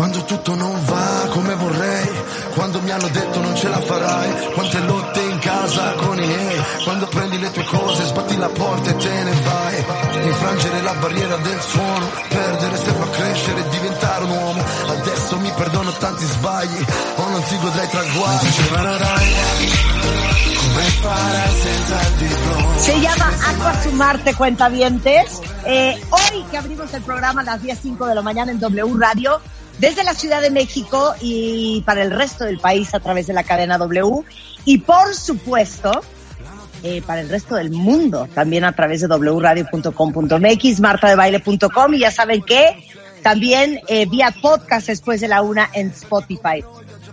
Quando tutto non va come vorrei, quando mi hanno detto non ce la farai, quante lotte in casa con i miei, quando prendi le tue cose, sbatti la porta e te ne vai, infrangere la barriera del suono, perdere serve a crescere e diventare un uomo, adesso mi perdono tanti sbagli, o non ti godrai traguardi, il. Se llama Aqua Sumarte Cuentavientes. Eh, hoy que abrimos el programa a las 10.05 de la mañana en W Radio, desde la Ciudad de México y para el resto del país a través de la cadena W. Y por supuesto, eh, para el resto del mundo, también a través de wradio.com.mx, martadebaile.com y ya saben que también eh, vía podcast después de la una en Spotify.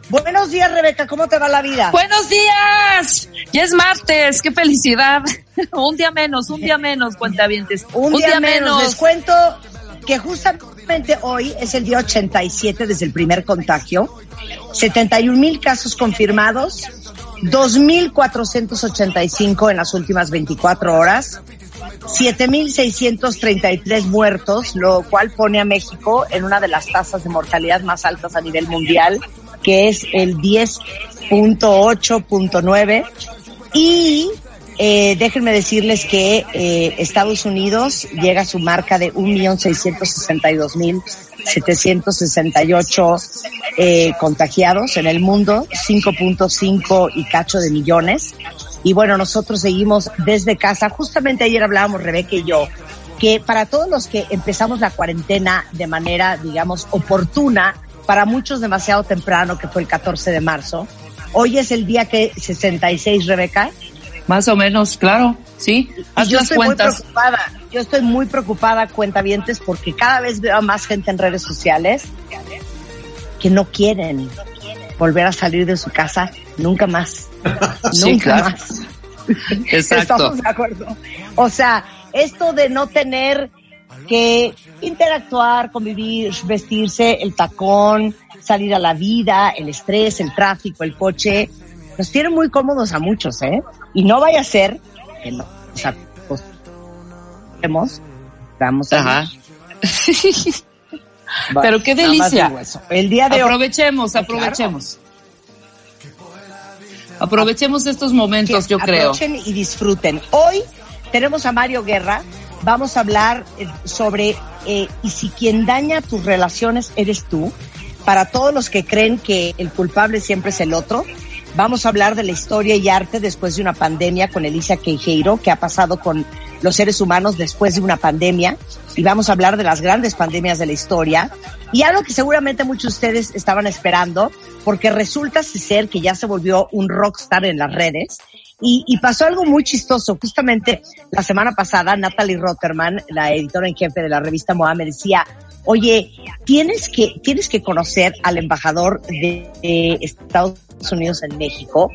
Buenos días, Rebeca, ¿cómo te va la vida? Buenos días. Ya es martes, qué felicidad. un día menos, un día menos, cuentavientes. Un, día, menos. Les cuento que justamente hoy es el día 87 desde el primer contagio. 71 mil casos confirmados, 2.485 en las últimas 24 horas, 7.633 muertos, lo cual pone a México en una de las tasas de mortalidad más altas a nivel mundial, que es el 10.8.9. Y eh, déjenme decirles que eh, Estados Unidos llega a su marca de 1.662.768 eh, contagiados en el mundo, 5.5 y cacho de millones. Y bueno, nosotros seguimos desde casa. Justamente ayer hablábamos Rebeca y yo que para todos los que empezamos la cuarentena de manera, digamos, oportuna, para muchos demasiado temprano, que fue el 14 de marzo, hoy es el día que 66, Rebeca, más o menos, claro, sí. Haz yo las estoy cuentas. muy preocupada. Yo estoy muy preocupada, cuentavientes, porque cada vez veo a más gente en redes sociales que no quieren volver a salir de su casa nunca más. Sí, nunca claro. más. Exacto. Estamos de acuerdo. O sea, esto de no tener que interactuar, convivir, vestirse, el tacón, salir a la vida, el estrés, el tráfico, el coche, nos tiene muy cómodos a muchos, ¿eh? Y no vaya a ser que no nos acostumbremos, vamos a Ajá. Pero qué delicia. El día de hoy Aprovechemos, Sí, aprovechemos. Aprovechemos estos momentos, que yo creo. aprovechen y disfruten. Hoy tenemos a Mario Guerra. Vamos a hablar eh, sobre eh, y si quien daña tus relaciones eres tú. Para todos los que creen que el culpable siempre es el otro, vamos a hablar de la historia y arte después de una pandemia con Alicia Queijeiro, que ha pasado con los seres humanos después de una pandemia. Y vamos a hablar de las grandes pandemias de la historia. Y algo que seguramente muchos de ustedes estaban esperando, porque resulta ser que ya se volvió un rockstar en las redes. Y, pasó algo muy chistoso. Justamente la semana pasada, Natalie Rotterman, la editora en jefe de la revista MOA, decía, oye, tienes que, tienes que conocer al embajador de, de Estados Unidos en México,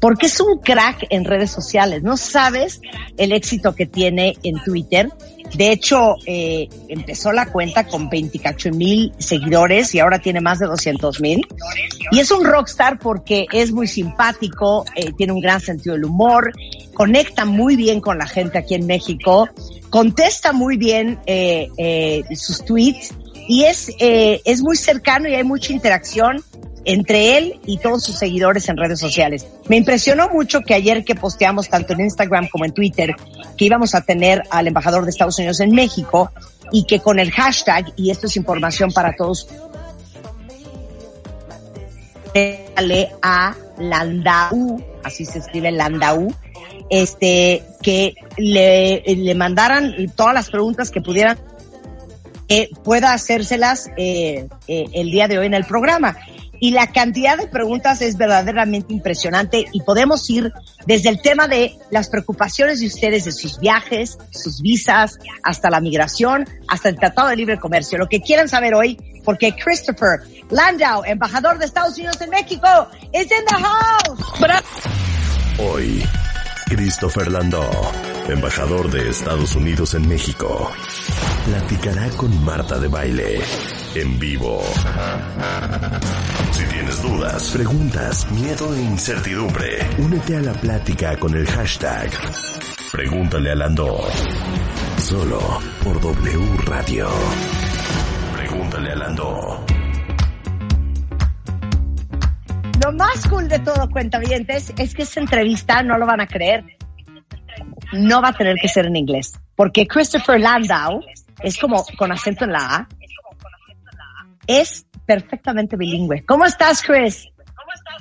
porque es un crack en redes sociales. No sabes el éxito que tiene en Twitter. De hecho, eh, empezó la cuenta con 28 mil seguidores y ahora tiene más de 200 mil. Y es un rockstar porque es muy simpático, eh, tiene un gran sentido del humor, conecta muy bien con la gente aquí en México, contesta muy bien eh, eh, sus tweets y es, es muy cercano y hay mucha interacción entre él y todos sus seguidores en redes sociales. Me impresionó mucho que ayer que posteamos tanto en Instagram como en Twitter que íbamos a tener al embajador de Estados Unidos en México y que con el hashtag, y esto es información para todos, a Landau, así se escribe Landau, este, que le, le mandaran todas las preguntas que pudieran eh, pueda hacérselas eh, eh, el día de hoy en el programa. Y la cantidad de preguntas es verdaderamente impresionante y podemos ir desde el tema de las preocupaciones de ustedes de sus viajes, sus visas, hasta la migración, hasta el Tratado de Libre Comercio. Lo que quieran saber hoy, porque Christopher Landau, embajador de Estados Unidos en México, is in the house. Hoy, Christopher Landau, embajador de Estados Unidos en México, platicará con Marta de Baile en vivo. Si tienes dudas, preguntas, miedo e incertidumbre, únete a la plática con el hashtag Pregúntale a Landó. Solo por W Radio. Pregúntale a Landó. Lo más cool de todo, cuentavientes, es que esta entrevista, no lo van a creer, no va a tener que ser en inglés. Porque Christopher Landau es como con acento en la A, es perfectamente bilingüe. ¿Cómo estás, Chris?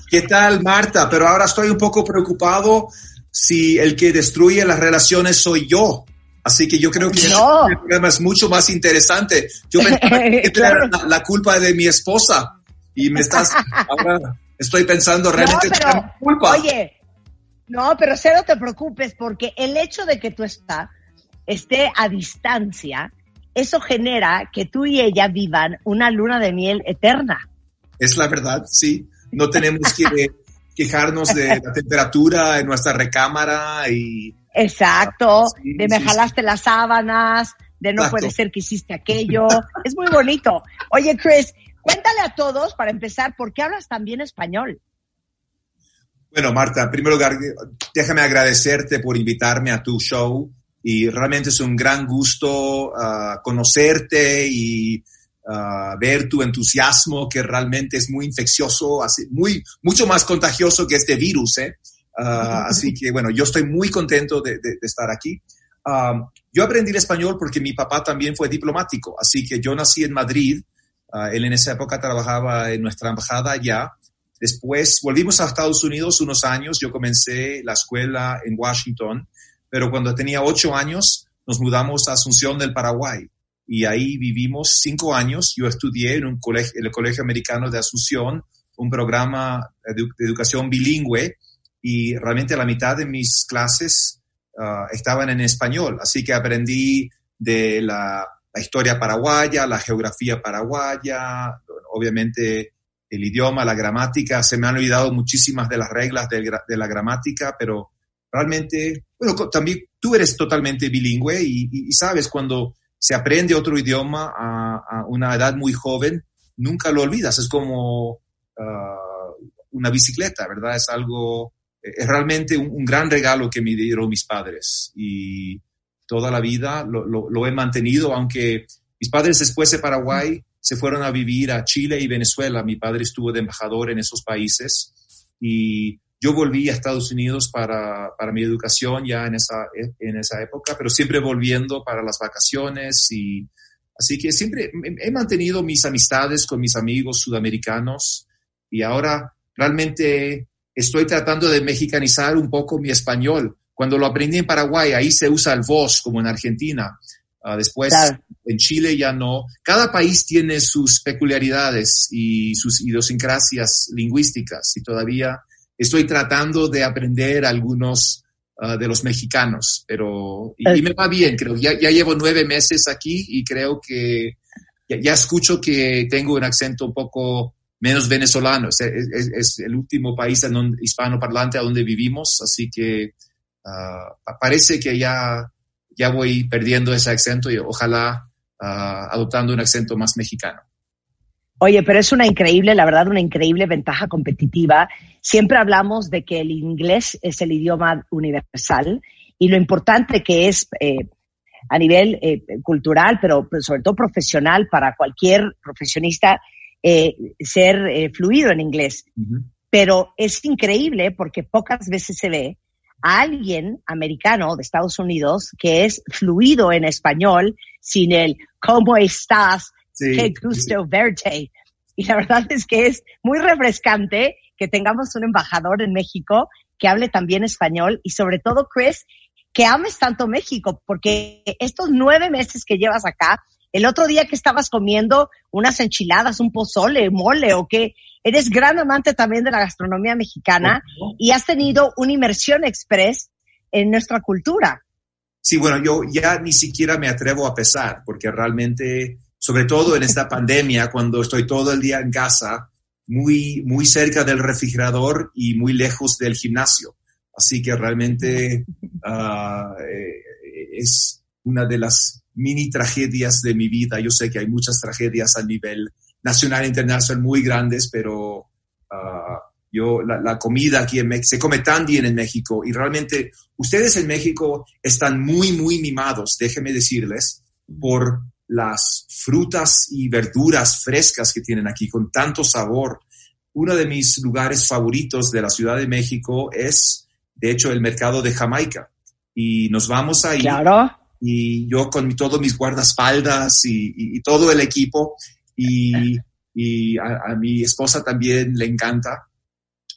¿Qué tal, Marta? Pero ahora estoy un poco preocupado si el que destruye las relaciones soy yo. Así que yo creo que no. el programa es mucho más interesante. Yo pensaba que Claro. la, la culpa de mi esposa y me estás ahora estoy pensando realmente no, pero, culpa. oye, no, pero cero te preocupes porque el hecho de que tú está, esté a distancia, eso genera que tú y ella vivan una luna de miel eterna. Es la verdad, sí. No tenemos que quejarnos de la temperatura en nuestra recámara y Exacto, Sí, de me sí, jalaste las sábanas, de no Exacto. puede ser que hiciste aquello. es muy bonito. Oye, Chris, cuéntale a todos, para empezar, ¿por qué hablas tan bien español? Bueno, Marta, en primer lugar, déjame agradecerte por invitarme a tu show y realmente es un gran gusto ah, conocerte y ah, ver tu entusiasmo que realmente es muy infeccioso, así, muy, mucho más contagioso que este virus, ¿eh? Ah, así que bueno, yo estoy muy contento de, de- de estar aquí. Yo aprendí el español porque mi papá también fue diplomático, así que yo nací en Madrid. Ah, él en esa época trabajaba en nuestra embajada allá. Después volvimos a Estados Unidos unos años. Yo comencé la escuela en Washington, pero cuando tenía ocho años nos mudamos a Asunción del Paraguay y ahí vivimos cinco años. Yo estudié en un colegio, en el Colegio Americano de Asunción, un programa de educación bilingüe y realmente la mitad de mis clases ah, estaban en español, así que aprendí de la, la historia paraguaya, la geografía paraguaya, obviamente el idioma, la gramática, se me han olvidado muchísimas de las reglas gra- de la gramática, pero realmente, bueno, también tú eres totalmente bilingüe y, y- y sabes, cuando se aprende otro idioma a, a una edad muy joven, nunca lo olvidas, es como ah, una bicicleta, ¿verdad? Es algo, es realmente un, un gran regalo que me dieron mis padres y toda la vida lo, he mantenido, aunque mis padres después de Paraguay se fueron a vivir a Chile y Venezuela. Mi padre estuvo de embajador en esos países y yo volví a Estados Unidos para, para mi educación ya en esa, en esa época, pero siempre volviendo para las vacaciones y así que siempre he mantenido mis amistades con mis amigos sudamericanos y ahora realmente estoy tratando de mexicanizar un poco mi español. Cuando lo aprendí en Paraguay, ahí se usa el vos como en Argentina. Ah, después Claro. en Chile ya no. Cada país tiene sus peculiaridades y sus idiosincrasias lingüísticas y todavía estoy tratando de aprender algunos ah, de los mexicanos, pero y, y me va bien, creo. Ya, ya llevo nueve meses aquí y creo que ya, ya escucho que tengo un acento un poco menos venezolano. Es, es- es el último país en donde- hispanoparlante a donde vivimos, así que pa- parece que ya, ya voy perdiendo ese acento y ojalá ah, adoptando un acento más mexicano. Oye, pero es una increíble, la verdad, una increíble ventaja competitiva. Siempre hablamos de que el inglés es el idioma universal y lo importante que es eh, a nivel eh, cultural, pero, pero sobre todo profesional para cualquier profesionista eh, ser fluido en inglés. Pero es increíble porque pocas veces se ve a alguien americano de Estados Unidos que es fluido en español sin el ¿cómo estás? Sí. Qué gusto verte. Y la verdad es que es muy refrescante que tengamos un embajador en México que hable también español y sobre todo, Chris, que ames tanto México, porque estos nueve meses que llevas acá, el otro día que estabas comiendo unas enchiladas, un pozole, mole o qué, eres gran amante también de la gastronomía mexicana y has tenido una inmersión express en nuestra cultura. Sí, bueno, yo ya ni siquiera me atrevo a pesar, porque realmente, sobre todo en esta pandemia, cuando estoy todo el día en casa, muy, muy cerca del refrigerador y muy lejos del gimnasio. Así que realmente uh, es una de las mini tragedias de mi vida. Yo sé que hay muchas tragedias a nivel nacional e internacional muy grandes, pero uh, yo, la, la, comida aquí en México, se come tan bien en México y realmente ustedes en México están muy, muy mimados, déjenme decirles, por las frutas y verduras frescas que tienen aquí con tanto sabor. Uno de mis lugares favoritos de la Ciudad de México es, de hecho, el mercado de Jamaica. Y nos vamos ahí. Claro. Y yo con todos mis guardaespaldas y, y, y todo el equipo. Y, y a, a, mi esposa también le encanta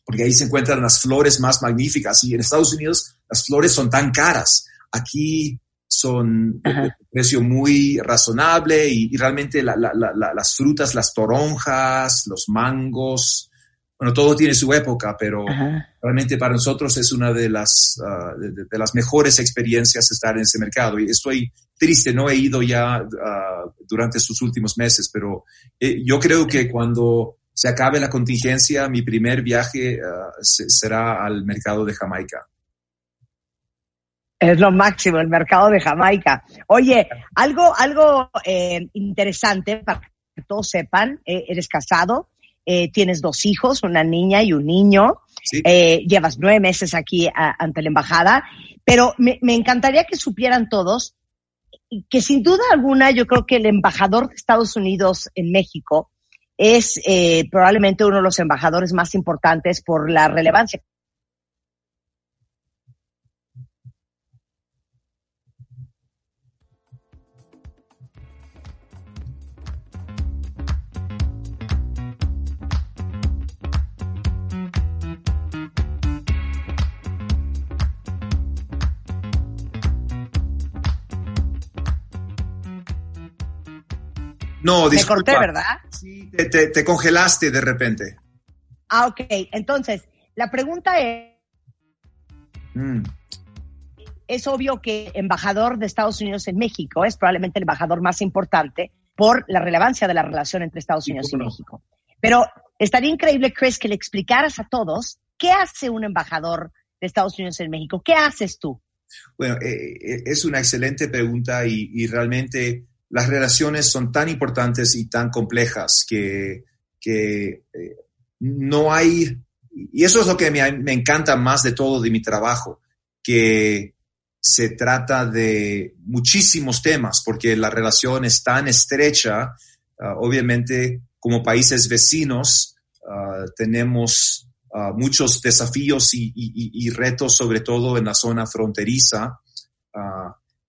porque ahí se encuentran las flores más magníficas. Y en Estados Unidos las flores son tan caras. Aquí son de un precio muy razonable y, y realmente la, la, la, las frutas, las toronjas, los mangos, bueno, todo tiene su época, pero Ajá. realmente para nosotros es una de las, uh, de, de, las mejores experiencias estar en ese mercado. Y estoy triste, no he ido ya uh, durante estos últimos meses, pero eh, yo creo que cuando se acabe la contingencia, mi primer viaje uh, se, será al mercado de Jamaica. Es lo máximo, el mercado de Jamaica. Oye, algo, algo eh, interesante para que todos sepan, eh, eres casado, eh, tienes dos hijos, una niña y un niño, sí. llevas nueve meses aquí a, ante la embajada, pero me, me encantaría que supieran todos que sin duda alguna yo creo que el embajador de Estados Unidos en México es eh, probablemente uno de los embajadores más importantes por la relevancia No, disculpa. Me corté, ¿verdad? Sí, te, te, te, congelaste de repente. Ah, ok. Entonces, la pregunta es... Mm. Es obvio que embajador de Estados Unidos en México es probablemente el embajador más importante por la relevancia de la relación entre Estados Unidos y, México. Pero estaría increíble, Chris, que le explicaras a todos qué hace un embajador de Estados Unidos en México. ¿Qué haces tú? Bueno, eh, es una excelente pregunta y, y realmente las relaciones son tan importantes y tan complejas que, que eh, no hay, y eso es lo que me, me, encanta más de todo de mi trabajo, que se trata de muchísimos temas, porque la relación es tan estrecha, uh, obviamente como países vecinos uh, tenemos uh, muchos desafíos y, retos, sobre todo en la zona fronteriza.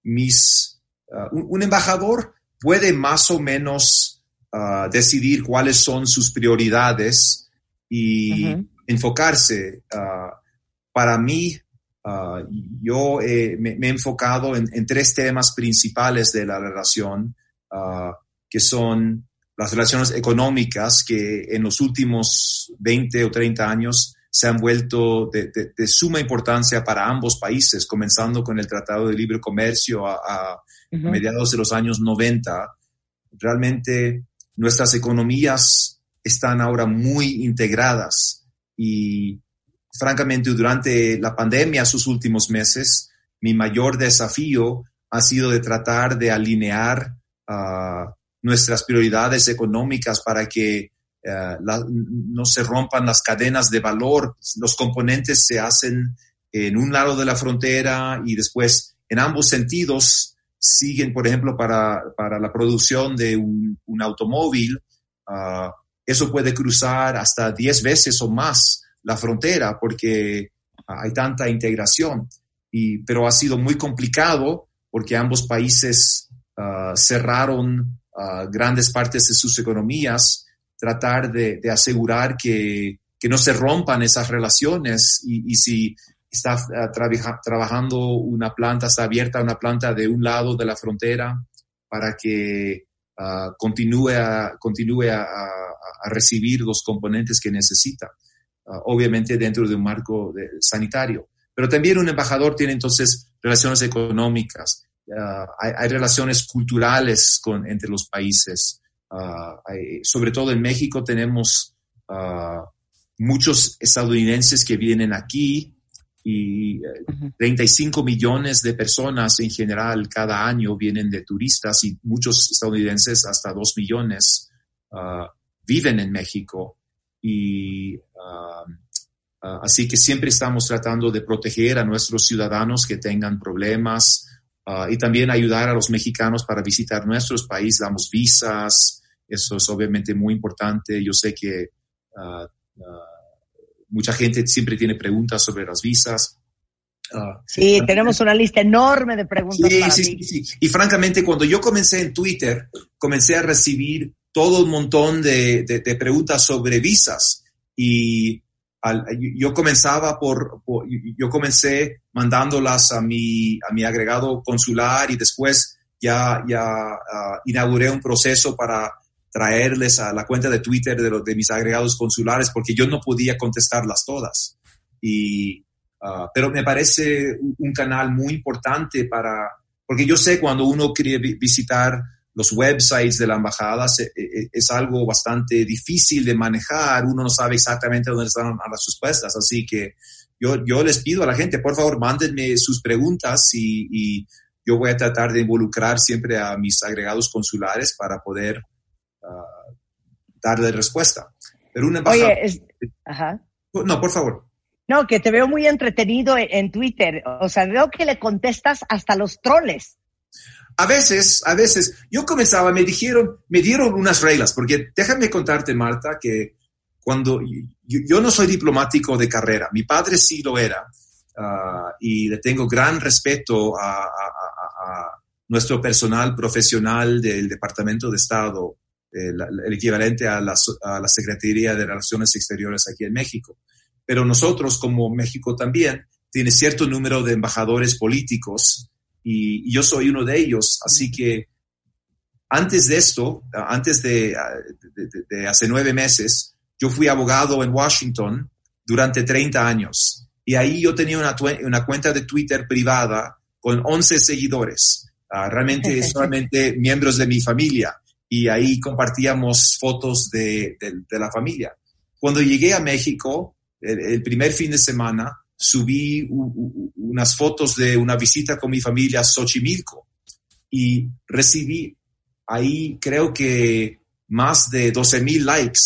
mis Uh, un, un, embajador puede más o menos uh, decidir cuáles son sus prioridades y uh -huh. enfocarse. Uh, para mí, yo eh, me, me, he enfocado en, en, tres temas principales de la relación, que son las relaciones económicas que en los últimos 20 o 30 años se han vuelto de, de, de, suma importancia para ambos países, comenzando con el Tratado de Libre Comercio a, a mediados de los años 90. Realmente nuestras economías están ahora muy integradas y francamente durante la pandemia, sus últimos meses, mi mayor desafío ha sido de tratar de alinear uh, nuestras prioridades económicas para que la, no se rompan las cadenas de valor, los componentes se hacen en un lado de la frontera y después en ambos sentidos siguen, por ejemplo, para, para la producción de un, un automóvil, uh, eso puede cruzar hasta 10 veces o más la frontera porque hay tanta integración. Y, pero ha sido muy complicado porque ambos países uh, cerraron grandes partes de sus economías tratar de, de asegurar que, que, no se rompan esas relaciones y, y si está trabaja, trabajando una planta, está abierta una planta de un lado de la frontera para que uh, continúe, a, continúe a, recibir los componentes que necesita, uh, obviamente dentro de un marco de, sanitario. Pero también un embajador tiene entonces relaciones económicas, uh, hay, relaciones culturales con, entre los países. Sobre todo en México tenemos muchos estadounidenses que vienen aquí y 35 millones de personas en general cada año vienen de turistas y muchos estadounidenses, hasta 2 millones, uh, viven en México. Y uh, uh, así que siempre estamos tratando de proteger a nuestros ciudadanos que tengan problemas y también ayudar a los mexicanos para visitar nuestros países, damos visas, eso es obviamente muy importante. Yo sé que mucha gente siempre tiene preguntas sobre las visas. Uh, sí, tenemos una lista enorme de preguntas. Sí, para sí, ti. sí, sí. Y francamente, cuando yo comencé en Twitter, comencé a recibir todo un montón de, de, de preguntas sobre visas. Y al, yo comenzaba por, por, yo comencé mandándolas a mi, a mi agregado consular y después ya, ya uh, inauguré un proceso para traerles a la cuenta de Twitter de, los, de mis agregados consulares porque yo no podía contestarlas todas. Y, uh, pero me parece un, canal muy importante para, porque yo sé cuando uno quiere visitar los websites de la embajada es, es, algo bastante difícil de manejar, uno no sabe exactamente dónde están las respuestas, así que yo, yo les pido a la gente, por favor, mándenme sus preguntas y, y yo voy a tratar de involucrar siempre a mis agregados consulares para poder uh, darle respuesta. Pero una embajada... Oye, es... Ajá. No, por favor. No, que te veo muy entretenido en, en, Twitter. O sea, veo que le contestas hasta los troles. A veces, a veces, yo comenzaba, me dijeron, me dieron unas reglas, porque déjame contarte, Marta, que cuando yo, yo no soy diplomático de carrera, mi padre sí lo era, uh, y le tengo gran respeto a, a, a, a nuestro personal profesional del Departamento de Estado el, el equivalente a la, a la, Secretaría de Relaciones Exteriores aquí en México. Pero nosotros, como México también, tiene cierto número de embajadores políticos y, y yo soy uno de ellos. Así que antes de esto, antes de, de, de, de hace nueve meses, yo fui abogado en Washington durante 30 años. Y ahí yo tenía una, una cuenta de Twitter privada con 11 seguidores. Uh, realmente solamente miembros de mi familia y ahí compartíamos fotos de, de, de la familia. Cuando llegué a México, el, el primer fin de semana, subí u, u, unas fotos de una visita con mi familia a Xochimilco y recibí ahí creo que más de 12 mil likes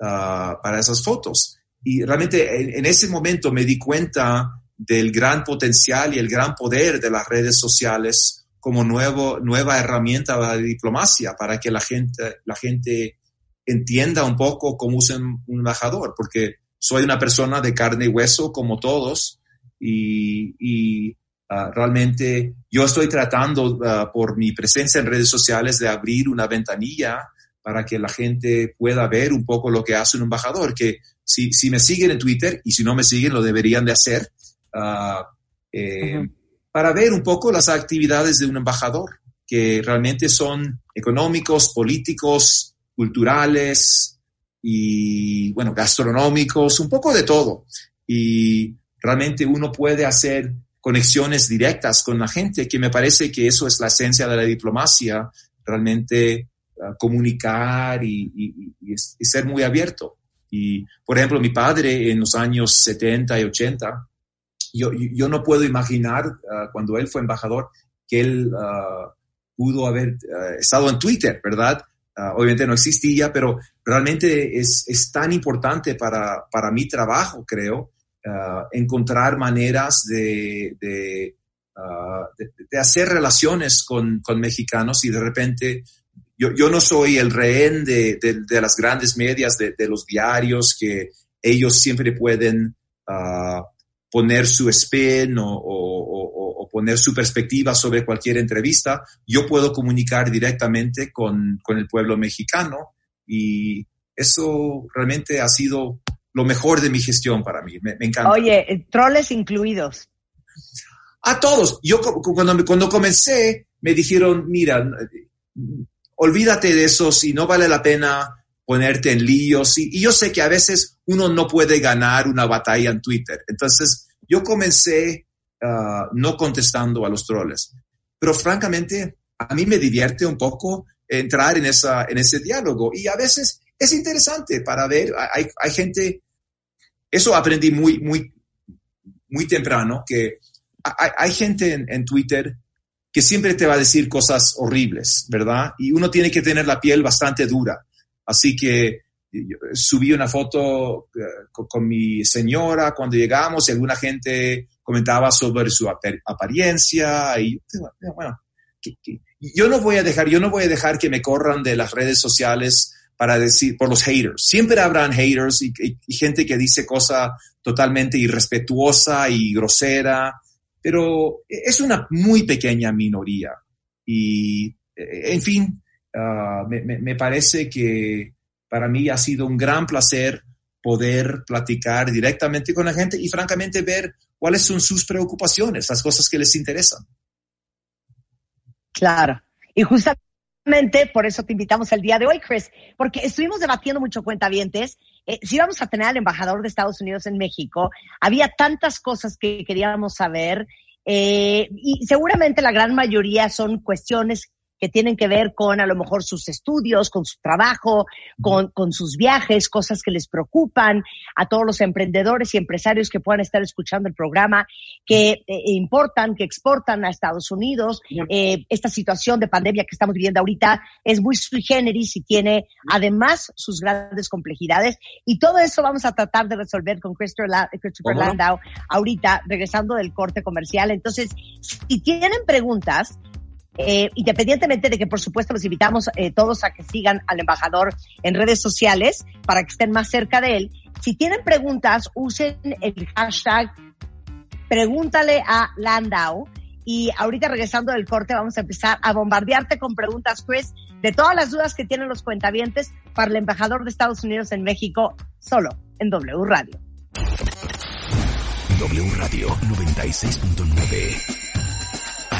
uh, para esas fotos. Y realmente en, en, ese momento me di cuenta del gran potencial y el gran poder de las redes sociales como nuevo, nueva herramienta de diplomacia para que la gente, la gente entienda un poco cómo usa un embajador, porque soy una persona de carne y hueso como todos y, y uh, realmente yo estoy tratando uh, por mi presencia en redes sociales de abrir una ventanilla para que la gente pueda ver un poco lo que hace un embajador, que si, si me siguen en Twitter y si no me siguen lo deberían de hacer. Uh, eh, para ver un poco las actividades de un embajador, que realmente son económicos, políticos, culturales y, bueno, gastronómicos, un poco de todo. Y realmente uno puede hacer conexiones directas con la gente, que me parece que eso es la esencia de la diplomacia, realmente uh, comunicar y, ser muy abierto. Y, por ejemplo, mi padre en los años 70 y 80, yo, yo no puedo imaginar uh, cuando él fue embajador que él uh, pudo haber uh, estado en Twitter, ¿verdad? obviamente no existía, pero realmente es, es tan importante para, para mi trabajo, creo, encontrar maneras de, de, de, de, hacer relaciones con, con mexicanos y de repente yo, yo no soy el rehén de, de, de las grandes medias, de, de, los diarios, que ellos siempre pueden uh, poner su spin o, o, o, poner su perspectiva sobre cualquier entrevista, yo puedo comunicar directamente con, con el pueblo mexicano y eso realmente ha sido lo mejor de mi gestión para mí. Me, me encanta. Oye, troles incluidos. A todos. Yo cuando, cuando comencé me dijeron, mira, olvídate de eso si no vale la pena ponerte en líos. Y, y, yo sé que a veces uno no puede ganar una batalla en Twitter. Entonces, yo comencé uh, no contestando a los troles. Pero francamente, a mí me divierte un poco entrar en, esa, en ese diálogo. Y a veces es interesante para ver, hay, hay gente, eso aprendí muy, muy, muy temprano, que hay, hay gente en, en Twitter que siempre te va a decir cosas horribles, ¿verdad? Y uno tiene que tener la piel bastante dura. Así que subí una foto eh, con, mi señora cuando llegamos y alguna gente comentaba sobre su apariencia y bueno, yo no voy a dejar, yo no voy a dejar que me corran de las redes sociales para decir, por los haters. Siempre habrán haters y, y gente que dice cosas totalmente irrespetuosa y grosera pero es una muy pequeña minoría. Y, eh, en fin, uh, me, me, parece que para mí ha sido un gran placer poder platicar directamente con la gente y francamente ver cuáles son sus preocupaciones, las cosas que les interesan. Claro. Y justamente por eso te invitamos el día de hoy, Chris, porque estuvimos debatiendo mucho cuentavientes. Eh, si íbamos a tener al embajador de Estados Unidos en México, había tantas cosas que queríamos saber eh, y seguramente la gran mayoría son cuestiones que tienen que ver con a lo mejor sus estudios, con su trabajo, con, con, sus viajes, cosas que les preocupan a todos los emprendedores y empresarios que puedan estar escuchando el programa, que eh, importan, que exportan a Estados Unidos. Eh, esta situación de pandemia que estamos viviendo ahorita es muy sui generis y tiene además sus grandes complejidades. Y todo eso vamos a tratar de resolver con Christopher, Christopher Landau ahorita, regresando del corte comercial. Entonces, si tienen preguntas, eh, independientemente de que, por supuesto, los invitamos eh, todos a que sigan al embajador en redes sociales para que estén más cerca de él. Si tienen preguntas, usen el hashtag pregúntale a Landau. Y ahorita regresando del corte vamos a empezar a bombardearte con preguntas, Chris, de todas las dudas que tienen los cuentavientes para el embajador de Estados Unidos en México, solo en W Radio. W Radio 96.9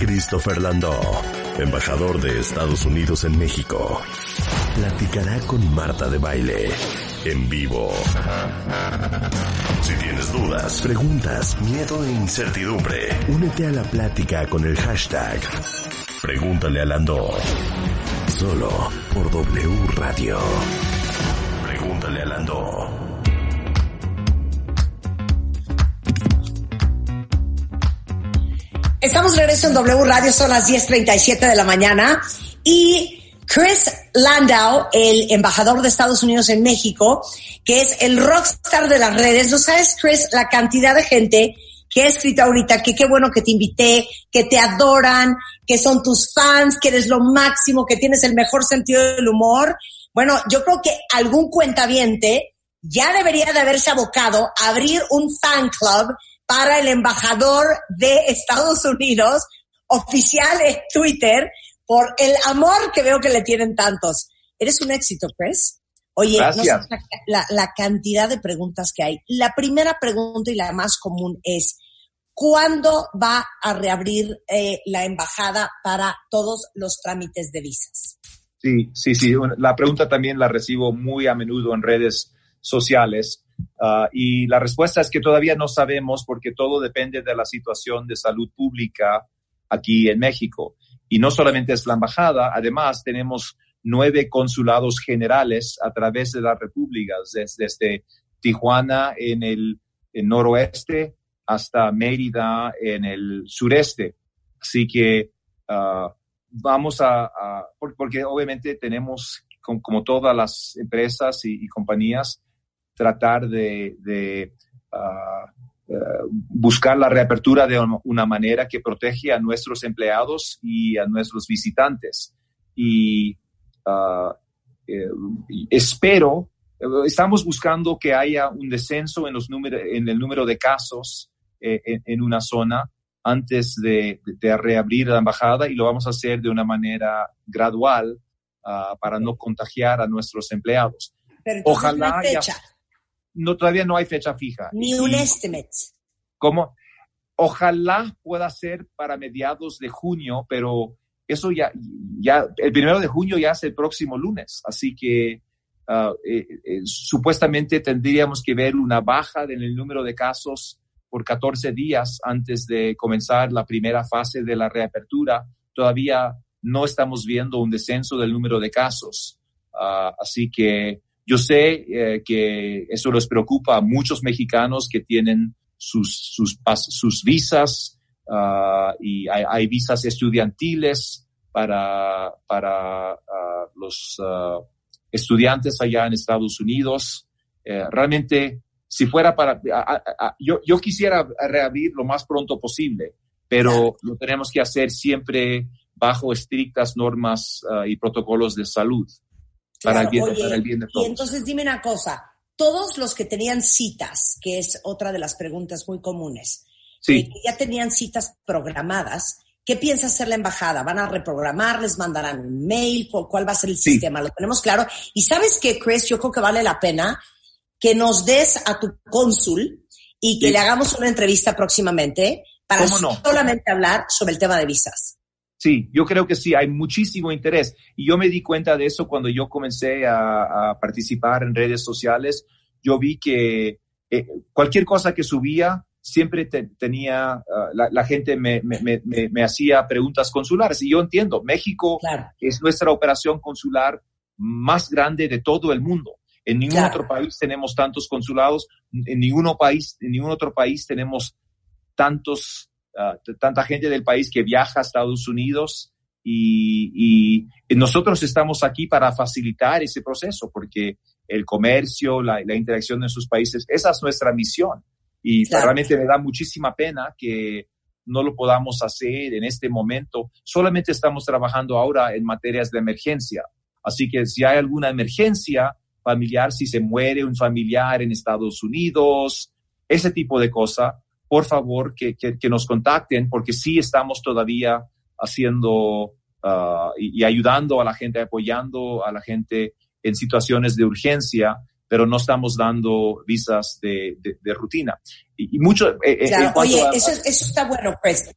Christopher Landau, embajador de Estados Unidos en México, platicará con Marta de Baile en vivo. Si tienes dudas, preguntas, miedo e incertidumbre, únete a la plática con el hashtag Pregúntale a Landau. Solo por W Radio. Pregúntale a Landau. Estamos de regreso en W Radio, son las 10.37 de la mañana y Chris Landau, el embajador de Estados Unidos en México, que es el rockstar de las redes. ¿No sabes, Chris, la cantidad de gente que ha escrito ahorita que qué bueno que te invité, que te adoran, que son tus fans, que eres lo máximo, que tienes el mejor sentido del humor? Bueno, yo creo que algún cuentaviente ya debería de haberse abocado a abrir un fan club para el embajador de Estados Unidos oficial en Twitter por el amor que veo que le tienen tantos. Eres un éxito, Chris. Oye, no sé la, la, cantidad de preguntas que hay. La primera pregunta y la más común es, ¿cuándo va a reabrir eh, la embajada para todos los trámites de visas? Sí, sí, sí. La pregunta también la recibo muy a menudo en redes sociales. Uh, y la respuesta es que todavía no sabemos porque todo depende de la situación de salud pública aquí en México. Y no solamente es la embajada, además tenemos nueve consulados generales a través de las repúblicas, desde, Tijuana en el noroeste hasta Mérida en el sureste. Así que uh, vamos a, porque obviamente tenemos, como, todas las empresas y compañías, tratar de, ah, eh, buscar la reapertura de una manera que protege a nuestros empleados y a nuestros visitantes. Y eh, espero, estamos buscando que haya un descenso en, los en el número de casos eh, en, una zona antes de, reabrir la embajada y lo vamos a hacer de una manera gradual ah, para no contagiar a nuestros empleados. Ojalá fecha. No, todavía no hay fecha fija. Ni un estimate. ¿Cómo? Ojalá pueda ser para mediados de junio, pero eso ya, ya, el primero de junio ya es el próximo lunes, así que ah, eh, eh, supuestamente tendríamos que ver una baja en el número de casos por 14 días antes de comenzar la primera fase de la reapertura. Todavía no estamos viendo un descenso del número de casos, ah, así que yo sé eh, que eso les preocupa a muchos mexicanos que tienen sus, sus, sus visas uh, y hay, hay, visas estudiantiles para, para uh, los uh, estudiantes allá en Estados Unidos. Eh, realmente, si fuera para, yo, yo quisiera reabrir lo más pronto posible, pero lo tenemos que hacer siempre bajo estrictas normas y protocolos de salud para, el bien, para el bien de todos. Y entonces dime una cosa, todos los que tenían citas, que es otra de las preguntas muy comunes, sí. Eh, que ya tenían citas programadas, ¿qué piensa hacer la embajada? ¿Van a reprogramar? ¿Les mandarán un mail? ¿Cuál va a ser el sistema? Lo tenemos claro. Y sabes qué, Chris, yo creo que vale la pena que nos des a tu cónsul y que le hagamos una entrevista próximamente para solamente hablar sobre el tema de visas. Sí, yo creo que sí, hay muchísimo interés. Y yo me di cuenta de eso cuando yo comencé a, participar en redes sociales. Yo vi que eh, cualquier cosa que subía, siempre tenía, ah, la, gente me, me, hacía preguntas consulares. Y yo entiendo, México es nuestra operación consular más grande de todo el mundo. En ningún otro país tenemos tantos consulados, en ningún país, en ningún otro país tenemos tantos Ah, tanta gente del país que viaja a Estados Unidos y, nosotros estamos aquí para facilitar ese proceso porque el comercio, la, interacción en sus países, esa es nuestra misión. Y realmente me da muchísima pena que no lo podamos hacer en este momento. Solamente estamos trabajando ahora en materias de emergencia. Así que si hay alguna emergencia familiar, si se muere un familiar en Estados Unidos, ese tipo de cosas, por favor que, que, nos contacten porque sí estamos todavía haciendo ah, y, ayudando a la gente, apoyando a la gente en situaciones de urgencia, pero no estamos dando visas de, de, rutina. Y, mucho... Eh, eh, oye, eso, eso está bueno, pues.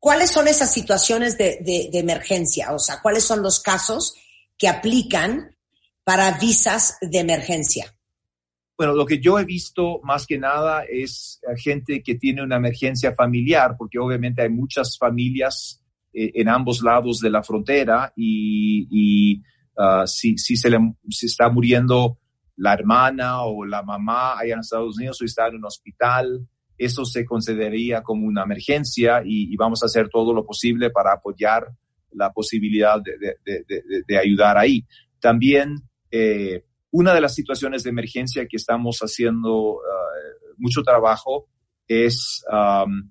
¿Cuáles son esas situaciones de, de, emergencia? O sea, ¿cuáles son los casos que aplican para visas de emergencia? Bueno, lo que yo he visto más que nada es gente que tiene una emergencia familiar, porque obviamente hay muchas familias eh, en ambos lados de la frontera y, ah, si, se le está muriendo la hermana o la mamá allá en Estados Unidos o está en un hospital, eso se consideraría como una emergencia y, vamos a hacer todo lo posible para apoyar la posibilidad de, ayudar ahí. También eh, una de las situaciones de emergencia que estamos haciendo uh, mucho trabajo es um,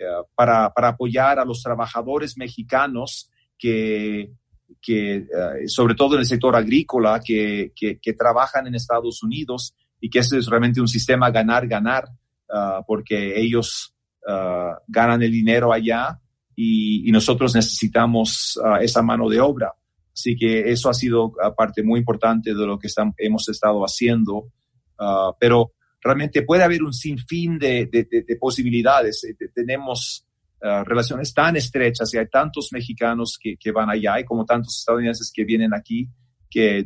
uh, para, para, apoyar a los trabajadores mexicanos que, que uh, sobre todo en el sector agrícola, que, que, que, trabajan en Estados Unidos y que ese es realmente un sistema ganar-ganar, porque ellos ganan el dinero allá y, y nosotros necesitamos esa mano de obra. Así que eso ha sido parte muy importante de lo que hemos estado haciendo. Ah, pero realmente puede haber un sinfín de, de, posibilidades. Eh, tenemos ah, relaciones tan estrechas y hay tantos mexicanos que, que, van allá y como tantos estadounidenses que vienen aquí, que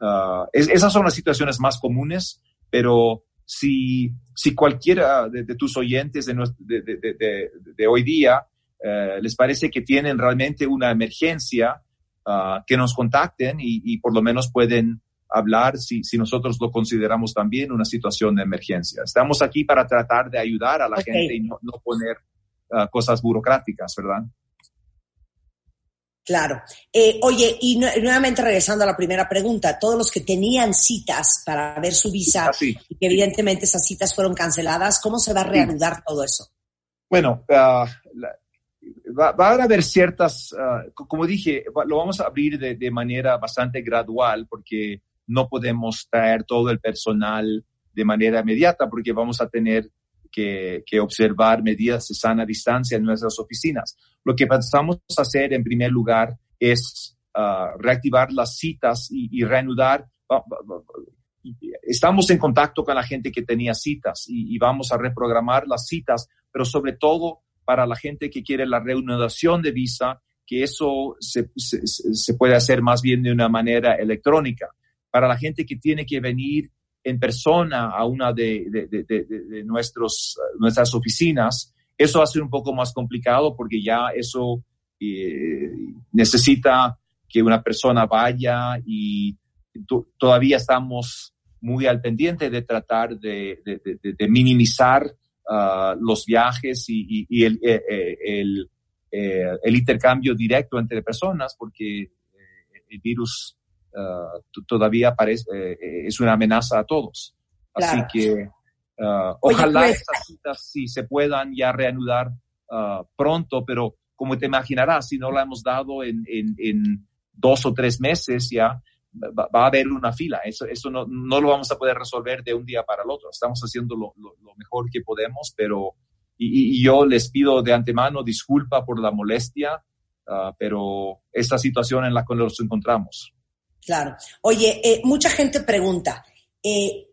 uh, esas son las situaciones más comunes, pero si, si cualquiera de, tus oyentes de, de hoy día eh, les parece que tienen realmente una emergencia, Ah, que nos contacten y, por lo menos pueden hablar si, si, nosotros lo consideramos también una situación de emergencia. Estamos aquí para tratar de ayudar a la gente y no, poner ah, cosas burocráticas, ¿verdad? Claro. Eh, oye, y nuevamente regresando a la primera pregunta, todos los que tenían citas para ver su visa, y que evidentemente esas citas fueron canceladas, ¿cómo se va a reanudar todo eso? Bueno, uh, va, a haber ciertas, ah, como dije, lo vamos a abrir de, de, manera bastante gradual porque no podemos traer todo el personal de manera inmediata porque vamos a tener que, que, observar medidas de sana distancia en nuestras oficinas. Lo que pensamos hacer en primer lugar es uh, reactivar las citas y, y reanudar. Estamos en contacto con la gente que tenía citas y, y, vamos a reprogramar las citas, pero sobre todo para la gente que quiere la reanudación de visa, que eso se, puede hacer más bien de una manera electrónica. Para la gente que tiene que venir en persona a una de, nuestros, nuestras oficinas, eso va a ser un poco más complicado porque ya eso eh, necesita que una persona vaya y todavía estamos muy al pendiente de tratar de, minimizar uh, los viajes y, y, el, eh, eh, el, el, intercambio directo entre personas porque el virus uh, todavía parece, es una amenaza a todos. Así que uh, ojalá pues, estas citas sí se puedan ya reanudar pronto, pero como te imaginarás, si no la hemos dado en, en, en dos o tres meses ya, va, a haber una fila. Eso, eso no, no, lo vamos a poder resolver de un día para el otro. Estamos haciendo lo, lo, lo mejor que podemos, pero y, y, yo les pido de antemano disculpa por la molestia, uh, pero esta situación en la que nos encontramos. Claro. Oye, eh, mucha gente pregunta, eh,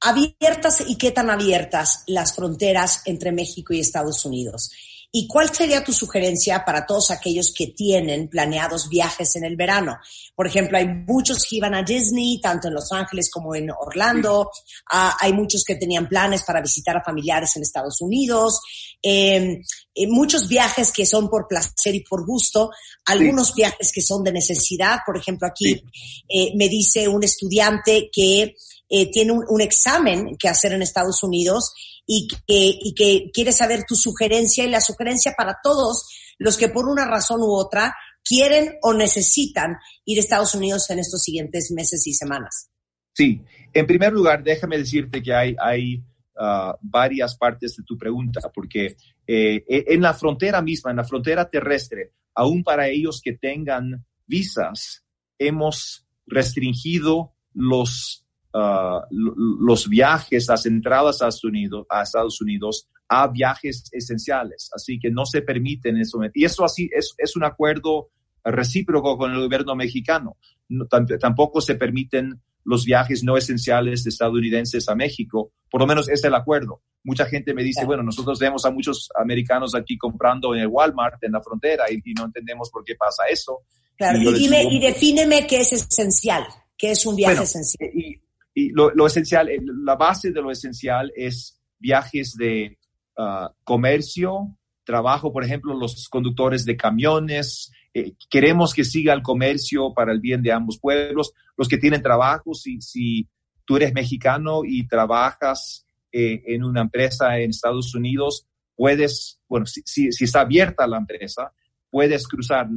¿abiertas y qué tan abiertas las fronteras entre México y Estados Unidos? ¿Y cuál sería tu sugerencia para todos aquellos que tienen planeados viajes en el verano? Por ejemplo, hay muchos que iban a Disney, tanto en Los Ángeles como en Orlando. Ah, hay muchos que tenían planes para visitar a familiares en Estados Unidos. Eh, muchos viajes que son por placer y por gusto. Algunos viajes que son de necesidad. Por ejemplo, aquí eh, me dice un estudiante que eh, tiene un, un, examen que hacer en Estados Unidos y que, y quiere saber tu sugerencia y la sugerencia para todos los que por una razón u otra quieren o necesitan ir a Estados Unidos en estos siguientes meses y semanas. Sí, en primer lugar, déjame decirte que hay, hay uh, varias partes de tu pregunta, porque eh, e, en la frontera misma, en la frontera terrestre, aún para ellos que tengan visas, hemos restringido los uh, los viajes, las entradas a Estados, Unidos, a Estados Unidos a viajes esenciales. Así que no se permiten eso. Y eso así es, es un acuerdo recíproco con el gobierno mexicano. No, tampoco se permiten los viajes no esenciales de estadounidenses a México. Por lo menos es el acuerdo. Mucha gente me dice, bueno, nosotros vemos a muchos americanos aquí comprando en el Walmart, en la frontera, y, y no entendemos por qué pasa eso. Claro, y, y, dime, y defíneme qué es esencial, qué es un viaje bueno, esencial. Y, y lo, lo, esencial, eh, la base de lo esencial es viajes de uh, comercio, trabajo, por ejemplo, los conductores de camiones. Eh, queremos que siga el comercio para el bien de ambos pueblos. Los que tienen trabajo, si, si tú eres mexicano y trabajas eh, en una empresa en Estados Unidos, puedes, bueno, si, si, si está abierta la empresa, puedes cruzar.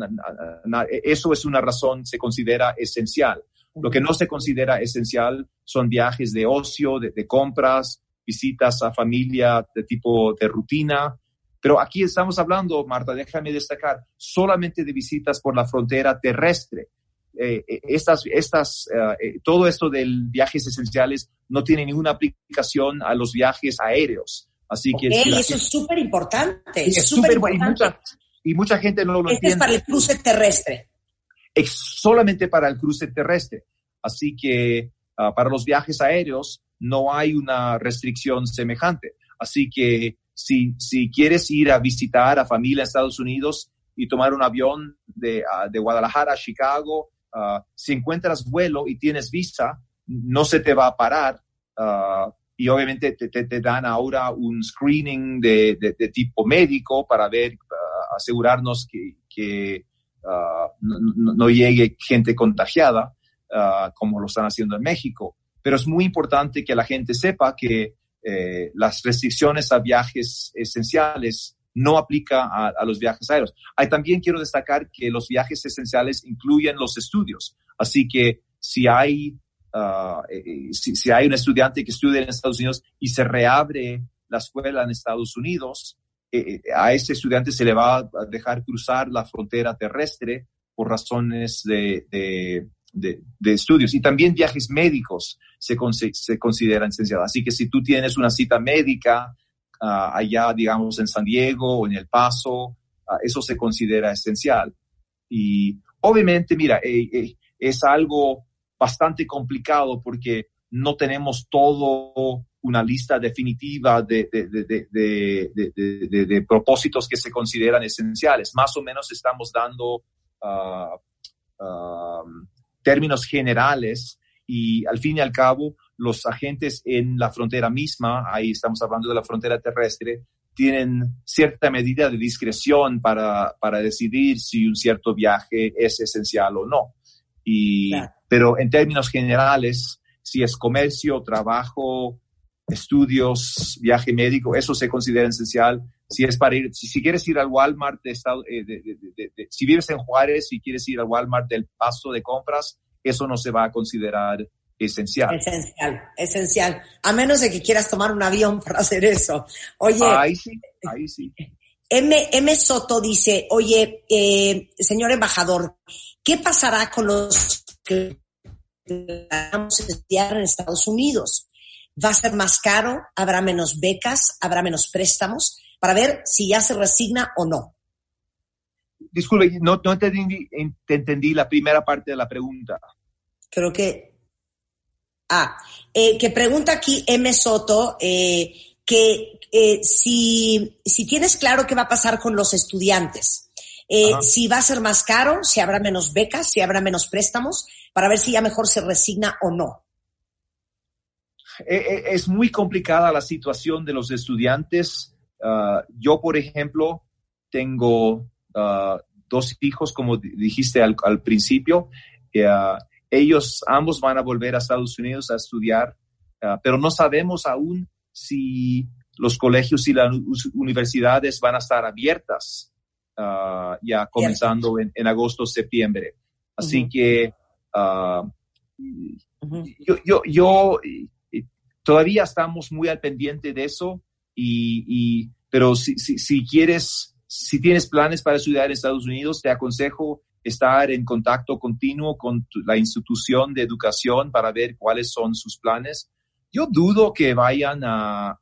Eso es una razón, se considera esencial. Lo que no se considera esencial son viajes de ocio, de, de compras, visitas a familia de tipo de rutina. Pero aquí estamos hablando, Marta, déjame destacar, solamente de visitas por la frontera terrestre. Eh, eh estas, estas, eh, todo esto de viajes esenciales no tiene ninguna aplicación a los viajes aéreos. Así que okay, eso es súper importante. es súper importante. Y mucha, y mucha gente no lo este entiende. es para el cruce terrestre es solamente para el cruce terrestre. Así que uh, para los viajes aéreos no hay una restricción semejante. Así que si, si quieres ir a visitar a familia en Estados Unidos y tomar un avión de, uh, de Guadalajara a Chicago, uh, si encuentras vuelo y tienes visa, no se te va a parar. y obviamente te, te, te, dan ahora un screening de, de, de tipo médico para ver, asegurarnos que, que Uh, no, llegue gente contagiada uh, como lo están haciendo en México. Pero es muy importante que la gente sepa que eh, las restricciones a viajes esenciales no aplica a, los viajes aéreos. También quiero destacar que los viajes esenciales incluyen los estudios. Así que si hay, uh, eh, si, si, hay un estudiante que estudia en Estados Unidos y se reabre la escuela en Estados Unidos, eh, a ese estudiante se le va a dejar cruzar la frontera terrestre por razones de, de, estudios. Y también viajes médicos se, se consideran esenciales. Así que si tú tienes una cita médica ah, allá, digamos, en San Diego o en El Paso, ah, eso se considera esencial. Y obviamente, mira, eh, eh, es algo bastante complicado porque no tenemos todo una lista definitiva de, de, propósitos que se consideran esenciales. Más o menos estamos dando uh, términos generales y al fin y al cabo los agentes en la frontera misma, ahí estamos hablando de la frontera terrestre, tienen cierta medida de discreción para, para decidir si un cierto viaje es esencial o no. Y, Pero en términos generales, si es comercio, trabajo, estudios, viaje médico, eso se considera esencial. Si es para ir, si, quieres ir al Walmart de estado, eh, si vives en Juárez y quieres ir al Walmart del paso de compras, eso no se va a considerar esencial. Esencial, esencial. A menos de que quieras tomar un avión para hacer eso. Oye. Ahí sí, ahí sí. M, M. Soto dice, oye, eh, señor embajador, ¿qué pasará con los que vamos a estudiar en Estados Unidos? ¿Va a ser más caro? ¿Habrá menos becas? ¿Habrá menos préstamos? Para ver si ya se resigna o no. Disculpe, no, no entendí, entendí la primera parte de la pregunta. Creo que... Ah, eh, que pregunta aquí M. Soto, eh, que eh, si, si tienes claro qué va a pasar con los estudiantes, si va a ser más caro, si habrá menos becas, si habrá menos préstamos, para ver si ya mejor se resigna o no. Es muy complicada la situación de los estudiantes. Ah, yo, por ejemplo, tengo ah, dos hijos, como dijiste al, principio. Uh, ellos ambos van a volver a Estados Unidos a estudiar, uh, pero no sabemos aún si los colegios y las universidades van a estar abiertas ya comenzando en, agosto, septiembre. Así que yo, yo, yo todavía estamos muy al pendiente de eso, y, y pero si, si, quieres si tienes planes para estudiar en Estados Unidos, te aconsejo estar en contacto continuo con la institución de educación para ver cuáles son sus planes. Yo dudo que vayan a,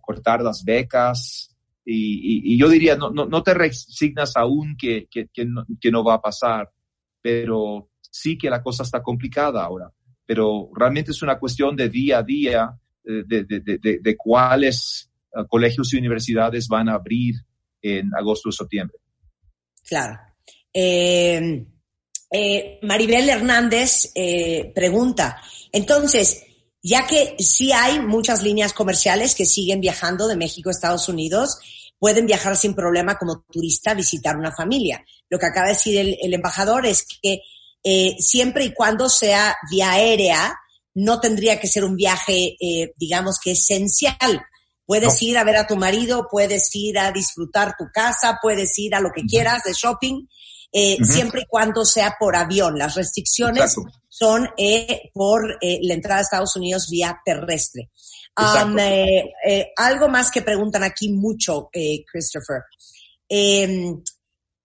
cortar las becas y, yo diría, no, no, te resignas aún que, que, no, va a pasar, pero sí que la cosa está complicada ahora. Pero realmente es una cuestión de día a día, eh, de, de, de cuáles eh, colegios y universidades van a abrir en agosto o septiembre. Claro. Eh, eh, Maribel Hernández pregunta, entonces, ya que sí hay muchas líneas comerciales que siguen viajando de México a Estados Unidos, pueden viajar sin problema como turista a visitar una familia. Lo que acaba de decir el, embajador es que siempre y cuando sea vía aérea, no tendría que ser un viaje, digamos que esencial Puedes ir a ver a tu marido, puedes ir a disfrutar tu casa, puedes ir a lo que quieras de shopping, eh, siempre y cuando sea por avión. Las restricciones son eh, por eh, la entrada a Estados Unidos vía terrestre. Um, algo más que preguntan aquí mucho, Christopher. Em,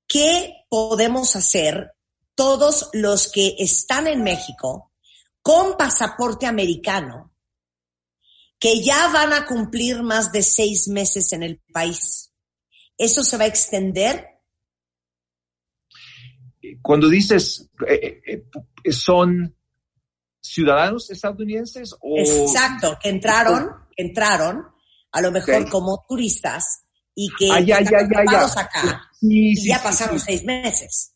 ¿Qué podemos hacer todos los que están en México con pasaporte americano que ya van a cumplir más de seis meses en el país. ¿Eso se va a extender? Cuando dices, eh, eh, eh, ¿son ciudadanos estadounidenses o...? Exacto, que entraron, entraron, a lo mejor como turistas, y que ah, ya, están ya, ya, acá, y ya pasaron seis meses.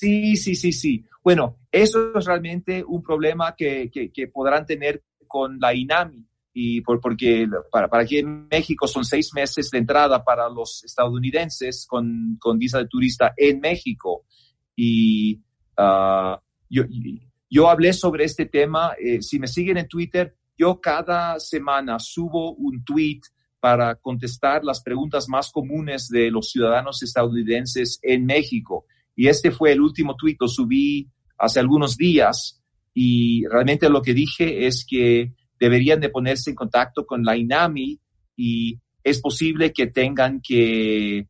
Sí, sí, sí, sí. Bueno, eso es realmente un problema que, que, que podrán tener con la INAMI, y por, porque para, para aquí en México son seis meses de entrada para los estadounidenses con, con visa de turista en México. Y ah, yo, yo hablé sobre este tema. Eh, si me siguen en Twitter, yo cada semana subo un tweet para contestar las preguntas más comunes de los ciudadanos estadounidenses en México. Y este fue el último tweet, lo subí hace algunos días y realmente lo que dije es que deberían de ponerse en contacto con la INAMI y es posible que tengan que,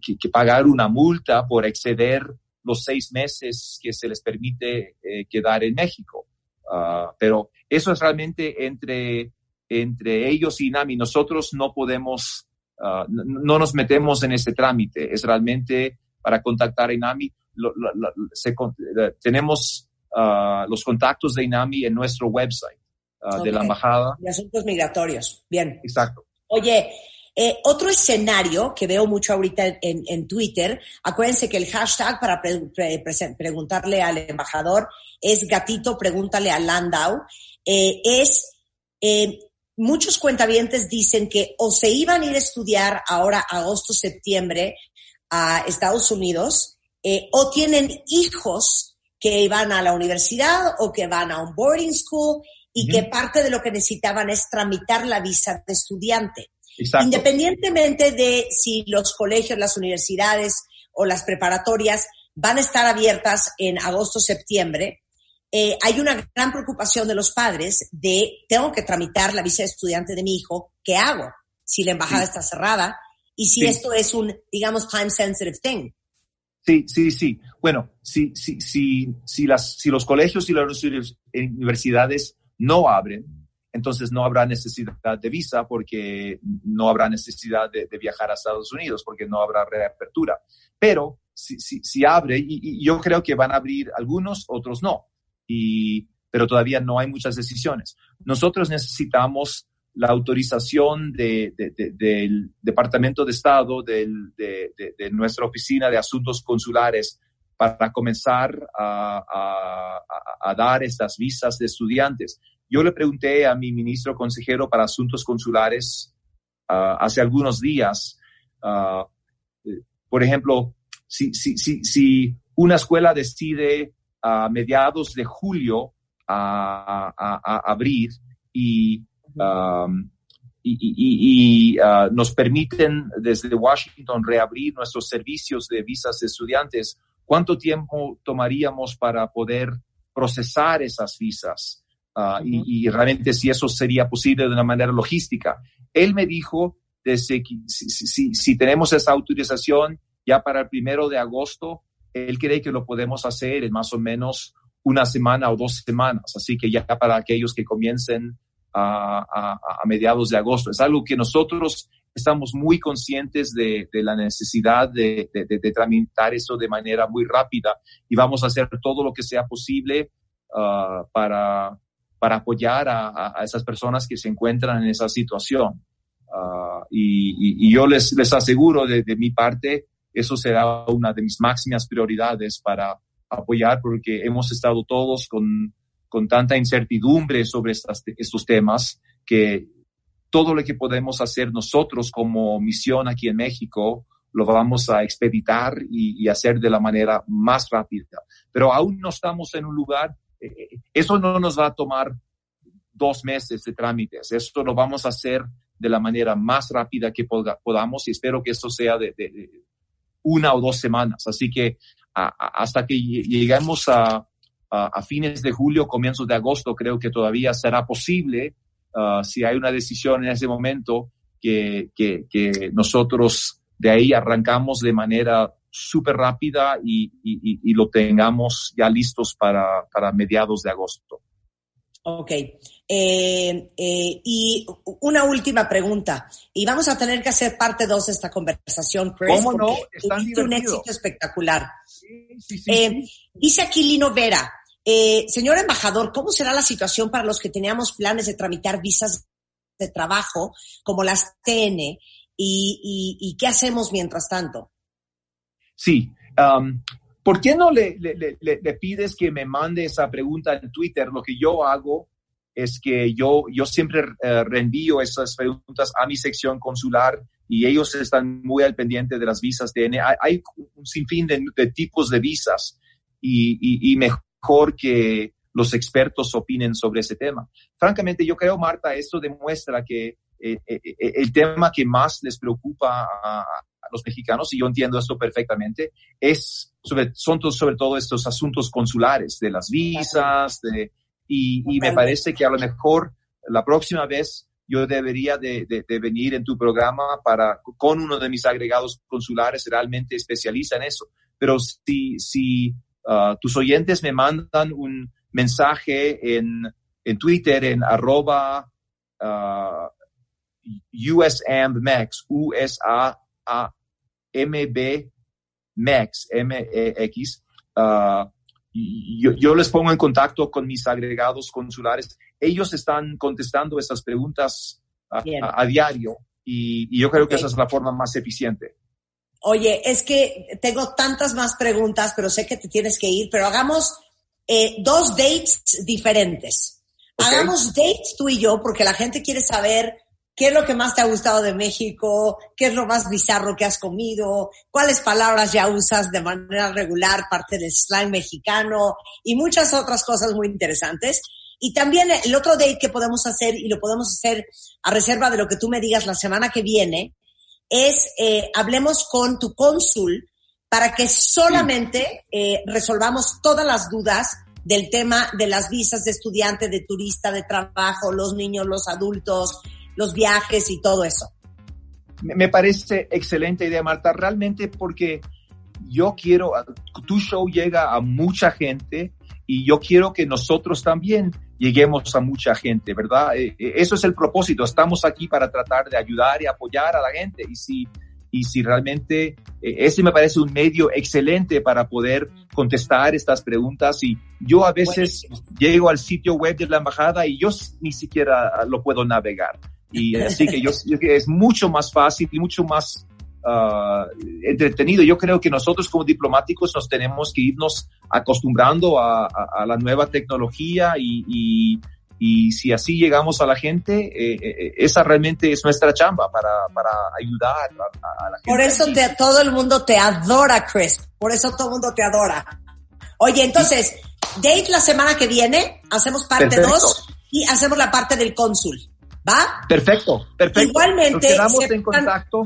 que, pagar una multa por exceder los seis meses que se les permite eh, quedar en México. Ah, pero eso es realmente entre, entre ellos y NAMI. Nosotros no podemos, ah, no, nos metemos en ese trámite. Es realmente para contactar a INAMI. Eh, tenemos ah, los contactos de INAMI en nuestro website de la embajada. De asuntos migratorios. Bien. Exacto. Oye, eh, otro escenario que veo mucho ahorita en, Twitter, acuérdense que el hashtag para preguntarle al embajador es gatito, pregúntale a Landau, eh, es, eh, muchos cuentavientes dicen que o se iban a ir a estudiar ahora agosto, septiembre a Estados Unidos, o tienen hijos que van a la universidad o que van a un boarding school y que parte de lo que necesitaban es tramitar la visa de estudiante. Independientemente de si los colegios, las universidades o las preparatorias van a estar abiertas en agosto, septiembre, eh, hay una gran preocupación de los padres de, tengo que tramitar la visa de estudiante de mi hijo, ¿qué hago? Si la embajada está cerrada y si esto es un, digamos, time sensitive thing. Sí, sí, sí. Bueno, si, si, si, si, las, si los colegios y las universidades no abren, entonces no habrá necesidad de visa porque no habrá necesidad de, viajar a Estados Unidos porque no habrá reapertura. Pero si, si, abre, y, yo creo que van a abrir algunos, otros no, y, pero todavía no hay muchas decisiones. Nosotros necesitamos la autorización del Departamento de Estado, de, nuestra oficina de asuntos consulares, para comenzar a, a, dar estas visas de estudiantes. Yo le pregunté a mi ministro consejero para asuntos consulares ah, hace algunos días, ah, eh, por ejemplo, si, una escuela decide a mediados de julio a, abrir y, y, ah, nos permiten desde Washington reabrir nuestros servicios de visas de estudiantes, ¿cuánto tiempo tomaríamos para poder procesar esas visas? Ah, y, realmente si eso sería posible de una manera logística. Él me dijo, desde si, si, tenemos esa autorización ya para el primero de agosto, él cree que lo podemos hacer en más o menos una semana o dos semanas. Así que ya para aquellos que comiencen a, mediados de agosto. Es algo que nosotros estamos muy conscientes de, de la necesidad de, de, de, tramitar eso de manera muy rápida y vamos a hacer todo lo que sea posible uh, para, para apoyar a, esas personas que se encuentran en esa situación. Ah, y, yo les, les aseguro de, mi parte, eso será una de mis máximas prioridades para apoyar porque hemos estado todos con, con tanta incertidumbre sobre estos temas que todo lo que podemos hacer nosotros como misión aquí en México lo vamos a expeditar y, y hacer de la manera más rápida. Pero aún no estamos en un lugar eh, eso no nos va a tomar dos meses de trámites. Esto lo vamos a hacer de la manera más rápida que podamos y espero que esto sea de, una o dos semanas. Así que hasta que lleguemos a, fines de julio, comienzos de agosto, creo que todavía será posible, ah, si hay una decisión en ese momento, que, nosotros de ahí arrancamos de manera súper rápida y, lo tengamos ya listos para, mediados de agosto. Ok. Eh, eh, y una última pregunta. Y vamos a tener que hacer parte dos de esta conversación, Chris. ¿Cómo no? Están un éxito espectacular. Eh, dice aquí Lino Vera, señor embajador, ¿cómo será la situación para los que teníamos planes de tramitar visas de trabajo como las TN? y qué hacemos mientras tanto? Sí. Um, ¿Por qué no le, le, pides que me mande esa pregunta en Twitter? Lo que yo hago es que yo, yo siempre uh, reenvío esas preguntas a mi sección consular y ellos están muy al pendiente de las visas TN. Hay, hay un sinfín de, tipos de visas y, y, mejor que los expertos opinen sobre ese tema. Francamente, yo creo, Marta, esto demuestra que eh, eh, el tema que más les preocupa a, los mexicanos, y yo entiendo esto perfectamente, es sobre, son sobre todo estos asuntos consulares, de las visas, de, y, me parece que a lo mejor la próxima vez yo debería de, venir en tu programa para, con uno de mis agregados consulares, realmente especializa en eso. Pero si, si uh, tus oyentes me mandan un mensaje en, en Twitter, en arroba uh, USAMBMEX, U-S-A-A-M-B MEX, M-E-X, uh, yo, les pongo en contacto con mis agregados consulares. Ellos están contestando estas preguntas a, diario y, yo creo que esa es la forma más eficiente. Oye, es que tengo tantas más preguntas, pero sé que te tienes que ir, pero hagamos eh, dos dates diferentes. Hagamos dates tú y yo, porque la gente quiere saber ¿Qué es lo que más te ha gustado de México? ¿Qué es lo más bizarro que has comido? ¿Cuáles palabras ya usas de manera regular, parte del slang mexicano? Y muchas otras cosas muy interesantes. Y también el otro date que podemos hacer, y lo podemos hacer a reserva de lo que tú me digas la semana que viene, es eh, hablemos con tu cónsul para que solamente eh, resolvamos todas las dudas del tema de las visas de estudiante, de turista, de trabajo, los niños, los adultos, los viajes y todo eso. Me parece excelente idea, Marta, realmente porque yo quiero, tu show llega a mucha gente y yo quiero que nosotros también lleguemos a mucha gente, ¿verdad? Eh, eh, eso es el propósito, estamos aquí para tratar de ayudar y apoyar a la gente y si, y si realmente eh, ese me parece un medio excelente para poder contestar estas preguntas y yo a veces llego al sitio web de la embajada y yo ni siquiera lo puedo navegar. Y así que yo, que es mucho más fácil y mucho más uh, entretenido. Yo creo que nosotros como diplomáticos nos tenemos que irnos acostumbrando a, a, la nueva tecnología y, y, y, si así llegamos a la gente, eh, eh, esa realmente es nuestra chamba para, para ayudar a, la gente. Por eso te, todo el mundo te adora, Chris. Por eso todo el mundo te adora. Oye, entonces, date la semana que viene, hacemos parte 2 y hacemos la parte del cónsul. ¿Va? Perfecto, perfecto. Igualmente. Nos quedamos en contacto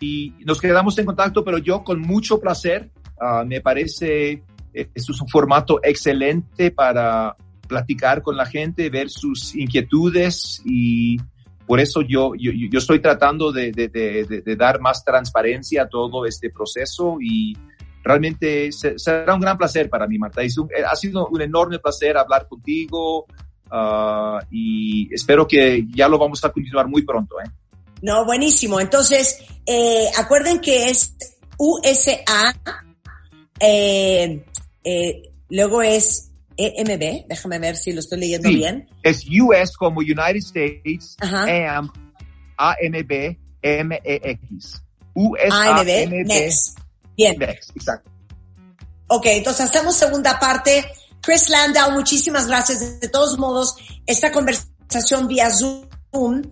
y nos quedamos en contacto, pero yo con mucho placer, uh, me parece, eh, esto es un formato excelente para platicar con la gente, ver sus inquietudes y por eso yo, yo, yo estoy tratando de, de, de, dar más transparencia a todo este proceso y realmente será un gran placer para mí, Marta. ha sido un enorme placer hablar contigo, Ah, y espero que ya lo vamos a continuar muy pronto. ¿eh? No, buenísimo. Entonces, eh, acuerden que es USA, eh, eh, luego es EMB, déjame ver si lo estoy leyendo bien. Es US como United States, AM, AMB, MEX. USA, AMB, MEX. Bien. MEX, exacto. Ok, entonces hacemos segunda parte Chris Landau, muchísimas gracias. De todos modos, esta conversación vía Zoom,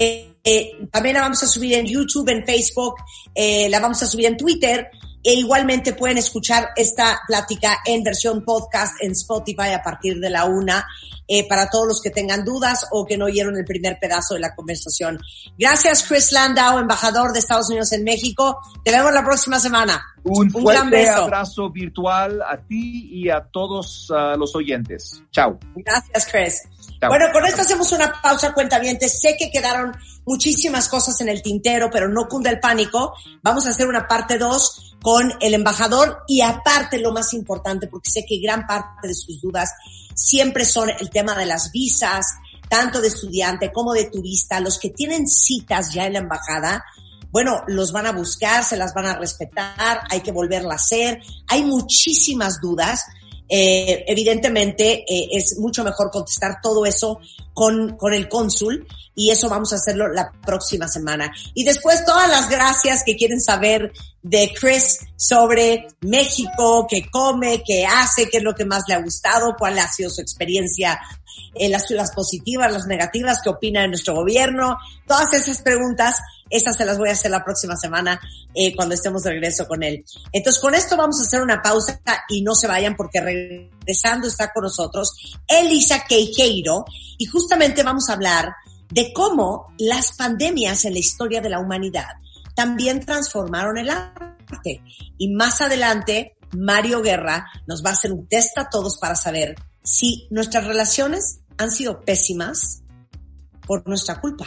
eh, eh, también la vamos a subir en YouTube, en Facebook, eh, la vamos a subir en Twitter. E igualmente pueden escuchar esta plática en versión podcast en Spotify a partir de la una eh, para todos los que tengan dudas o que no oyeron el primer pedazo de la conversación. Gracias Chris Landau, embajador de Estados Unidos en México. Te vemos la próxima semana. Un, fuerte abrazo virtual a ti y a todos uh, los oyentes. Chao. Gracias Chris. Bueno, con esto hacemos una pausa, cuentavientes. Sé que quedaron muchísimas cosas en el tintero, pero no cunda el pánico. Vamos a hacer una parte dos con el embajador y aparte lo más importante, porque sé que gran parte de sus dudas siempre son el tema de las visas, tanto de estudiante como de turista. Los que tienen citas ya en la embajada, bueno, los van a buscar, se las van a respetar, hay que volverla a hacer. Hay muchísimas dudas eh, evidentemente eh, es mucho mejor contestar todo eso con, con el cónsul y eso vamos a hacerlo la próxima semana. Y después todas las gracias que quieren saber de Chris sobre México, qué come, qué hace, qué es lo que más le ha gustado, cuál ha sido su experiencia, eh, las, las positivas, las negativas, qué opina de nuestro gobierno, todas esas preguntas esas se las voy a hacer la próxima semana eh, cuando estemos de regreso con él. Entonces, con esto vamos a hacer una pausa y no se vayan porque regresando está con nosotros Elisa Queijeiro y justamente vamos a hablar de cómo las pandemias en la historia de la humanidad también transformaron el arte. Y más adelante, Mario Guerra nos va a hacer un test a todos para saber si nuestras relaciones han sido pésimas por nuestra culpa.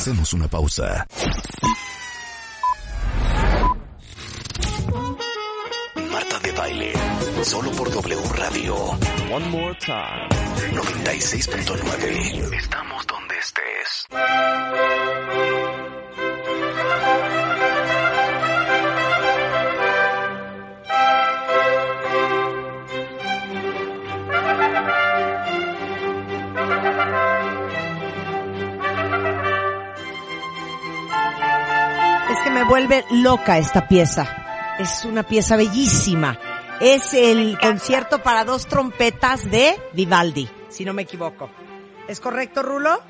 Hacemos una pausa. Marta de baile, solo por W Radio. One more time. 96.9. Estamos donde estés. Que me vuelve loca esta pieza. Es una pieza bellísima. Es el concierto para dos trompetas de Vivaldi, si no me equivoco. ¿Es correcto, Rulo?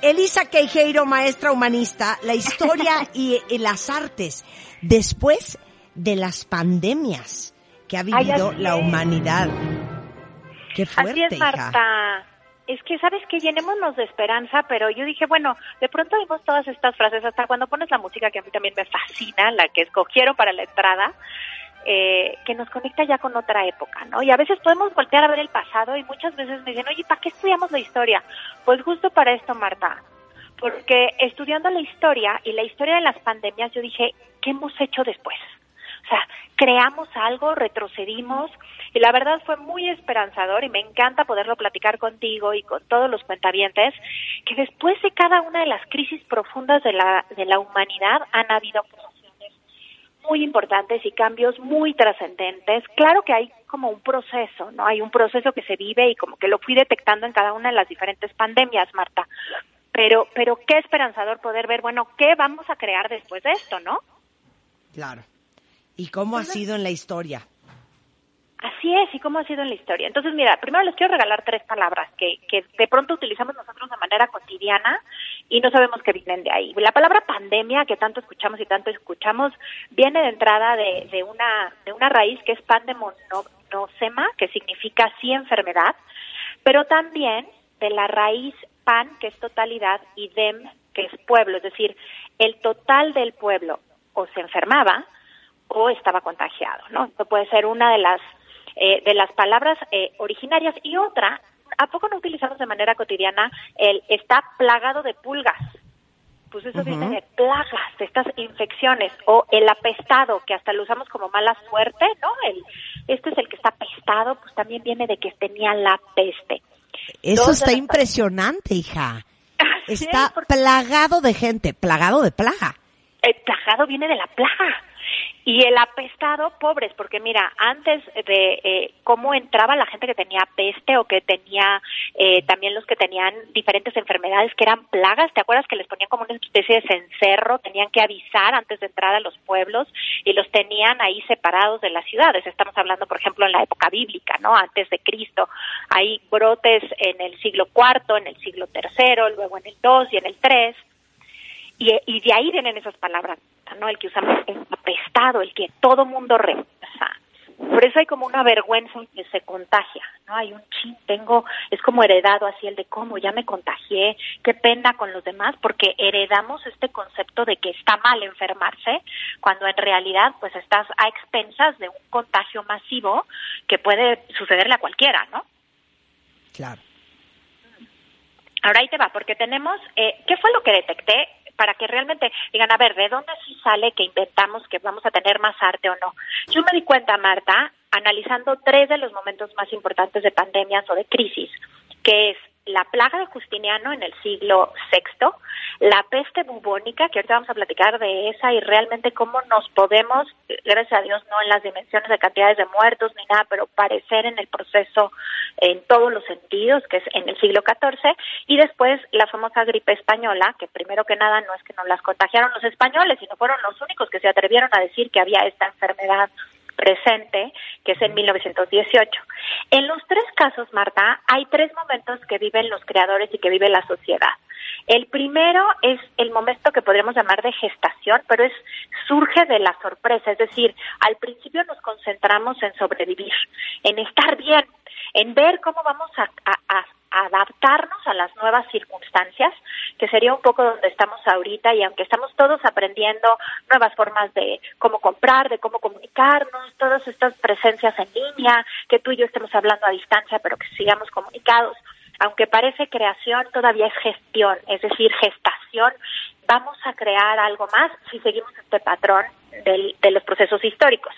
Elisa Queijeiro, maestra humanista, la historia y, y las artes después de las pandemias que ha vivido así la humanidad. Qué Así fuerte, es, hija. Es que, ¿sabes que Llenémonos de esperanza, pero yo dije, bueno, de pronto vimos todas estas frases, hasta cuando pones la música que a mí también me fascina, la que escogieron para la entrada, eh, que nos conecta ya con otra época, ¿no? Y a veces podemos voltear a ver el pasado y muchas veces me dicen, oye, ¿para qué estudiamos la historia? Pues justo para esto, Marta. Porque estudiando la historia y la historia de las pandemias, yo dije, ¿qué hemos hecho después? O sea, creamos algo, retrocedimos y la verdad fue muy esperanzador y me encanta poderlo platicar contigo y con todos los cuentavientes que después de cada una de las crisis profundas de la, de la humanidad han habido creaciones muy importantes y cambios muy trascendentes. Claro que hay como un proceso, ¿no? Hay un proceso que se vive y como que lo fui detectando en cada una de las diferentes pandemias, Marta. Pero, pero qué esperanzador poder ver, bueno, ¿qué vamos a crear después de esto, no? Claro. ¿Y cómo ha sido en la historia? Así es, y cómo ha sido en la historia. Entonces, mira, primero les quiero regalar tres palabras que, que de pronto utilizamos nosotros de manera cotidiana y no sabemos que vienen de ahí. La palabra pandemia, que tanto escuchamos y tanto escuchamos, viene de entrada de, de una, de una raíz que es pandemonocema, que significa sí enfermedad, pero también de la raíz pan, que es totalidad, y dem, que es pueblo, es decir, el total del pueblo o se enfermaba o estaba contagiado, ¿no? Esto puede ser una de las eh, de las palabras eh, originarias y otra, ¿a poco no utilizamos de manera cotidiana el está plagado de pulgas? Pues eso viene de plagas, de estas infecciones, o el apestado, que hasta lo usamos como mala suerte, ¿no? El, este es el que está apestado, pues también viene de que tenía la peste. Eso está las- impresionante, hija. Es, Está porque- plagado de gente, plagado de plaga. el plagado viene de la plaga. Y el apestado, pobres, porque mira, antes de eh, cómo entraba la gente que tenía peste o que tenía eh, también los que tenían diferentes enfermedades que eran plagas, ¿te acuerdas que les ponían como una especie de cencerro? Tenían que avisar antes de entrar a los pueblos y los tenían ahí separados de las ciudades. Estamos hablando, por ejemplo, en la época bíblica, ¿no? Antes de Cristo. Hay brotes en el siglo IV, en el siglo III, luego en el II y en el III. Y, y de ahí vienen esas palabras, ¿no? El que usamos es apestado, el que todo mundo reza. Por eso hay como una vergüenza en que se contagia, ¿no? Hay un chin, tengo, es como heredado así el de cómo ya me contagié, qué pena con los demás, porque heredamos este concepto de que está mal enfermarse, cuando en realidad pues estás a expensas de un contagio masivo que puede sucederle a cualquiera, ¿no? Claro. Ahora ahí te va, porque tenemos, eh, ¿qué fue lo que detecté para que realmente digan, a ver, ¿de dónde sí sale que inventamos que vamos a tener más arte o no? Yo me di cuenta, Marta, analizando tres de los momentos más importantes de pandemias o de crisis, que es la plaga de Justiniano en el siglo VI, la peste bubónica, que ahorita vamos a platicar de esa y realmente cómo nos podemos, gracias a Dios, no en las dimensiones de cantidades de muertos ni nada, pero parecer en el proceso en todos los sentidos, que es en el siglo XIV, y después la famosa gripe española, que primero que nada no es que nos las contagiaron los españoles, sino fueron los únicos que se atrevieron a decir que había esta enfermedad presente, que es en 1918. En los tres casos, Marta, hay tres momentos que viven los creadores y que vive la sociedad. El primero es el momento que podríamos llamar de gestación, pero es surge de la sorpresa, es decir, al principio nos concentramos en sobrevivir, en estar bien, en ver cómo vamos a, adaptarnos a las nuevas circunstancias, que sería un poco donde estamos ahorita y aunque estamos todos aprendiendo nuevas formas de cómo comprar, de cómo comunicarnos, todas estas presencias en línea, que tú y yo estemos hablando a distancia, pero que sigamos comunicados, aunque parece creación, todavía es gestión, es decir, gestación. Vamos a crear algo más si seguimos este patrón de los procesos históricos.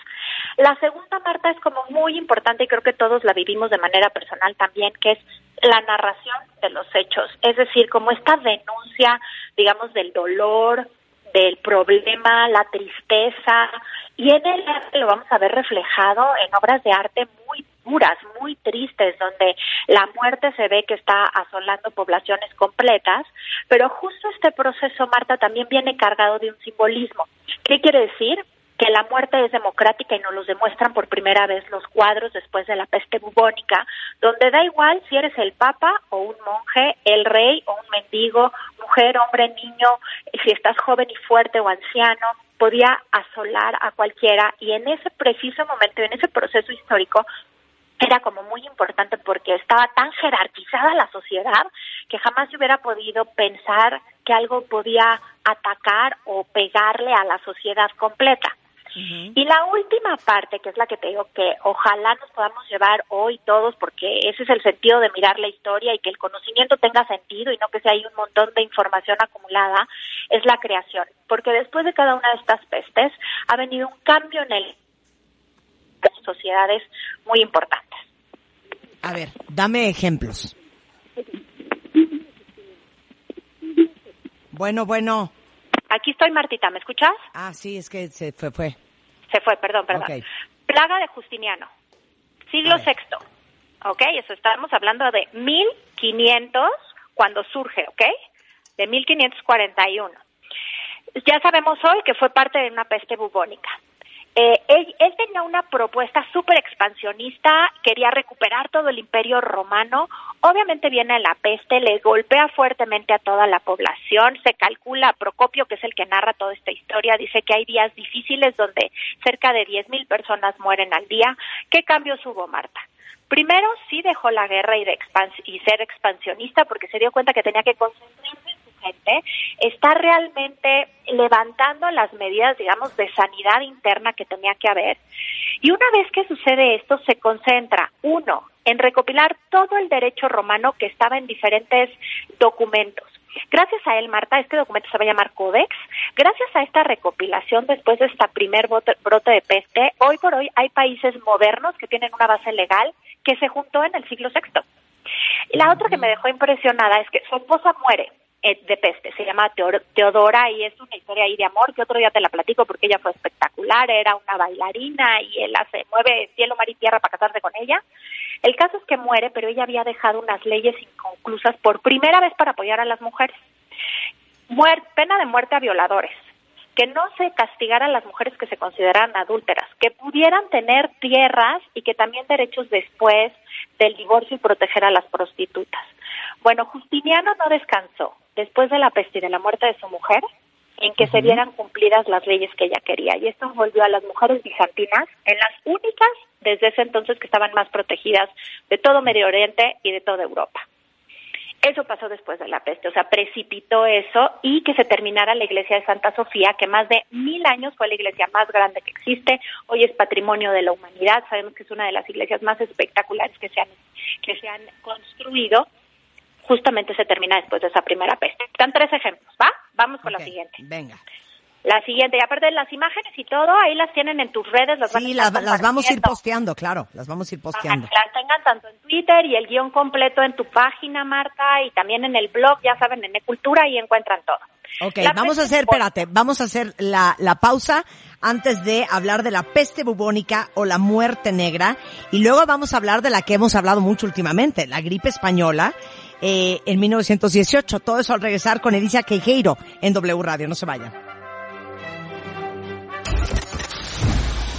La segunda, Marta, es como muy importante y creo que todos la vivimos de manera personal también, que es la narración de los hechos, es decir, como esta denuncia, digamos, del dolor, del problema, la tristeza, y en el arte lo vamos a ver reflejado en obras de arte muy duras, muy tristes, donde la muerte se ve que está asolando poblaciones completas, pero justo este proceso, Marta, también viene cargado de un simbolismo. ¿Qué quiere decir? que la muerte es democrática y nos lo demuestran por primera vez los cuadros después de la peste bubónica, donde da igual si eres el papa o un monje, el rey o un mendigo, mujer, hombre, niño, si estás joven y fuerte o anciano, podía asolar a cualquiera y en ese preciso momento, en ese proceso histórico, era como muy importante porque estaba tan jerarquizada la sociedad que jamás se hubiera podido pensar que algo podía atacar o pegarle a la sociedad completa. Y la última parte, que es la que te digo que ojalá nos podamos llevar hoy todos, porque ese es el sentido de mirar la historia y que el conocimiento tenga sentido y no que sea hay un montón de información acumulada, es la creación. Porque después de cada una de estas pestes ha venido un cambio en el sociedades muy importantes. A ver, dame ejemplos. Bueno, bueno. Aquí estoy, Martita, ¿me escuchas? Ah, sí, es que se fue. fue. Se fue, perdón, perdón. Plaga de Justiniano, siglo VI. ¿Ok? Eso estamos hablando de 1500 cuando surge, ¿ok? De 1541. Ya sabemos hoy que fue parte de una peste bubónica. Eh, él, tenía una propuesta súper expansionista, quería recuperar todo el imperio romano. Obviamente viene la peste, le golpea fuertemente a toda la población. Se calcula, Procopio, que es el que narra toda esta historia, dice que hay días difíciles donde cerca de 10.000 personas mueren al día. ¿Qué cambios hubo, Marta? Primero, sí dejó la guerra y, de y ser expansionista porque se dio cuenta que tenía que concentrarse gente está realmente levantando las medidas, digamos, de sanidad interna que tenía que haber. Y una vez que sucede esto, se concentra, uno, en recopilar todo el derecho romano que estaba en diferentes documentos. Gracias a él, Marta, este documento se va a llamar Codex. Gracias a esta recopilación después de esta primer brote de peste, hoy por hoy hay países modernos que tienen una base legal que se juntó en el siglo VI. La otra que me dejó impresionada es que su esposa muere de peste. Se llama Teodora y es una historia ahí de amor que otro día te la platico porque ella fue espectacular, era una bailarina y él hace, mueve cielo, mar y tierra para casarse con ella. El caso es que muere, pero ella había dejado unas leyes inconclusas por primera vez para apoyar a las mujeres. pena de muerte a violadores, que no se castigara a las mujeres que se consideran adúlteras, que pudieran tener tierras y que también derechos después del divorcio y proteger a las prostitutas. Bueno, Justiniano no descansó después de la peste y de la muerte de su mujer en que se vieran cumplidas las leyes que ella quería. Y esto volvió a las mujeres bizantinas en las únicas desde ese entonces que estaban más protegidas de todo Medio Oriente y de toda Europa. Eso pasó después de la peste, o sea, precipitó eso y que se terminara la iglesia de Santa Sofía, que más de mil años fue la iglesia más grande que existe, hoy es patrimonio de la humanidad, sabemos que es una de las iglesias más espectaculares que se han, que se han construido, justamente se termina después de esa primera peste. Están tres ejemplos, ¿va? Vamos con la siguiente. Venga. La siguiente, y aparte de las imágenes y todo, ahí las tienen en tus redes. Las sí, las, vamos a ir posteando, claro, las vamos a ir posteando. las tengan tanto en Twitter y el guion completo en tu página, Marta, y también en el blog, ya saben, en Ecultura, y encuentran todo. Ok, vamos a hacer, espérate, vamos a hacer la, la pausa antes de hablar de la peste bubónica o la muerte negra, y luego vamos a hablar de la que hemos hablado mucho últimamente, la gripe española, eh, en 1918. Todo eso al regresar con Edicia Queijeiro en W Radio. No se vayan.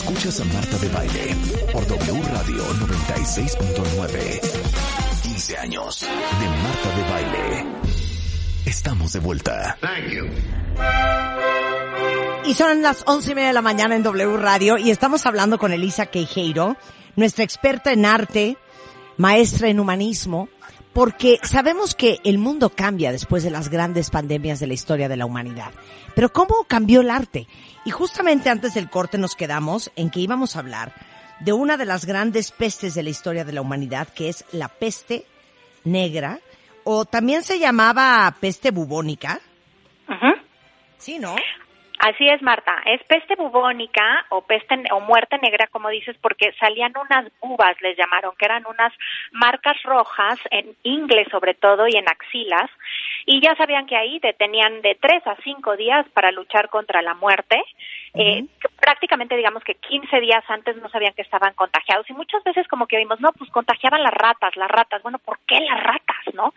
Escuchas a Marta de baile por W Radio 96.9. 15 años de Marta de baile. Estamos de vuelta. Y son las once y media de la mañana en W Radio y estamos hablando con Elisa Queijeiro, nuestra experta en arte, maestra en humanismo, porque sabemos que el mundo cambia después de las grandes pandemias de la historia de la humanidad. Pero ¿cómo cambió el arte? Y justamente antes del corte nos quedamos en que íbamos a hablar de una de las grandes pestes de la historia de la humanidad, que es la peste negra, o también se llamaba peste bubónica. Ujú. Sí, ¿no? Así es, Marta. Es peste bubónica o peste o muerte negra, como dices, porque salían unas uvas, les llamaron, que eran unas marcas rojas en inglés sobre todo y en axilas, y ya sabían que ahí te tenían de tres a cinco días para luchar contra la muerte. Eh, prácticamente digamos que 15 días antes no sabían que estaban contagiados y muchas veces como que oímos, no, pues contagiaban las ratas, las ratas. Bueno, ¿por qué las ratas, no?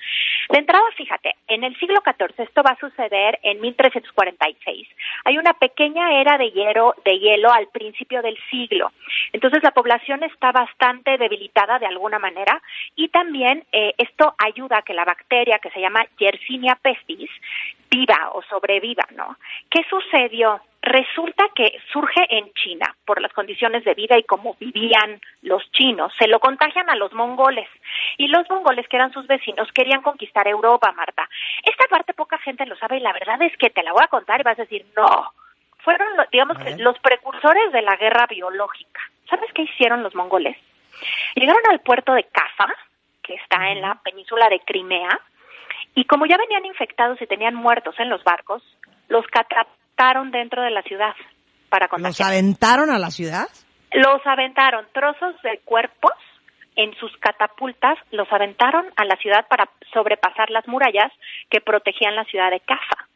De entrada, fíjate, en el siglo XIV esto va a suceder en 1346. Hay una pequeña era de hielo, de hielo al principio del siglo. Entonces la población está bastante debilitada de alguna manera y también eh, esto ayuda a que la bacteria que se llama Yersinia pestis viva o sobreviva, ¿no? ¿Qué sucedió? Resulta que surge en China por las condiciones de vida y cómo vivían los chinos. Se lo contagian a los mongoles y los mongoles, que eran sus vecinos, querían conquistar Europa, Marta. Esta parte poca gente lo sabe y la verdad es que te la voy a contar y vas a decir, no, fueron, digamos que los precursores de la guerra biológica. ¿Sabes qué hicieron los mongoles? Llegaron al puerto de Kaffa, que está en la península de Crimea, y como ya venían infectados y tenían muertos en los barcos, los catapultaron dentro de la ciudad para ¿Los contagiar. aventaron a la ciudad? Los aventaron trozos de cuerpos en sus catapultas, los aventaron a la ciudad para sobrepasar las murallas que protegían la ciudad de Cafa.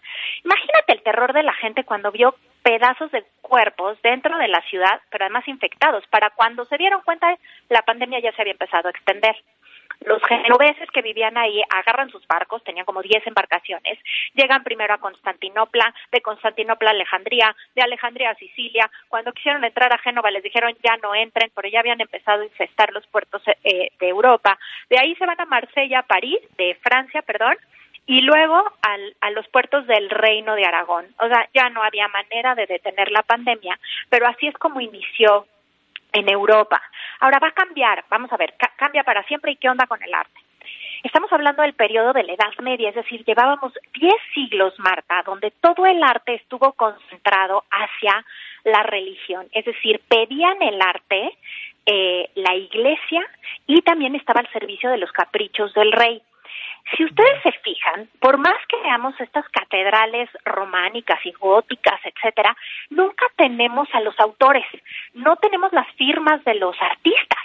Imagínate el terror de la gente cuando vio pedazos de cuerpos dentro de la ciudad, pero además infectados. Para cuando se dieron cuenta, la pandemia ya se había empezado a extender. Los genoveses que vivían ahí agarran sus barcos, tenían como 10 embarcaciones, llegan primero a Constantinopla, de Constantinopla a Alejandría, de Alejandría a Sicilia. Cuando quisieron entrar a Génova les dijeron ya no entren, pero ya habían empezado a infestar los puertos eh, de Europa. De ahí se van a Marsella, París, de Francia, perdón, y luego al, a los puertos del Reino de Aragón. O sea, ya no había manera de detener la pandemia, pero así es como inició en Europa. Ahora va a cambiar, vamos a ver, ca- cambia para siempre y qué onda con el arte. Estamos hablando del periodo de la Edad Media, es decir, llevábamos 10 siglos, Marta, donde todo el arte estuvo concentrado hacia la religión, es decir, pedían el arte, eh, la iglesia y también estaba al servicio de los caprichos del rey. Si ustedes se fijan, por más que veamos estas catedrales románicas y góticas, etcétera, nunca tenemos a los autores, no tenemos las firmas de los artistas,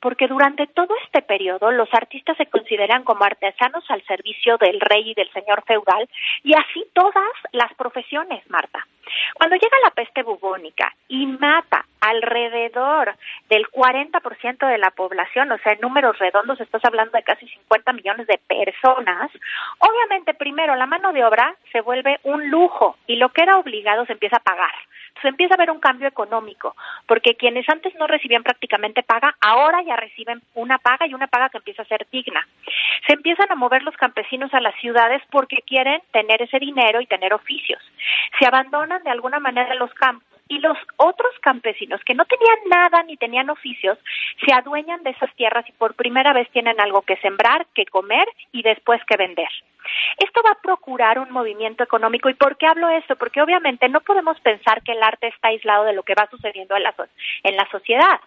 porque durante todo este periodo los artistas se consideran como artesanos al servicio del rey y del señor feudal, y así todas las profesiones, Marta. Cuando llega la peste bubónica y mata alrededor del 40% de la población, o sea, en números redondos estás hablando de casi 50 millones de personas, obviamente primero la mano de obra se vuelve un lujo y lo que era obligado se empieza a pagar. Entonces empieza a haber un cambio económico, porque quienes antes no recibían prácticamente paga, ahora ya reciben una paga y una paga que empieza a ser digna. Se empiezan a mover los campesinos a las ciudades porque quieren tener ese dinero y tener oficios. Se abandonan de alguna manera los campos y los otros campesinos que no tenían nada ni tenían oficios se adueñan de esas tierras y por primera vez tienen algo que sembrar, que comer y después que vender. Esto va a procurar un movimiento económico. ¿Y por qué hablo esto? Porque obviamente no podemos pensar que el arte está aislado de lo que va sucediendo en la, en la sociedad.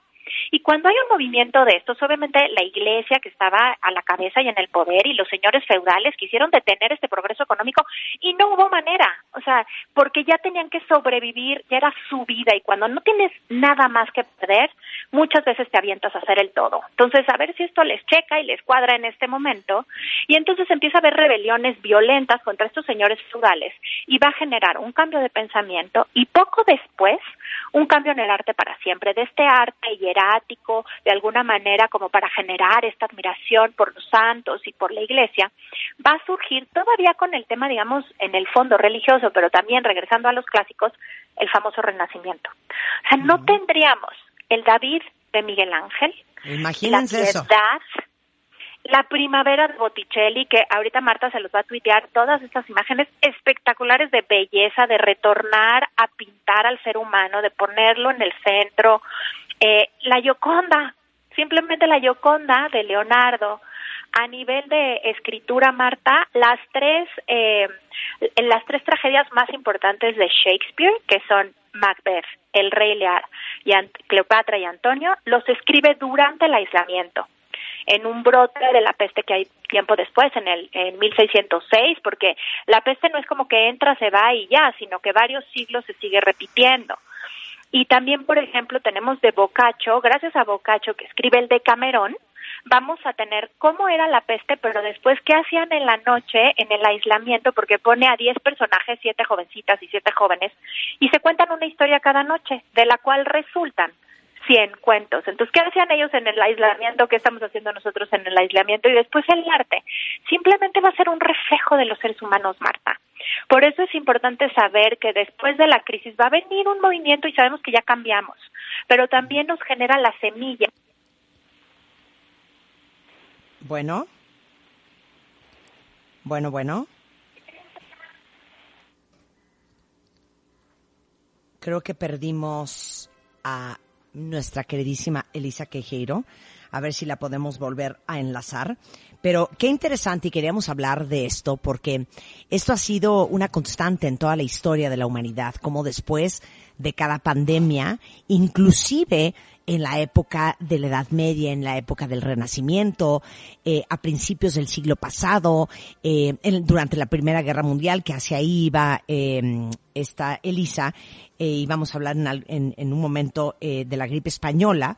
Y cuando hay un movimiento de estos, obviamente la iglesia que estaba a la cabeza y en el poder y los señores feudales quisieron detener este progreso económico y no hubo manera, o sea, porque ya tenían que sobrevivir, ya era su vida. Y cuando no tienes nada más que perder, muchas veces te avientas a hacer el todo. Entonces, a ver si esto les checa y les cuadra en este momento. Y entonces empieza a haber rebeliones violentas contra estos señores feudales y va a generar un cambio de pensamiento y poco después un cambio en el arte para siempre, de este arte hierático, de alguna manera como para generar esta admiración por los santos y por la iglesia, va a surgir todavía con el tema, digamos, en el fondo religioso, pero también regresando a los clásicos, el famoso renacimiento. O sea, no tendríamos el David de Miguel Ángel, Imagínense la eso. piedad, la primavera de Botticelli, que ahorita Marta se los va a tuitear, todas estas imágenes espectaculares de belleza, de retornar a pintar al ser humano, de ponerlo en el centro. Eh, la Gioconda, simplemente la Gioconda de Leonardo. A nivel de escritura, Marta, las tres, eh, las tres tragedias más importantes de Shakespeare, que son Macbeth, El Rey Lear y Cleopatra y Antonio, los escribe durante el aislamiento en un brote de la peste que hay tiempo después, en el en 1606, porque la peste no es como que entra, se va y ya, sino que varios siglos se sigue repitiendo. Y también, por ejemplo, tenemos de Boccaccio, gracias a Boccaccio que escribe el Decamerón, vamos a tener cómo era la peste, pero después qué hacían en la noche, en el aislamiento, porque pone a 10 personajes, siete jovencitas y siete jóvenes, y se cuentan una historia cada noche, de la cual resultan 100 cuentos. Entonces, ¿qué hacían ellos en el aislamiento? ¿Qué estamos haciendo nosotros en el aislamiento? Y después el arte. Simplemente va a ser un reflejo de los seres humanos, Marta. Por eso es importante saber que después de la crisis va a venir un movimiento y sabemos que ya cambiamos, pero también nos genera la semilla Bueno. Bueno, bueno. Creo que perdimos a nuestra queridísima Elisa Quejeiro. A ver si la podemos volver a enlazar. Pero qué interesante y queríamos hablar de esto porque esto ha sido una constante en toda la historia de la humanidad, como después de cada pandemia, inclusive en la época de la Edad Media, en la época del Renacimiento, eh, a principios del siglo pasado, eh, durante la Primera Guerra Mundial, que hacia ahí iba eh, esta Elisa, eh, y vamos a hablar en, en- en un momento eh, de la gripe española,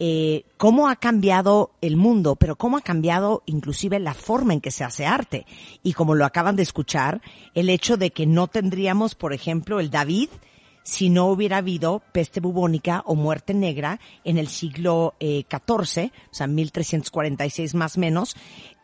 eh, cómo ha cambiado el mundo, pero cómo ha cambiado inclusive la forma en que se hace arte. Y como lo acaban de escuchar, el hecho de que no tendríamos, por ejemplo, el David, si no hubiera habido peste bubónica o muerte negra en el siglo eh, XIV, o sea, 1346 más menos,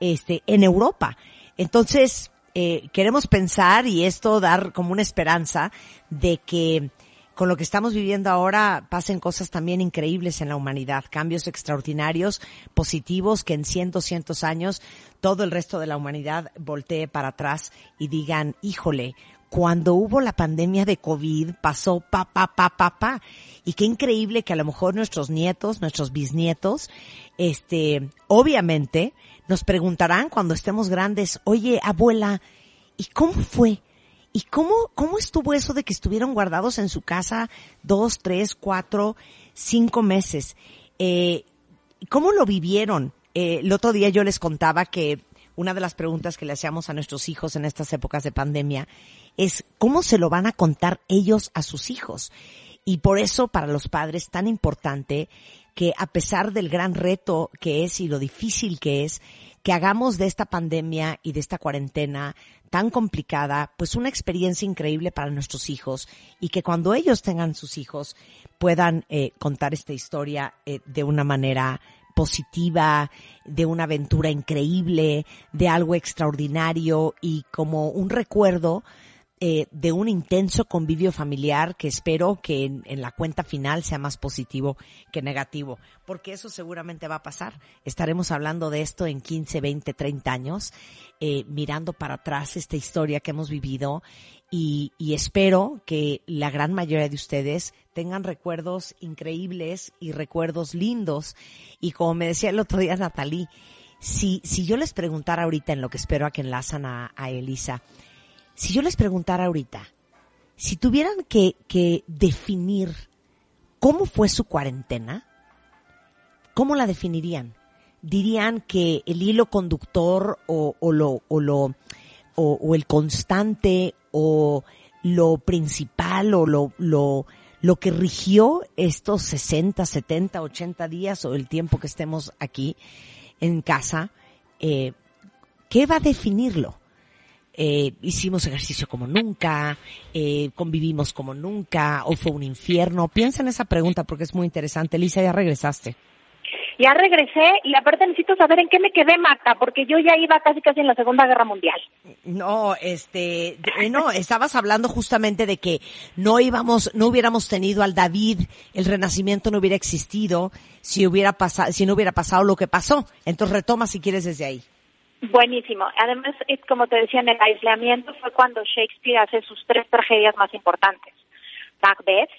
este, en Europa. Entonces, eh, queremos pensar y esto dar como una esperanza de que con lo que estamos viviendo ahora pasen cosas también increíbles en la humanidad, cambios extraordinarios, positivos, que en 100, 200 años todo el resto de la humanidad voltee para atrás y digan, híjole, cuando hubo la pandemia de COVID pasó pa, pa, pa, pa, pa. Y qué increíble que a lo mejor nuestros nietos, nuestros bisnietos, este, obviamente nos preguntarán cuando estemos grandes, oye, abuela, ¿y cómo fue? ¿Y cómo, cómo estuvo eso de que estuvieron guardados en su casa dos, tres, cuatro, cinco meses? Eh, ¿Cómo lo vivieron? Eh, el otro día yo les contaba que una de las preguntas que le hacíamos a nuestros hijos en estas épocas de pandemia es cómo se lo van a contar ellos a sus hijos. Y por eso para los padres tan importante que a pesar del gran reto que es y lo difícil que es, que hagamos de esta pandemia y de esta cuarentena tan complicada, pues una experiencia increíble para nuestros hijos y que cuando ellos tengan sus hijos puedan eh, contar esta historia eh, de una manera positiva, de una aventura increíble, de algo extraordinario y como un recuerdo eh, de un intenso convivio familiar que espero que en, la cuenta final sea más positivo que negativo, porque eso seguramente va a pasar. Estaremos hablando de esto en 15, 20, 30 años, eh, mirando para atrás esta historia que hemos vivido y, espero que la gran mayoría de ustedes tengan recuerdos increíbles y recuerdos lindos. Y como me decía el otro día Natalie, si, si yo les preguntara ahorita en lo que espero a que enlazan a, Elisa, si yo les preguntara ahorita, si tuvieran que, que, definir cómo fue su cuarentena, ¿cómo la definirían? ¿Dirían que el hilo conductor o, lo, o lo, o el constante o lo principal o lo, lo, lo que rigió estos 60, 70, 80 días o el tiempo que estemos aquí en casa, eh, ¿qué va a definirlo? Eh, hicimos ejercicio como nunca, eh, convivimos como nunca, o fue un infierno. Piensa en esa pregunta porque es muy interesante. Lisa, ya regresaste. Ya regresé y aparte necesito saber en qué me quedé, Marta, porque yo ya iba casi casi en la Segunda Guerra Mundial. No, este, eh, no, estabas hablando justamente de que no íbamos, no hubiéramos tenido al David, el renacimiento no hubiera existido si hubiera pasado, si no hubiera pasado lo que pasó. Entonces retoma si quieres desde ahí. Buenísimo. Además, es como te decía, en el aislamiento fue cuando Shakespeare hace sus tres tragedias más importantes. Macbeth,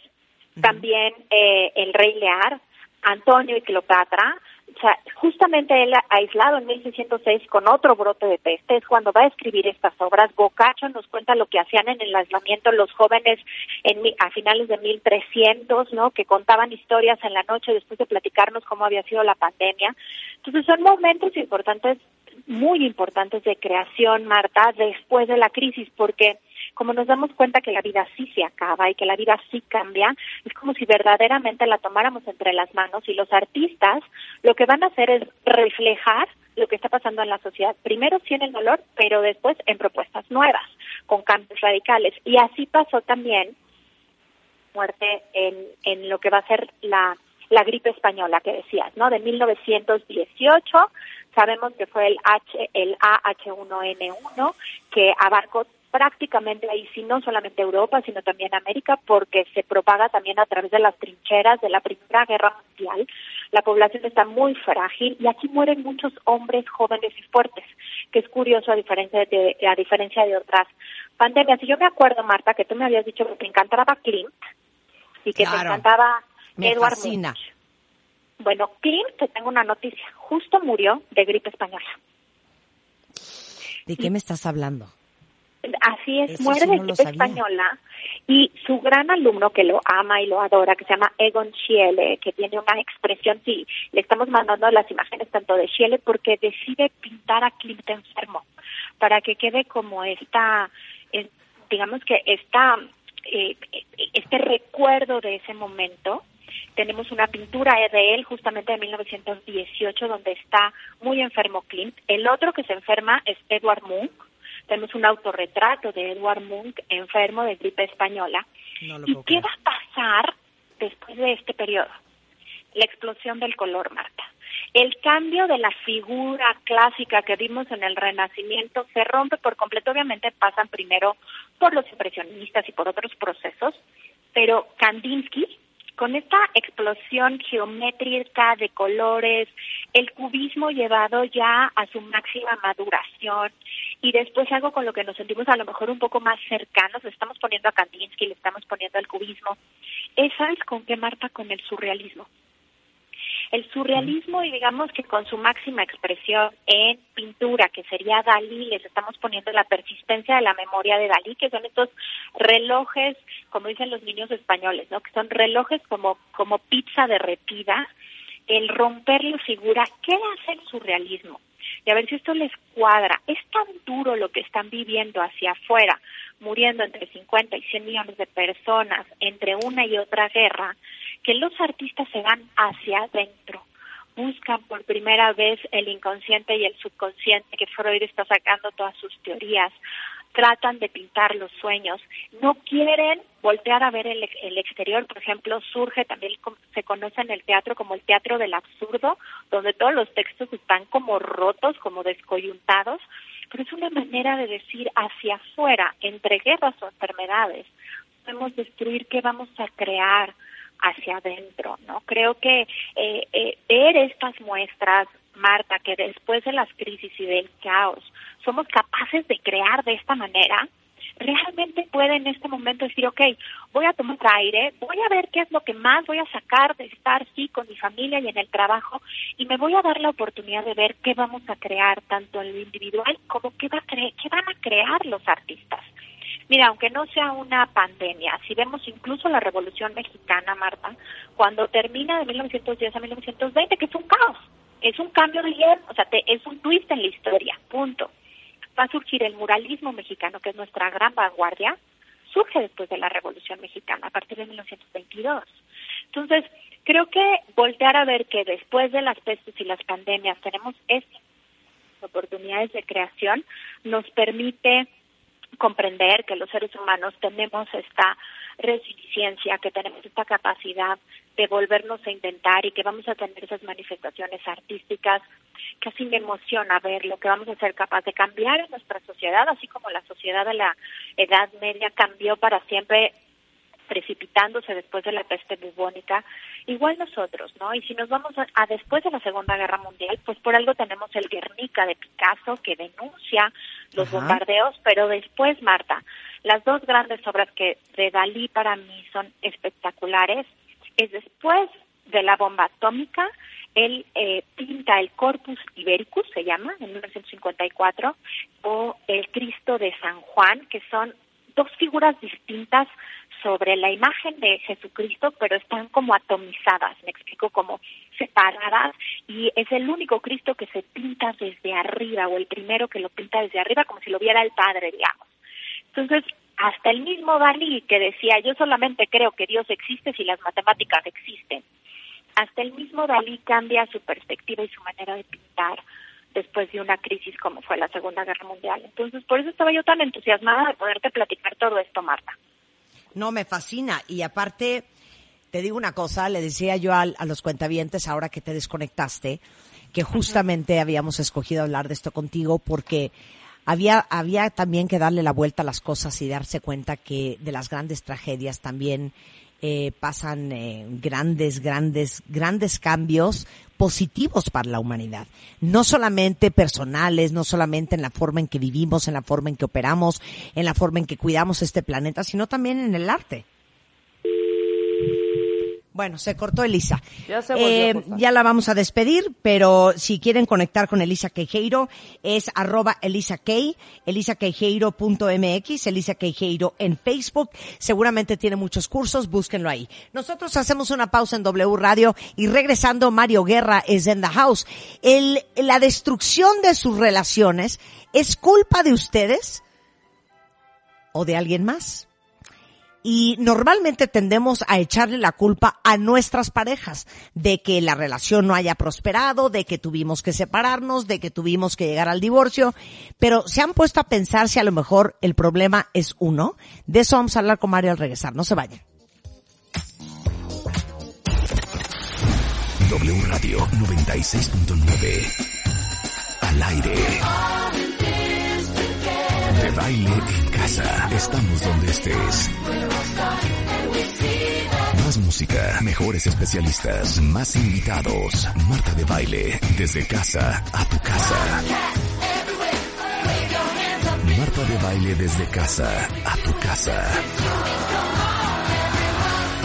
también eh, El Rey Lear, Antonio y Cleopatra. O sea, justamente él aislado en 1606 con otro brote de peste es cuando va a escribir estas obras. Boccaccio nos cuenta lo que hacían en el aislamiento los jóvenes en, a finales de 1300, ¿no? Que contaban historias en la noche después de platicarnos cómo había sido la pandemia. Entonces son momentos importantes muy importantes de creación, Marta, después de la crisis, porque como nos damos cuenta que la vida sí se acaba y que la vida sí cambia, es como si verdaderamente la tomáramos entre las manos y los artistas lo que van a hacer es reflejar lo que está pasando en la sociedad. Primero sí en el dolor, pero después en propuestas nuevas, con cambios radicales. Y así pasó también muerte en, en lo que va a ser la la gripe española que decías, ¿no? De 1918, sabemos que fue el H, el AH1N1 que abarcó prácticamente ahí sí no solamente Europa, sino también América, porque se propaga también a través de las trincheras de la Primera Guerra Mundial. La población está muy frágil y aquí mueren muchos hombres jóvenes y fuertes, que es curioso a diferencia de, a diferencia de otras pandemias. Y yo me acuerdo, Marta, que tú me habías dicho que te encantaba Clint y que te encantaba me Edward fascina. Munch. Bueno, Clint, te tengo una noticia. Justo murió de gripe española. ¿De qué me estás hablando? Así es, Eso muere de sabía. española y su gran alumno que lo ama y lo adora, que se llama Egon Schiele, que tiene una expresión, sí, le estamos mandando las imágenes tanto de Schiele porque decide pintar a Clint enfermo para que quede como esta, eh, digamos que esta, eh, este recuerdo de ese momento tenemos una pintura de él justamente de 1918 donde está muy enfermo Clint. El otro que se enferma es Edward Munch. Tenemos un autorretrato de Edward Munch enfermo de gripe española. No ¿Y qué va a pasar después de este periodo? La explosión del color, Marta. El cambio de la figura clásica que vimos en el Renacimiento se rompe por completo. Obviamente pasan primero por los impresionistas y por otros procesos, pero Kandinsky, con esta explosión geométrica de colores, el cubismo llevado ya a su máxima maduración y después algo con lo que nos sentimos a lo mejor un poco más cercanos, le estamos poniendo a Kandinsky, le estamos poniendo al cubismo, es ¿sabes con qué Marta? Con el surrealismo. El surrealismo y digamos que con su máxima expresión en pintura, que sería Dalí, les estamos poniendo la persistencia de la memoria de Dalí, que son estos relojes, como dicen los niños españoles, ¿no? Que son relojes como, como pizza derretida, el romper la figura. ¿Qué hace el surrealismo? Y a ver si esto les cuadra. Es tan duro lo que están viviendo hacia afuera, muriendo entre 50 y 100 millones de personas entre una y otra guerra, que los artistas se van hacia adentro, buscan por primera vez el inconsciente y el subconsciente, que Freud está sacando todas sus teorías, tratan de pintar los sueños, no quieren voltear a ver el, el exterior, por ejemplo, surge también, se conoce en el teatro como el teatro del absurdo, donde todos los textos están como rotos, como descoyuntados, pero es una manera de decir hacia afuera, entre guerras o enfermedades, podemos destruir qué vamos a crear hacia adentro, ¿no? Creo que eh, eh, ver estas muestras, Marta, que después de las crisis y del caos somos capaces de crear de esta manera, realmente puede en este momento decir, ok, voy a tomar aire, voy a ver qué es lo que más voy a sacar de estar sí con mi familia y en el trabajo y me voy a dar la oportunidad de ver qué vamos a crear tanto en lo individual como qué, va a cre qué van a crear los artistas. Mira, aunque no sea una pandemia, si vemos incluso la Revolución Mexicana, Marta, cuando termina de 1910 a 1920, que es un caos, es un cambio de guion, o sea, te, es un twist en la historia, punto. Va a surgir el muralismo mexicano, que es nuestra gran vanguardia, surge después de la Revolución Mexicana, a partir de 1922. Entonces, creo que voltear a ver que después de las pestes y las pandemias tenemos estas oportunidades de creación, nos permite comprender que los seres humanos tenemos esta resiliencia, que tenemos esta capacidad de volvernos a inventar y que vamos a tener esas manifestaciones artísticas que así me emociona ver lo que vamos a ser capaz de cambiar en nuestra sociedad, así como la sociedad de la Edad Media cambió para siempre precipitándose después de la peste bubónica, igual nosotros, ¿no? Y si nos vamos a, después de la Segunda Guerra Mundial, pues por algo tenemos el Guernica de Picasso que denuncia los bombardeos, pero después, Marta, las dos grandes obras que de Dalí para mí son espectaculares, es después de la bomba atómica, él eh, pinta el Corpus Ibericus, se llama, en 1954, o el Cristo de San Juan, que son dos figuras distintas sobre la imagen de Jesucristo, pero están como atomizadas, me explico, como separadas, y es el único Cristo que se pinta desde arriba, o el primero que lo pinta desde arriba, como si lo viera el Padre, digamos. Entonces, hasta el mismo Dalí que decía, yo solamente creo que Dios existe si las matemáticas existen. Hasta el mismo Dalí cambia su perspectiva y su manera de pintar después de una crisis como fue la Segunda Guerra Mundial. Entonces, por eso estaba yo tan entusiasmada de poderte platicar todo esto, Marta. No, me fascina. Y aparte, te digo una cosa, le decía yo a, los cuentavientes ahora que te desconectaste, que justamente habíamos escogido hablar de esto contigo porque había, había también que darle la vuelta a las cosas y darse cuenta que de las grandes tragedias también eh, pasan eh, grandes, grandes, grandes cambios positivos para la humanidad. No solamente personales, no solamente en la forma en que vivimos, en la forma en que operamos, en la forma en que cuidamos este planeta, sino también en el arte. Bueno, se cortó Elisa. Ya, eh, ya la vamos a despedir, pero si quieren conectar con Elisa Queijeiro, es arroba Elisa Kei, elisaqueijeiro.mx, Elisa Queijeiro en Facebook. Seguramente tiene muchos cursos, búsquenlo ahí. Nosotros hacemos una pausa en W Radio y regresando, Mario Guerra es en the house. El, la destrucción de sus relaciones es culpa de ustedes o de alguien más y normalmente tendemos a echarle la culpa a nuestras parejas de que la relación no haya prosperado, de que tuvimos que separarnos, de que tuvimos que llegar al divorcio, pero se han puesto a pensar si a lo mejor el problema es uno. De eso vamos a hablar con Mario al regresar, no se vayan. W Radio 96.9 al aire. Baile en casa. Estamos donde estés. Más música, mejores especialistas, más invitados. Marta de baile, desde casa a tu casa. Marta de baile desde casa a tu casa.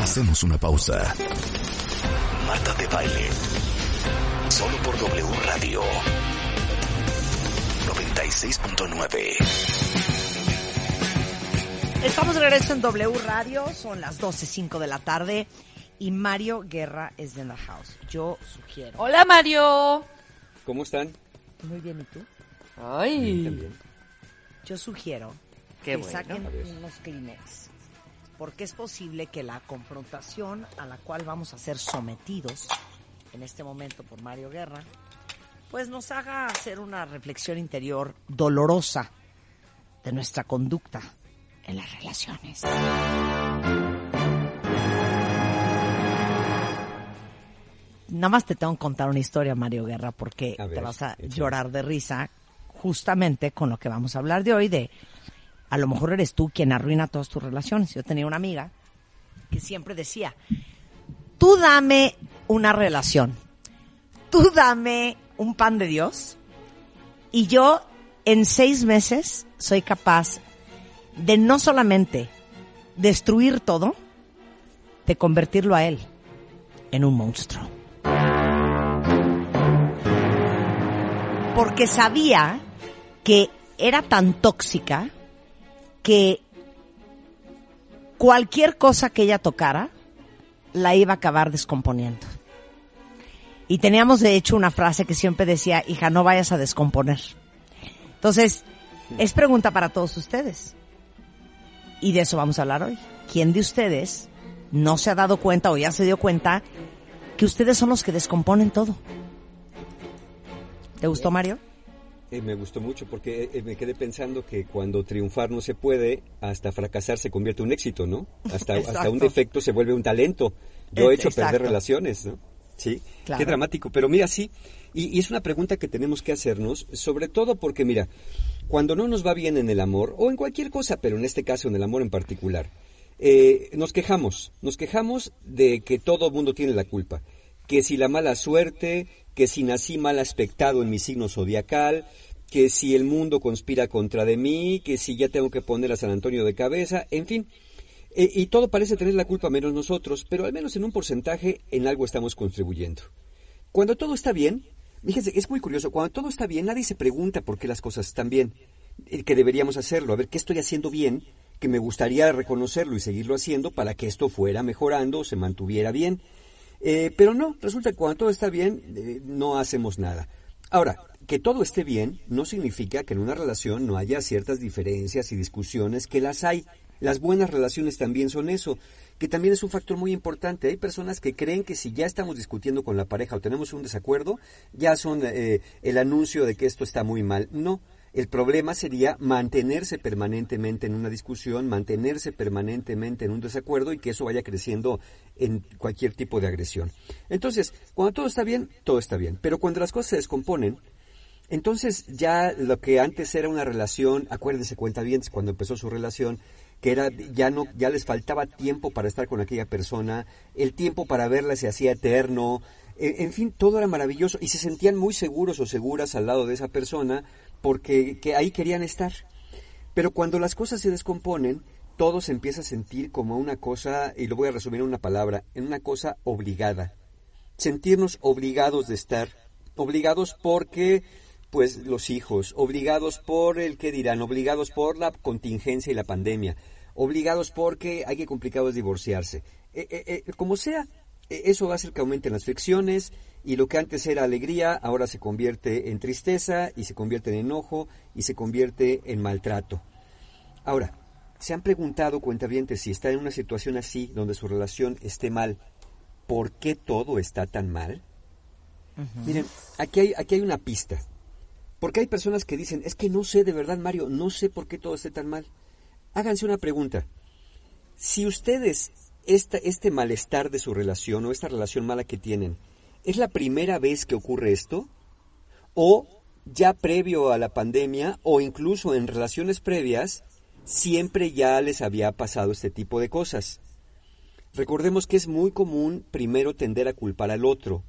Hacemos una pausa. Marta de baile. Solo por W Radio 96.9. Estamos de regreso en W Radio, son las 12.05 de la tarde y Mario Guerra es de la house. Yo sugiero. Hola Mario. ¿Cómo están? Muy bien, ¿y tú? Ay. Yo sugiero que saquen unos Kleenex, porque es posible que la confrontación a la cual vamos a ser sometidos en este momento por Mario Guerra, pues nos haga hacer una reflexión interior dolorosa de nuestra conducta en las relaciones. Nada más te tengo que contar una historia, Mario Guerra, porque te vas a llorar de risa justamente con lo que vamos a hablar de hoy, de a lo mejor eres tú quien arruina todas tus relaciones. Yo tenía una amiga que siempre decía, tú dame una relación, tú dame un pan de Dios y yo en seis meses soy capaz de no solamente destruir todo, de convertirlo a él en un monstruo. Porque sabía que era tan tóxica que cualquier cosa que ella tocara la iba a acabar descomponiendo. Y teníamos de hecho una frase que siempre decía, hija, no vayas a descomponer. Entonces, es pregunta para todos ustedes. Y de eso vamos a hablar hoy. ¿Quién de ustedes no se ha dado cuenta o ya se dio cuenta que ustedes son los que descomponen todo? ¿Te gustó, Mario? Eh, me gustó mucho porque eh, me quedé pensando que cuando triunfar no se puede, hasta fracasar se convierte en un éxito, ¿no? Hasta, hasta un defecto se vuelve un talento. Yo he hecho perder relaciones, ¿no? Sí, qué dramático. Pero mira, sí, y, es una pregunta que tenemos que hacernos, sobre todo porque, mira, cuando no nos va bien en el amor, o en cualquier cosa, pero en este caso en el amor en particular, eh, nos quejamos, nos quejamos de que todo el mundo tiene la culpa, que si la mala suerte, que si nací mal aspectado en mi signo zodiacal, que si el mundo conspira contra de mí, que si ya tengo que poner a San Antonio de cabeza, en fin, eh, y todo parece tener la culpa menos nosotros, pero al menos en un porcentaje en algo estamos contribuyendo. Cuando todo está bien, fíjense, es muy curioso, cuando todo está bien nadie se pregunta por qué las cosas están bien, eh, que deberíamos hacerlo, a ver qué estoy haciendo bien, que me gustaría reconocerlo y seguirlo haciendo para que esto fuera mejorando se mantuviera bien. Eh, pero no, resulta que cuando todo está bien no hacemos nada. Ahora, que todo esté bien no significa que en una relación no haya ciertas diferencias y discusiones que las hay. Las buenas relaciones también son eso, que también es un factor muy importante. Hay personas que creen que si ya estamos discutiendo con la pareja o tenemos un desacuerdo, ya son eh, el anuncio de que esto está muy mal. No, el problema sería mantenerse permanentemente en una discusión, mantenerse permanentemente en un desacuerdo y que eso vaya creciendo en cualquier tipo de agresión. Entonces, cuando todo está bien, todo está bien. Pero cuando las cosas se descomponen, entonces ya lo que antes era una relación, acuérdense cuenta bien cuando empezó su relación, que era ya no ya les faltaba tiempo para estar con aquella persona, el tiempo para verla se hacía eterno, e, en fin, todo era maravilloso y se sentían muy seguros o seguras al lado de esa persona porque que ahí querían estar. Pero cuando las cosas se descomponen, todo se empieza a sentir como una cosa, y lo voy a resumir en una palabra, en una cosa obligada. Sentirnos obligados de estar, obligados porque pues los hijos, obligados por el que dirán, obligados por la contingencia y la pandemia, obligados porque hay que complicado divorciarse. Eh, eh, eh, como sea, eso va a hacer que aumenten las fricciones y lo que antes era alegría ahora se convierte en tristeza y se convierte en enojo y se convierte en maltrato. Ahora, ¿se han preguntado, cuentavientes, si está en una situación así donde su relación esté mal, ¿por qué todo está tan mal? Miren, aquí hay, aquí hay una pista. Porque hay personas que dicen, es que no sé de verdad, Mario, no sé por qué todo esté tan mal. Háganse una pregunta. Si ustedes, esta, este malestar de su relación o esta relación mala que tienen, ¿es la primera vez que ocurre esto? ¿O ya previo a la pandemia o incluso en relaciones previas, siempre ya les había pasado este tipo de cosas? Recordemos que es muy común primero tender a culpar al otro,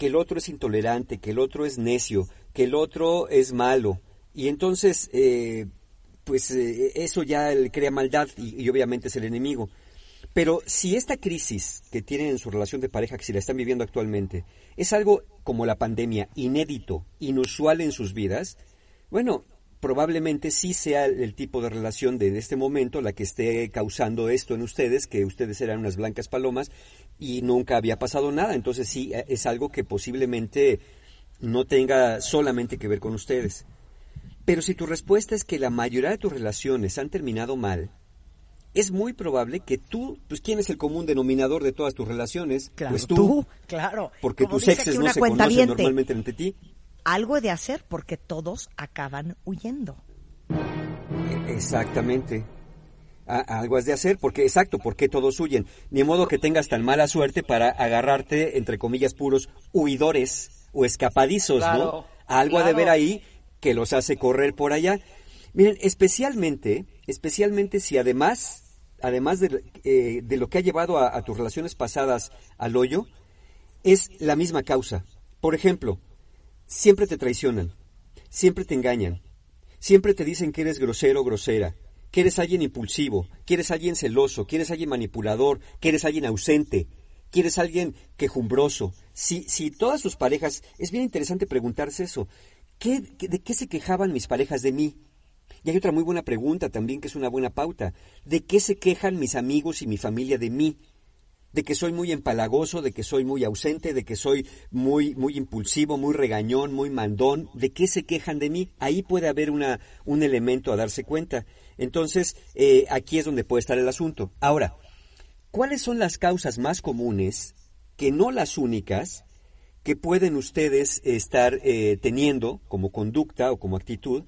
que el otro es intolerante, que el otro es necio, que el otro es malo. Y entonces, eh, pues eh, eso ya crea maldad y, obviamente es el enemigo. Pero si esta crisis que tienen en su relación de pareja, que si la están viviendo actualmente, es algo como la pandemia, inédito, inusual en sus vidas, bueno, probablemente sí sea el tipo de relación de este momento la que esté causando esto en ustedes, que ustedes eran unas blancas palomas y nunca había pasado nada. Entonces sí, eh, es algo que posiblemente no tenga solamente que ver con ustedes. Pero si tu respuesta es que la mayoría de tus relaciones han terminado mal, es muy probable que tú, pues ¿quién es el común denominador de todas tus relaciones? Claro, pues tú, claro. Porque tus exes no se conocen normalmente entre ti. Algo de hacer porque todos acaban huyendo. E, algo has de hacer, porque exacto, porque todos huyen. Ni modo que tengas tan mala suerte para agarrarte, entre comillas, puros huidores o escapadizos, ¿no? Algo ha de ver ahí que los hace correr por allá. Miren, especialmente, especialmente si además, además de, eh, de lo que ha llevado a, a tus relaciones pasadas al hoyo, es la misma causa. Por ejemplo, siempre te traicionan, siempre te engañan, siempre te dicen que eres grosero o grosera, que eres alguien impulsivo, que eres alguien celoso, que eres alguien manipulador, que eres alguien ausente, que eres alguien quejumbroso. Si, si todas tus parejas, es bien interesante preguntarse eso. ¿Qué, ¿De qué se quejaban mis parejas de mí? Y hay otra muy buena pregunta también que es una buena pauta. ¿De qué se quejan mis amigos y mi familia de mí? de que soy muy empalagoso, de que soy muy ausente, de que soy muy, muy impulsivo, muy regañón, muy mandón, ¿de qué se quejan de mí? Ahí puede haber una, un elemento a darse cuenta. Entonces, eh, aquí es donde puede estar el asunto. Ahora, ¿cuáles son las causas más comunes, que no las únicas, que pueden ustedes estar eh, teniendo como conducta o como actitud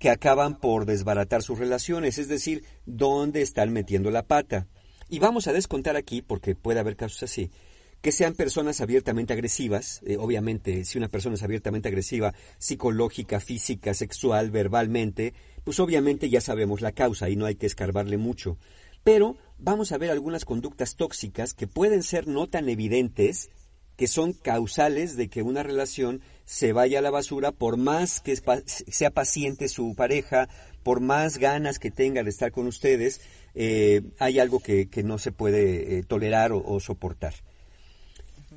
que acaban por desbaratar sus relaciones? Es decir, ¿dónde están metiendo la pata? Y vamos a descontar aquí, porque puede haber casos así, que sean personas abiertamente agresivas, eh, obviamente si una persona es abiertamente agresiva, psicológica, física, sexual, verbalmente, pues obviamente ya sabemos la causa y no hay que escarbarle mucho. Pero vamos a ver algunas conductas tóxicas que pueden ser no tan evidentes, que son causales de que una relación se vaya a la basura por más que sea paciente su pareja, por más ganas que tenga de estar con ustedes, eh, hay algo que, no se puede eh, tolerar o, soportar.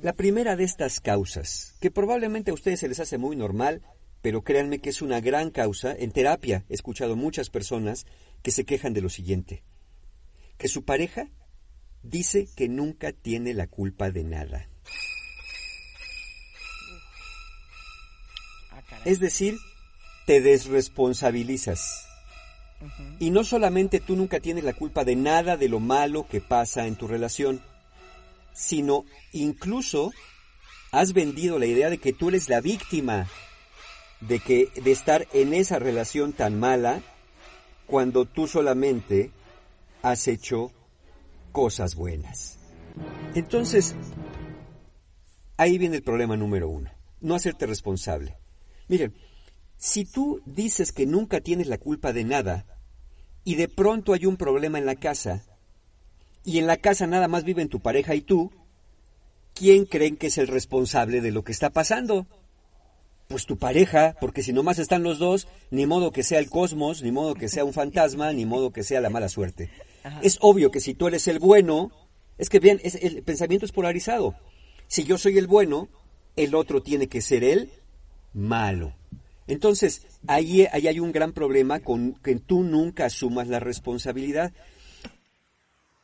La primera de estas causas, que probablemente a ustedes se les hace muy normal, pero créanme que es una gran causa, en terapia he escuchado muchas personas que se quejan de lo siguiente, que su pareja dice que nunca tiene la culpa de nada. Ah, es decir, te desresponsabilizas. Y no solamente tú nunca tienes la culpa de nada de lo malo que pasa en tu relación, sino incluso has vendido la idea de que tú eres la víctima de que de estar en esa relación tan mala cuando tú solamente has hecho cosas buenas. Entonces, ahí viene el problema número uno, no hacerte responsable. Miren, si tú dices que nunca tienes la culpa de nada y de pronto hay un problema en la casa y en la casa nada más viven tu pareja y tú, ¿quién creen que es el responsable de lo que está pasando? Pues tu pareja, porque si nomás están los dos, ni modo que sea el cosmos, ni modo que sea un fantasma, ni modo que sea la mala suerte. Es obvio que si tú eres el bueno, es que bien, el pensamiento es polarizado. Si yo soy el bueno, el otro tiene que ser el malo. Entonces, ahí, hay un gran problema con que tú nunca asumas la responsabilidad.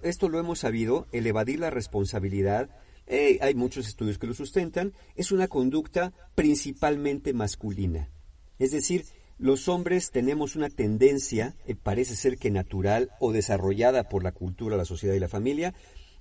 Esto lo hemos sabido, el evadir la responsabilidad, eh, hay muchos estudios que lo sustentan, es una conducta principalmente masculina. Es decir, los hombres tenemos una tendencia, eh, parece ser que natural o desarrollada por la cultura, la sociedad y la familia,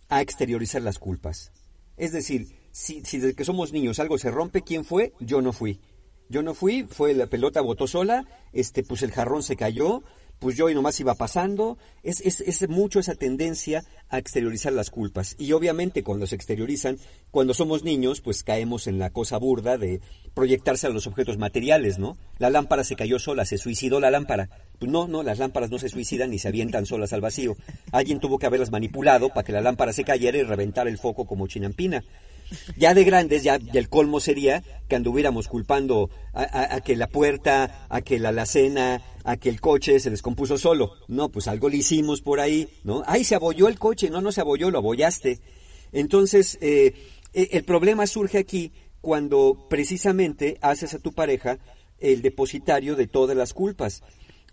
a exteriorizar las culpas. Es decir, si, si desde que somos niños algo se rompe, ¿quién fue? Yo no fui. Yo no fui, fue la pelota botó sola, este, pues el jarrón se cayó, pues yo y nomás iba pasando. Es, es, es, mucho esa tendencia a exteriorizar las culpas. Y obviamente cuando se exteriorizan, cuando somos niños, pues caemos en la cosa burda de proyectarse a los objetos materiales, ¿no? La lámpara se cayó sola, se suicidó la lámpara. Pues no, no, las lámparas no se suicidan ni se avientan solas al vacío. Alguien tuvo que haberlas manipulado para que la lámpara se cayera y reventara el foco como chinampina. Ya de grandes, ya, el colmo sería que anduviéramos culpando a, que la puerta, a que la alacena, a que el coche se descompuso solo. No, pues algo le hicimos por ahí, ¿no? Ay, se abolló el coche. No, no se abolló, lo abollaste. Entonces, eh, e, el problema surge aquí cuando precisamente haces a tu pareja el depositario de todas las culpas.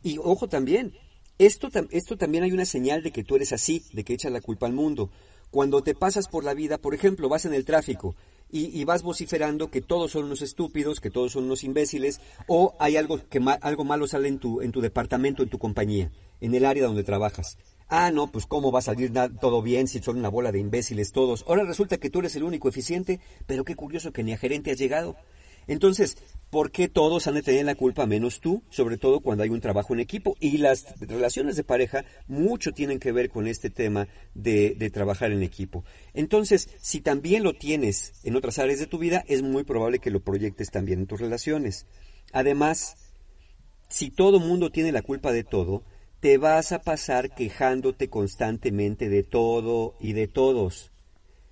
Y ojo también, esto, esto también hay una señal de que tú eres así, de que echas la culpa al mundo. Cuando te pasas por la vida, por ejemplo, vas en el tráfico y, vas vociferando que todos son unos estúpidos, que todos son unos imbéciles, o hay algo que algo malo sale en tu, en tu departamento, en tu compañía, en el área donde trabajas. Ah, no, pues cómo va a salir todo bien si son una bola de imbéciles todos. Ahora resulta que tú eres el único eficiente, pero qué curioso que ni a gerente has llegado. Entonces, ¿por qué todos han de tener la culpa menos tú? Sobre todo cuando hay un trabajo en equipo. Y las relaciones de pareja mucho tienen que ver con este tema de, de trabajar en equipo. Entonces, si también lo tienes en otras áreas de tu vida, es muy probable que lo proyectes también en tus relaciones. Además, si todo mundo tiene la culpa de todo, te vas a pasar quejándote constantemente de todo y de todos.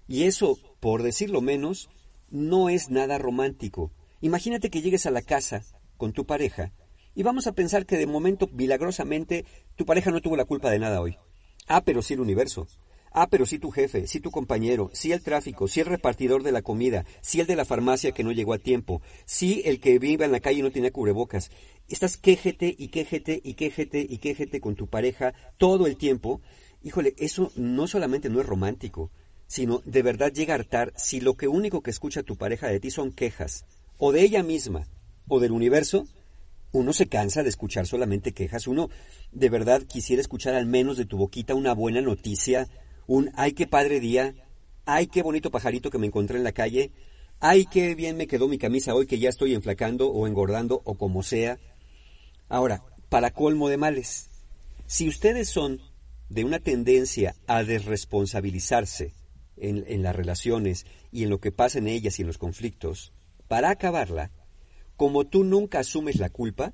Y eso, por decirlo menos, no es nada romántico. Imagínate que llegues a la casa con tu pareja y vamos a pensar que de momento, milagrosamente, tu pareja no tuvo la culpa de nada hoy. Ah, pero sí el universo. Ah, pero sí tu jefe, sí tu compañero, sí el tráfico, sí el repartidor de la comida, sí el de la farmacia que no llegó a tiempo, sí el que vive en la calle y no tiene cubrebocas. Estás quéjete y quéjete y quéjete y quéjete con tu pareja todo el tiempo. Híjole, eso no solamente no es romántico, sino de verdad llega a hartar si lo que único que escucha tu pareja de ti son quejas, o de ella misma, o del universo, uno se cansa de escuchar solamente quejas, uno de verdad quisiera escuchar al menos de tu boquita una buena noticia, un ay qué padre día, ay qué bonito pajarito que me encontré en la calle, ay qué bien me quedó mi camisa hoy que ya estoy enflacando o engordando o como sea. Ahora, para colmo de males, si ustedes son de una tendencia a desresponsabilizarse en, en las relaciones y en lo que pasa en ellas y en los conflictos, para acabarla, como tú nunca asumes la culpa,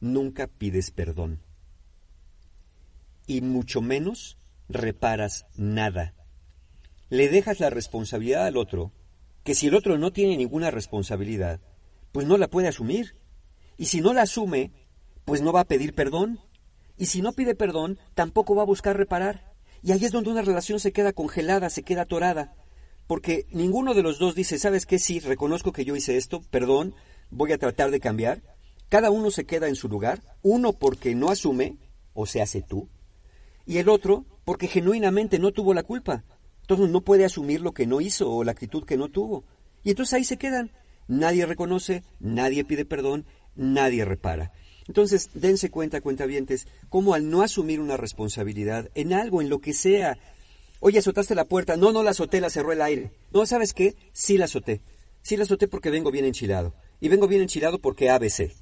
nunca pides perdón. Y mucho menos reparas nada. Le dejas la responsabilidad al otro, que si el otro no tiene ninguna responsabilidad, pues no la puede asumir. Y si no la asume, pues no va a pedir perdón. Y si no pide perdón, tampoco va a buscar reparar. Y ahí es donde una relación se queda congelada, se queda atorada. Porque ninguno de los dos dice, ¿sabes qué? Sí, reconozco que yo hice esto, perdón, voy a tratar de cambiar. Cada uno se queda en su lugar, uno porque no asume, o se hace tú, y el otro porque genuinamente no tuvo la culpa. Entonces no puede asumir lo que no hizo o la actitud que no tuvo. Y entonces ahí se quedan. Nadie reconoce, nadie pide perdón, nadie repara. Entonces, dense cuenta, cuentavientes, cómo al no asumir una responsabilidad en algo, en lo que sea, oye, azotaste la puerta, no, no la azoté, la cerró el aire. No, ¿sabes qué? Sí la azoté. Sí la azoté porque vengo bien enchilado. Y vengo bien enchilado porque ABC.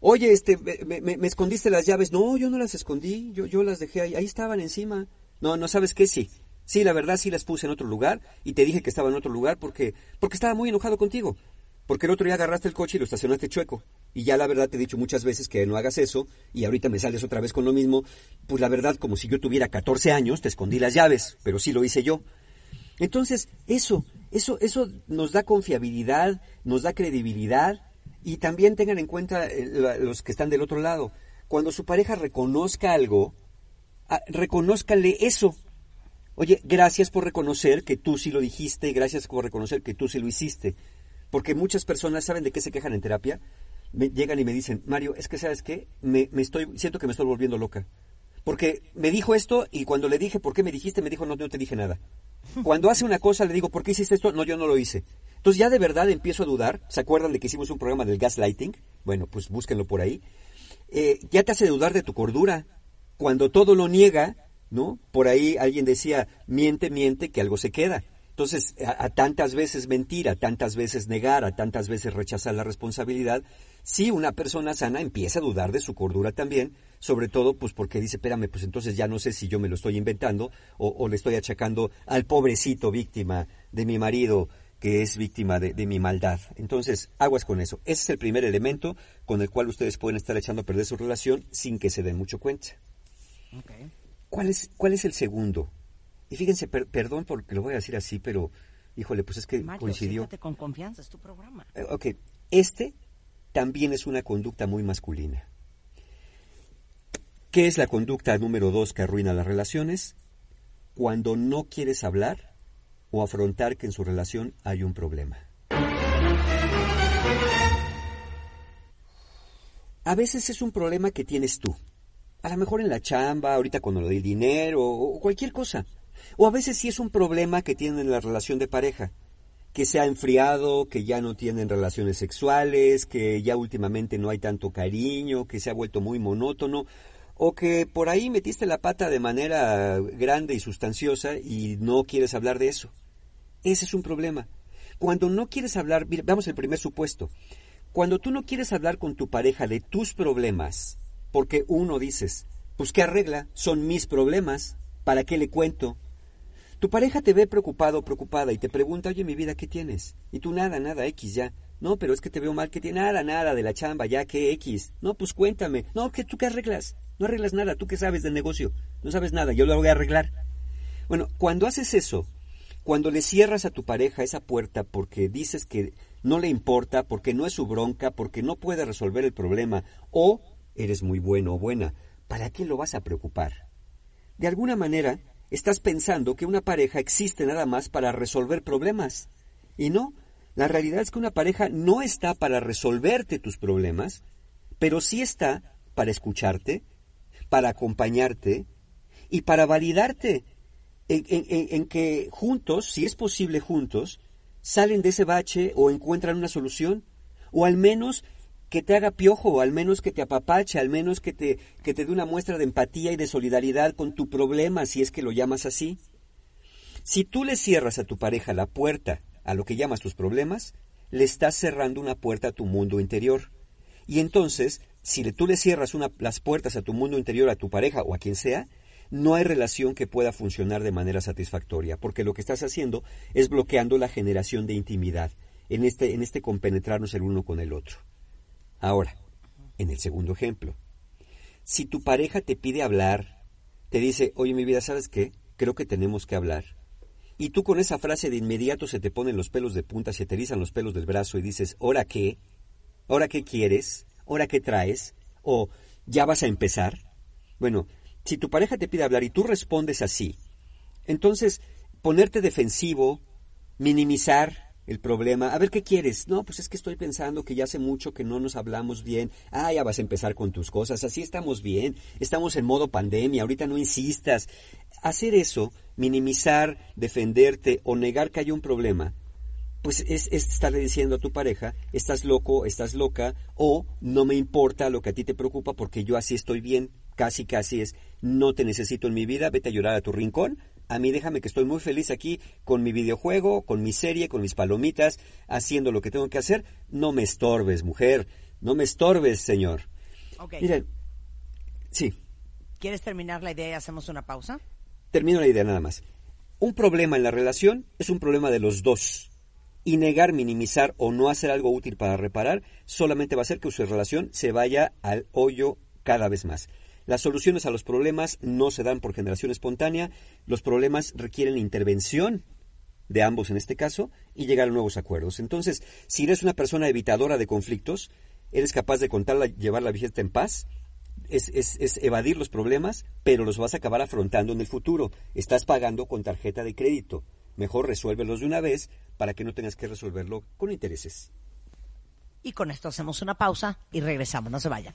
Oye, este, me, escondiste las llaves. No, yo no las escondí, yo, yo las dejé ahí, ahí estaban encima. No, no sabes qué, sí. Sí, la verdad sí las puse en otro lugar y te dije que estaba en otro lugar porque, porque estaba muy enojado contigo. Porque el otro día agarraste el coche y lo estacionaste chueco. Y ya la verdad te he dicho muchas veces que no hagas eso y ahorita me sales otra vez con lo mismo. Pues la verdad, como si yo tuviera 14 años, te escondí las llaves, pero sí lo hice yo. Entonces, eso, eso, eso nos da confiabilidad, nos da credibilidad y también tengan en cuenta eh, los que están del otro lado. Cuando su pareja reconozca algo, ah, reconózcale eso. Oye, gracias por reconocer que tú sí lo dijiste, gracias por reconocer que tú sí lo hiciste. Porque muchas personas saben de qué se quejan en terapia. Me, llegan y me dicen, Mario, es que sabes qué, me, me, estoy, siento que me estoy volviendo loca. Porque me dijo esto y cuando le dije, ¿por qué me dijiste? Me dijo, no, no te dije nada. Cuando hace una cosa le digo, ¿por qué hiciste esto? No, yo no lo hice. Entonces ya de verdad empiezo a dudar. ¿Se acuerdan de que hicimos un programa del gaslighting? Bueno, pues búsquenlo por ahí. Eh, ya te hace dudar de tu cordura. Cuando todo lo niega, ¿no? Por ahí alguien decía, miente, miente, que algo se queda. Entonces, a, tantas veces mentir, a tantas veces negar, a tantas veces rechazar la responsabilidad, sí, una persona sana empieza a dudar de su cordura también, sobre todo pues porque dice, espérame, pues entonces ya no sé si yo me lo estoy inventando o, o le estoy achacando al pobrecito víctima de mi marido que es víctima de, mi maldad. Entonces, aguas con eso. Ese es el primer elemento con el cual ustedes pueden estar echando a perder su relación sin que se den mucho cuenta. ¿Cuál, es, ¿Cuál es el segundo? Y fíjense, perdón porque lo voy a decir así, pero, híjole, pues es que coincidió. con confianza, es tu programa. Eh, ok, este también es una conducta muy masculina. ¿Qué es la conducta número dos que arruina las relaciones? Cuando no quieres hablar o afrontar que en su relación hay un problema. A veces es un problema que tienes tú. A lo mejor en la chamba, ahorita con lo del dinero o cualquier cosa. O a veces sí es un problema que tienen en la relación de pareja. Que se ha enfriado, que ya no tienen relaciones sexuales, que ya últimamente no hay tanto cariño, que se ha vuelto muy monótono o que por ahí metiste la pata de manera grande y sustanciosa y no quieres hablar de eso. Ese es un problema. Cuando no quieres hablar, vamos al primer supuesto. Cuando tú no quieres hablar con tu pareja de tus problemas, porque uno dices, pues qué arregla, son mis problemas, ¿para qué le cuento? Tu pareja te ve preocupado o preocupada y te pregunta, oye, mi vida, ¿qué tienes? Y tú nada, nada, X ya. No, pero es que te veo mal, que tiene nada, nada de la chamba, ya, ¿qué X? No, pues cuéntame. No, que tú qué arreglas. No arreglas nada, tú qué sabes del negocio. No sabes nada, yo lo voy a arreglar. Bueno, cuando haces eso, cuando le cierras a tu pareja esa puerta porque dices que no le importa, porque no es su bronca, porque no puede resolver el problema, o eres muy bueno o buena, ¿para qué lo vas a preocupar? De alguna manera, estás pensando que una pareja existe nada más para resolver problemas. Y no, la realidad es que una pareja no está para resolverte tus problemas, pero sí está para escucharte, para acompañarte y para validarte en, que juntos, si es posible juntos, salen de ese bache o encuentran una solución, o al menos que te haga piojo, al menos que te apapache, al menos que te, que te dé una muestra de empatía y de solidaridad con tu problema, si es que lo llamas así. Si tú le cierras a tu pareja la puerta a lo que llamas tus problemas, le estás cerrando una puerta a tu mundo interior. Y entonces, si tú le cierras las puertas a tu mundo interior, a tu pareja o a quien sea, no hay relación que pueda funcionar de manera satisfactoria, porque lo que estás haciendo es bloqueando la generación de intimidad, en este, en este compenetrarnos el uno con el otro. Ahora, en el segundo ejemplo, si tu pareja te pide hablar, te dice, oye mi vida, ¿sabes qué? Creo que tenemos que hablar. Y tú con esa frase de inmediato se te ponen los pelos de punta, se te erizan los pelos del brazo y dices, ¿ahora qué? ¿Ahora qué quieres? ¿Ahora qué traes? ¿O ya vas a empezar? Bueno, si tu pareja te pide hablar y tú respondes así, entonces ponerte defensivo, minimizar el problema, a ver qué quieres. No, pues es que estoy pensando que ya hace mucho que no nos hablamos bien. Ah, ya vas a empezar con tus cosas. Así estamos bien. Estamos en modo pandemia. Ahorita no insistas. Hacer eso, minimizar, defenderte o negar que hay un problema, pues es, es, estarle diciendo a tu pareja, estás loco, estás loca, o no me importa lo que a ti te preocupa porque yo así estoy bien casi casi es no te necesito en mi vida, vete a llorar a tu rincón. A mí déjame que estoy muy feliz aquí con mi videojuego, con mi serie, con mis palomitas, haciendo lo que tengo que hacer. No me estorbes, mujer. No me estorbes, señor. Ok. Miren, sí. ¿Quieres terminar la idea y hacemos una pausa? Termino la idea nada más. Un problema en la relación es un problema de los dos. Y negar, minimizar o no hacer algo útil para reparar solamente va a hacer que su relación se vaya al hoyo cada vez más. Las soluciones a los problemas no se dan por generación espontánea, los problemas requieren intervención de ambos en este caso y llegar a nuevos acuerdos. Entonces, si eres una persona evitadora de conflictos, eres capaz de contarla, llevar la visita en paz, es, es, evadir los problemas, pero los vas a acabar afrontando en el futuro. Estás pagando con tarjeta de crédito. Mejor resuélvelos de una vez para que no tengas que resolverlo con intereses. Y con esto hacemos una pausa y regresamos. No se vayan.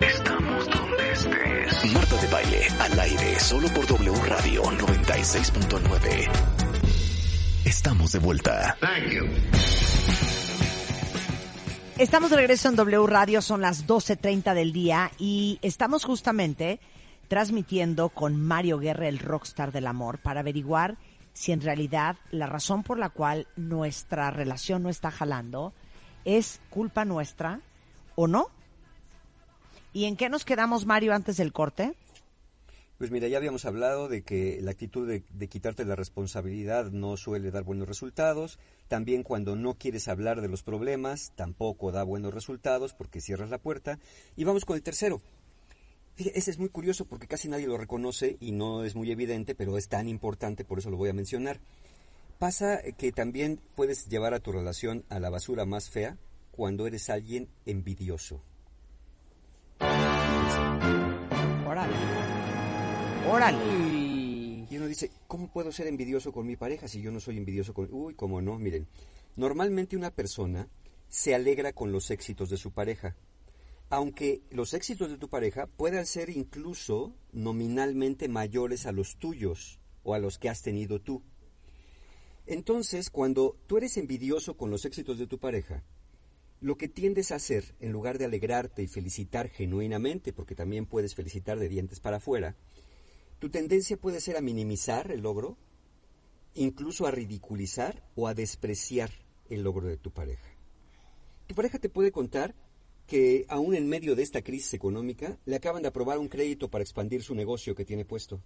Estamos donde estés. Marta de baile al aire solo por W Radio 96.9. Estamos de vuelta. Estamos de regreso en W Radio, son las 12.30 del día y estamos justamente transmitiendo con Mario Guerra, el rockstar del amor, para averiguar si en realidad la razón por la cual nuestra relación no está jalando es culpa nuestra o no. ¿Y en qué nos quedamos, Mario, antes del corte? Pues mira, ya habíamos hablado de que la actitud de, quitarte la responsabilidad no suele dar buenos resultados. También cuando no quieres hablar de los problemas, tampoco da buenos resultados porque cierras la puerta. Y vamos con el tercero. ese es muy curioso porque casi nadie lo reconoce y no es muy evidente, pero es tan importante, por eso lo voy a mencionar. Pasa que también puedes llevar a tu relación a la basura más fea cuando eres alguien envidioso. Órale. Órale. Y uno dice, ¿cómo puedo ser envidioso con mi pareja si yo no soy envidioso con... Uy, cómo no, miren. Normalmente una persona se alegra con los éxitos de su pareja. Aunque los éxitos de tu pareja puedan ser incluso nominalmente mayores a los tuyos o a los que has tenido tú. Entonces, cuando tú eres envidioso con los éxitos de tu pareja, lo que tiendes a hacer, en lugar de alegrarte y felicitar genuinamente, porque también puedes felicitar de dientes para afuera, tu tendencia puede ser a minimizar el logro, incluso a ridiculizar o a despreciar el logro de tu pareja. Tu pareja te puede contar que aún en medio de esta crisis económica le acaban de aprobar un crédito para expandir su negocio que tiene puesto.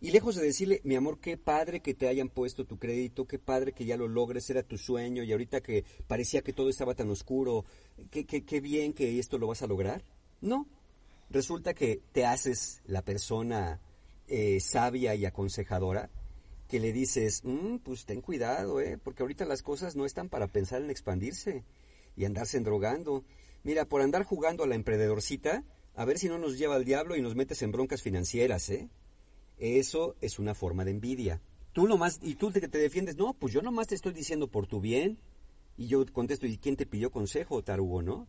Y lejos de decirle, mi amor, qué padre que te hayan puesto tu crédito, qué padre que ya lo logres, era tu sueño y ahorita que parecía que todo estaba tan oscuro, qué, qué, bien que esto lo vas a lograr. No, resulta que te haces la persona eh, sabia y aconsejadora que le dices, mm, pues ten cuidado, eh, porque ahorita las cosas no están para pensar en expandirse y andarse drogando. Mira, por andar jugando a la emprendedorcita, a ver si no nos lleva al diablo y nos metes en broncas financieras, ¿eh? Eso es una forma de envidia. Tú nomás, y tú que te defiendes, no, pues yo nomás te estoy diciendo por tu bien. Y yo contesto, ¿y quién te pidió consejo, tarugo, no?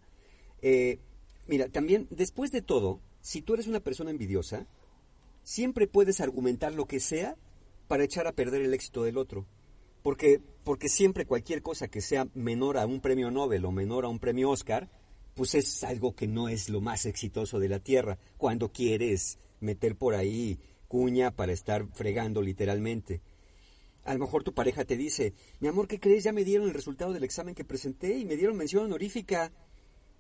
Eh, mira, también, después de todo, si tú eres una persona envidiosa, siempre puedes argumentar lo que sea para echar a perder el éxito del otro. Porque, porque siempre cualquier cosa que sea menor a un premio Nobel o menor a un premio Oscar, pues es algo que no es lo más exitoso de la Tierra. Cuando quieres meter por ahí cuña para estar fregando literalmente. A lo mejor tu pareja te dice, mi amor, ¿qué crees? Ya me dieron el resultado del examen que presenté y me dieron mención honorífica.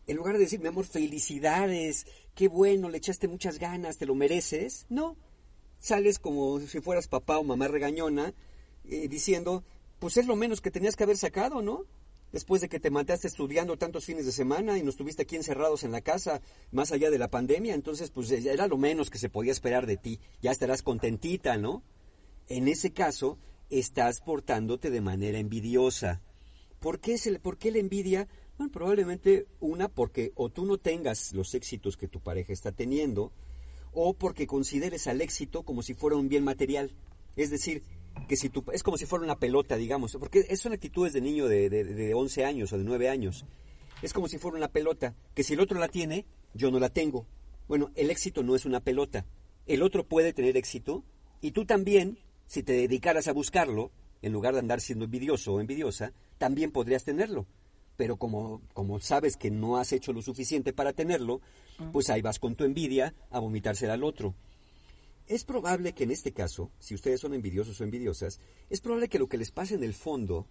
En lugar de decir, mi amor, felicidades, qué bueno, le echaste muchas ganas, te lo mereces. No, sales como si fueras papá o mamá regañona, eh, diciendo, pues es lo menos que tenías que haber sacado, ¿no? Después de que te mataste estudiando tantos fines de semana y nos tuviste aquí encerrados en la casa, más allá de la pandemia, entonces pues era lo menos que se podía esperar de ti. Ya estarás contentita, ¿no? En ese caso, estás portándote de manera envidiosa. ¿Por qué, se, ¿Por qué la envidia? Bueno, probablemente una porque o tú no tengas los éxitos que tu pareja está teniendo, o porque consideres al éxito como si fuera un bien material. Es decir, que si tú, es como si fuera una pelota, digamos, porque son actitudes de niño de, de, de 11 años o de 9 años. Es como si fuera una pelota, que si el otro la tiene, yo no la tengo. Bueno, el éxito no es una pelota. El otro puede tener éxito y tú también, si te dedicaras a buscarlo, en lugar de andar siendo envidioso o envidiosa, también podrías tenerlo. Pero como, como sabes que no has hecho lo suficiente para tenerlo, pues ahí vas con tu envidia a vomitársela al otro. Es probable que en este caso, si ustedes son envidiosos o envidiosas, es probable que lo que les pase en el fondo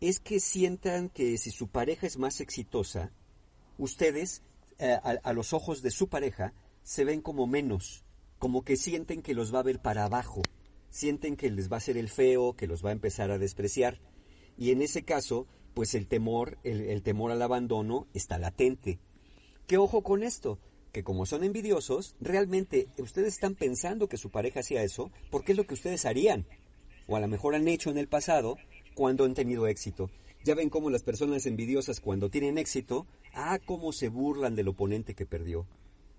es que sientan que si su pareja es más exitosa, ustedes, eh, a, los ojos de su pareja, se ven como menos, como que sienten que los va a ver para abajo, sienten que les va a ser el feo, que los va a empezar a despreciar. Y en ese caso, pues el temor, el temor al abandono está latente. ¿Qué ojo con esto? Que como son envidiosos, realmente ustedes están pensando que su pareja hacía eso porque es lo que ustedes harían, o a lo mejor han hecho en el pasado cuando han tenido éxito. Ya ven cómo las personas envidiosas cuando tienen éxito, ah, cómo se burlan del oponente que perdió.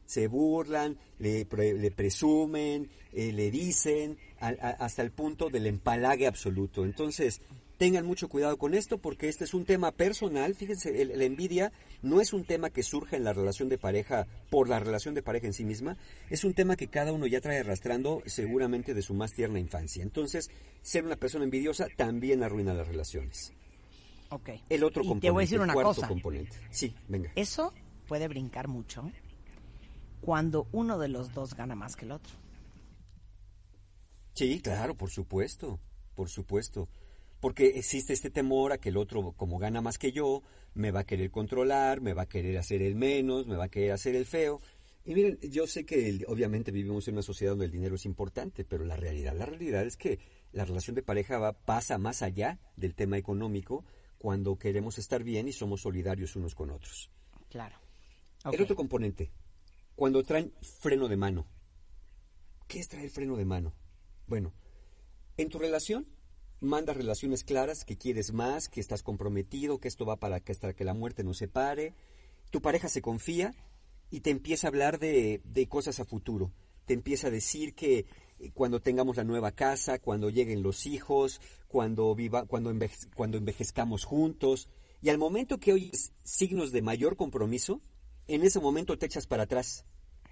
Se burlan, le, presumen, eh, le dicen, hasta el punto del empalague absoluto. Entonces, Tengan mucho cuidado con esto porque este es un tema personal. Fíjense, el, la envidia no es un tema que surge en la relación de pareja por la relación de pareja en sí misma. Es un tema que cada uno ya trae arrastrando seguramente de su más tierna infancia. Entonces, ser una persona envidiosa también arruina las relaciones. Ok. El otro y componente. te voy a decir una el cuarto cosa. componente. Sí, venga. Eso puede brincar mucho cuando uno de los dos gana más que el otro. Sí, claro, por supuesto. Por supuesto porque existe este temor a que el otro, como gana más que yo, me va a querer controlar, me va a querer hacer el menos, me va a querer hacer el feo. Y miren, yo sé que el, obviamente vivimos en una sociedad donde el dinero es importante, pero la realidad, la realidad es que la relación de pareja va, pasa más allá del tema económico cuando queremos estar bien y somos solidarios unos con otros. Claro. El otro componente, cuando traen freno de mano. ¿Qué es traer freno de mano? Bueno, en tu relación mandas relaciones claras, que quieres más, que estás comprometido, que esto va para que hasta que la muerte nos separe. Tu pareja se confía y te empieza a hablar de, de cosas a futuro. Te empieza a decir que eh, cuando tengamos la nueva casa, cuando lleguen los hijos, cuando viva, cuando, enveje, cuando envejezcamos juntos. Y al momento que oyes signos de mayor compromiso, en ese momento te echas para atrás